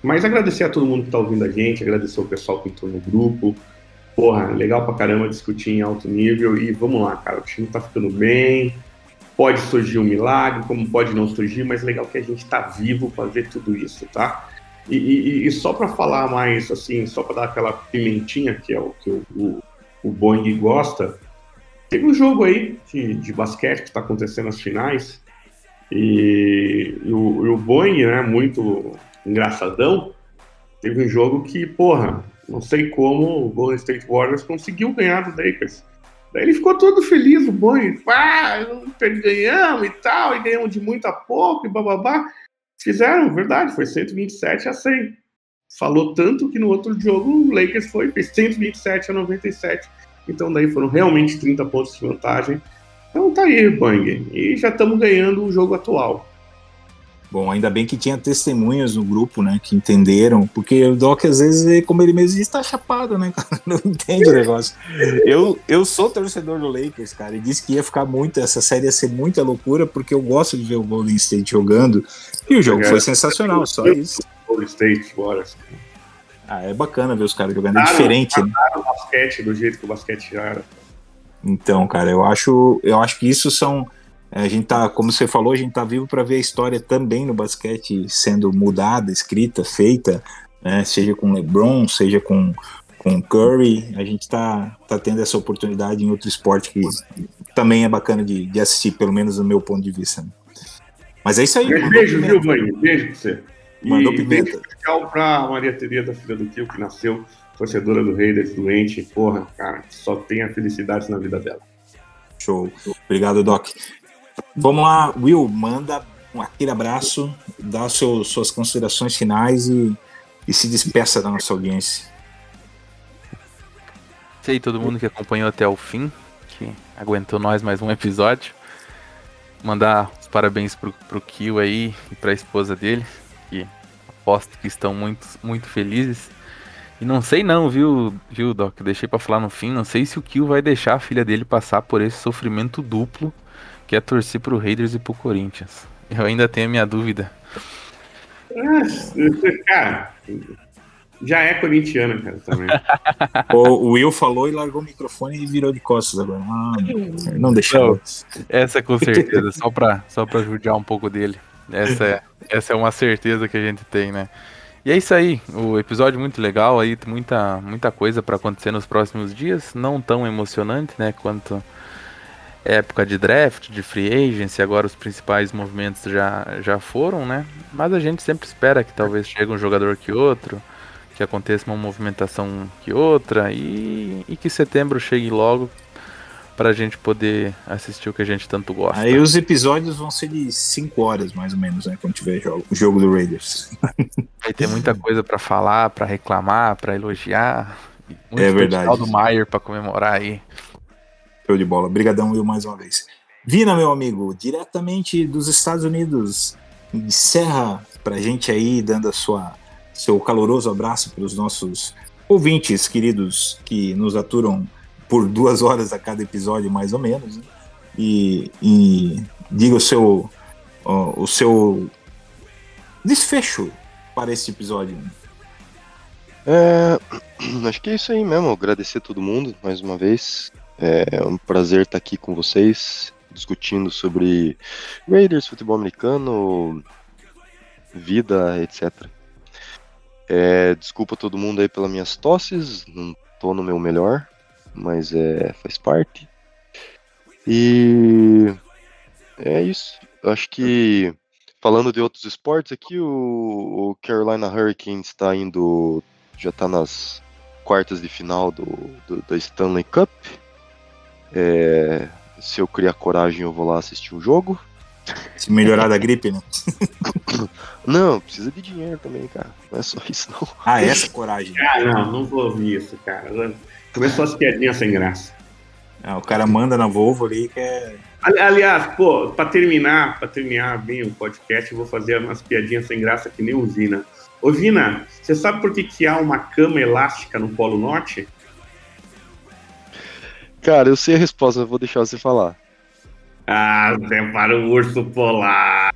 Mas agradecer a todo mundo que tá ouvindo a gente, agradecer o pessoal que entrou no grupo. Porra, legal pra caramba discutir em alto nível. E vamos lá, cara. O time tá ficando bem. Pode surgir um milagre, como pode não surgir, mas legal que a gente tá vivo pra ver tudo isso, tá? E, e- e só pra falar mais, assim, só pra dar aquela pimentinha que é o que o, o, o Boeing gosta, teve um jogo aí de, de basquete que tá acontecendo nas finais. E, e o, e o Boeing, né, muito engraçadão, teve um jogo que, porra, não sei como o Golden State Warriors conseguiu ganhar do Lakers. Daí ele ficou todo feliz, o Boeing, pá, ganhamos e tal, e ganhamos de muito a pouco, e bababá. Fizeram, verdade, foi 127 a 100. Falou tanto que no outro jogo o Lakers foi, fez 127 a 97. Então daí foram realmente 30 pontos de vantagem. Então tá aí, Bang. E já estamos ganhando o jogo atual. Bom, ainda bem que tinha testemunhas no grupo, né, que entenderam, porque o Doc às vezes, como ele mesmo diz, tá chapado, né, cara, não entende o negócio. Eu, eu sou torcedor do Lakers, cara, e disse que ia ficar muito, essa série ia ser muita loucura, porque eu gosto de ver o Golden State jogando, e o jogo foi sensacional, só isso. Golden State Warriors. Ah, é bacana ver os caras jogando, é diferente, né? O basquete, do jeito que o basquete era. Então, cara, eu acho, eu acho que isso são. É, A gente tá, como você falou, a gente tá vivo para ver a história também no basquete sendo mudada, escrita, feita, né? Seja com LeBron, seja com com Curry, a gente tá, tá tendo essa oportunidade em outro esporte que também é bacana de, de assistir, pelo menos do meu ponto de vista. né? Mas é isso aí. Beijo, viu, Bang? Beijo pra você. Mandou e pimenta. beijo pra Maria Tereza, filha do Tio, que nasceu torcedora do Raiders, doente. Porra, cara, só tenha felicidades na vida dela. Show. Obrigado, Doc. Vamos lá, Will, manda um aquele abraço, dá seu, suas considerações finais e, e se despeça da nossa audiência. Sei todo mundo que acompanhou até o fim, que aguentou nós mais um episódio. Mandar os parabéns pro, pro Kio aí e pra esposa dele, que aposto que estão muito, muito felizes. E não sei não, viu, viu, Doc? Deixei pra falar no fim. Não sei se o Kio vai deixar a filha dele passar por esse sofrimento duplo que é torcer pro Raiders e pro Corinthians. Eu ainda tenho a minha dúvida. Cara, já é corintiana, cara, também. O, Will falou e largou o microfone e virou de costas agora. Ah, não deixou. Essa com certeza, só pra, só pra judiar um pouco dele. Essa é, essa é uma certeza que a gente tem, né? E é isso aí, o episódio muito legal aí, tem muita, muita coisa pra acontecer nos próximos dias, não tão emocionante, né, quanto época de draft, de free agency, agora os principais movimentos já, já foram, né? Mas a gente sempre espera que talvez chegue um jogador que outro, que aconteça uma movimentação que outra e, e que setembro chegue logo pra gente poder assistir o que a gente tanto gosta. Aí os episódios vão ser de 5 horas, mais ou menos, né? Quando tiver jogo, o jogo do Raiders. Vai ter muita coisa pra falar, pra reclamar, pra elogiar. E Muito É verdade. do Maier pra comemorar aí. Show de bola. Obrigadão, Will, mais uma vez. Vina, meu amigo, diretamente dos Estados Unidos, encerra pra gente aí, dando a sua seu caloroso abraço para os nossos ouvintes queridos que nos aturam por duas horas a cada episódio, mais ou menos. né? E, e diga o seu, ó, o seu desfecho para esse episódio. É, acho que é isso aí mesmo. Agradecer a todo mundo mais uma vez. É um prazer estar aqui com vocês, discutindo sobre Raiders, futebol americano, vida, etc. É, desculpa todo mundo aí pelas minhas tosses, não tô no meu melhor, mas é, faz parte. E é isso. Acho que falando de outros esportes aqui, o, o Carolina Hurricanes está indo, já está nas quartas de final do, do da Stanley Cup. É, se eu criar coragem, eu vou lá assistir o jogo. Se melhorar da gripe, né? Não, precisa de dinheiro também, cara. Não é só isso, não. Ah, essa coragem. Ah, não, não vou ouvir isso, cara. Começou as piadinhas sem graça. Ah, o cara manda na Volvo ali que é. Ali- Aliás, pô, pra terminar, pra terminar bem o podcast, eu vou fazer umas piadinhas sem graça que nem o Vina. Ô Vina, você sabe por que, que há uma cama elástica no Polo Norte? Cara, eu sei a resposta, vou deixar você falar. Ah, é para o urso polar.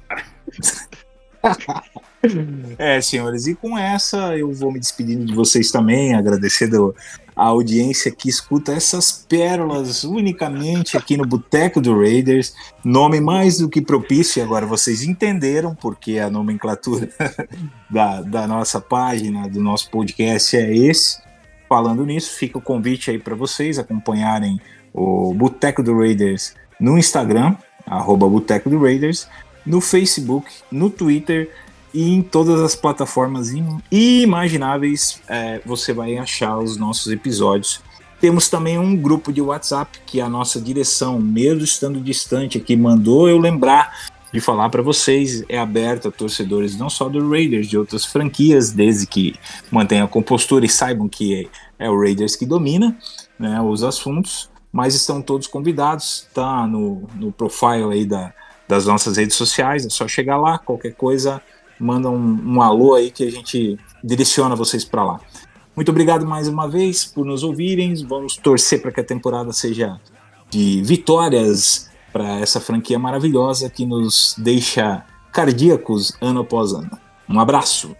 É, senhores, e com essa eu vou me despedindo de vocês também, agradecendo a audiência que escuta essas pérolas unicamente aqui no Boteco do Raiders. Nome mais do que propício, e agora vocês entenderam porque a nomenclatura da, da nossa página, do nosso podcast é esse. Falando nisso, fica o convite aí para vocês acompanharem o Boteco do Raiders no Instagram, arroba Boteco do Raiders, no Facebook, no Twitter e em todas as plataformas im- imagináveis é, você vai achar os nossos episódios. Temos também um grupo de WhatsApp que a nossa direção, mesmo estando distante aqui, mandou eu lembrar de falar para vocês. É aberto a torcedores não só do Raiders, de outras franquias, desde que mantenham a compostura e saibam que é, é o Raiders que domina né, os assuntos. Mas estão todos convidados, tá no, no profile aí da, das nossas redes sociais. É só chegar lá, qualquer coisa, manda um, um alô aí que a gente direciona vocês para lá. Muito obrigado mais uma vez por nos ouvirem. Vamos torcer para que a temporada seja de vitórias para essa franquia maravilhosa que nos deixa cardíacos ano após ano. Um abraço.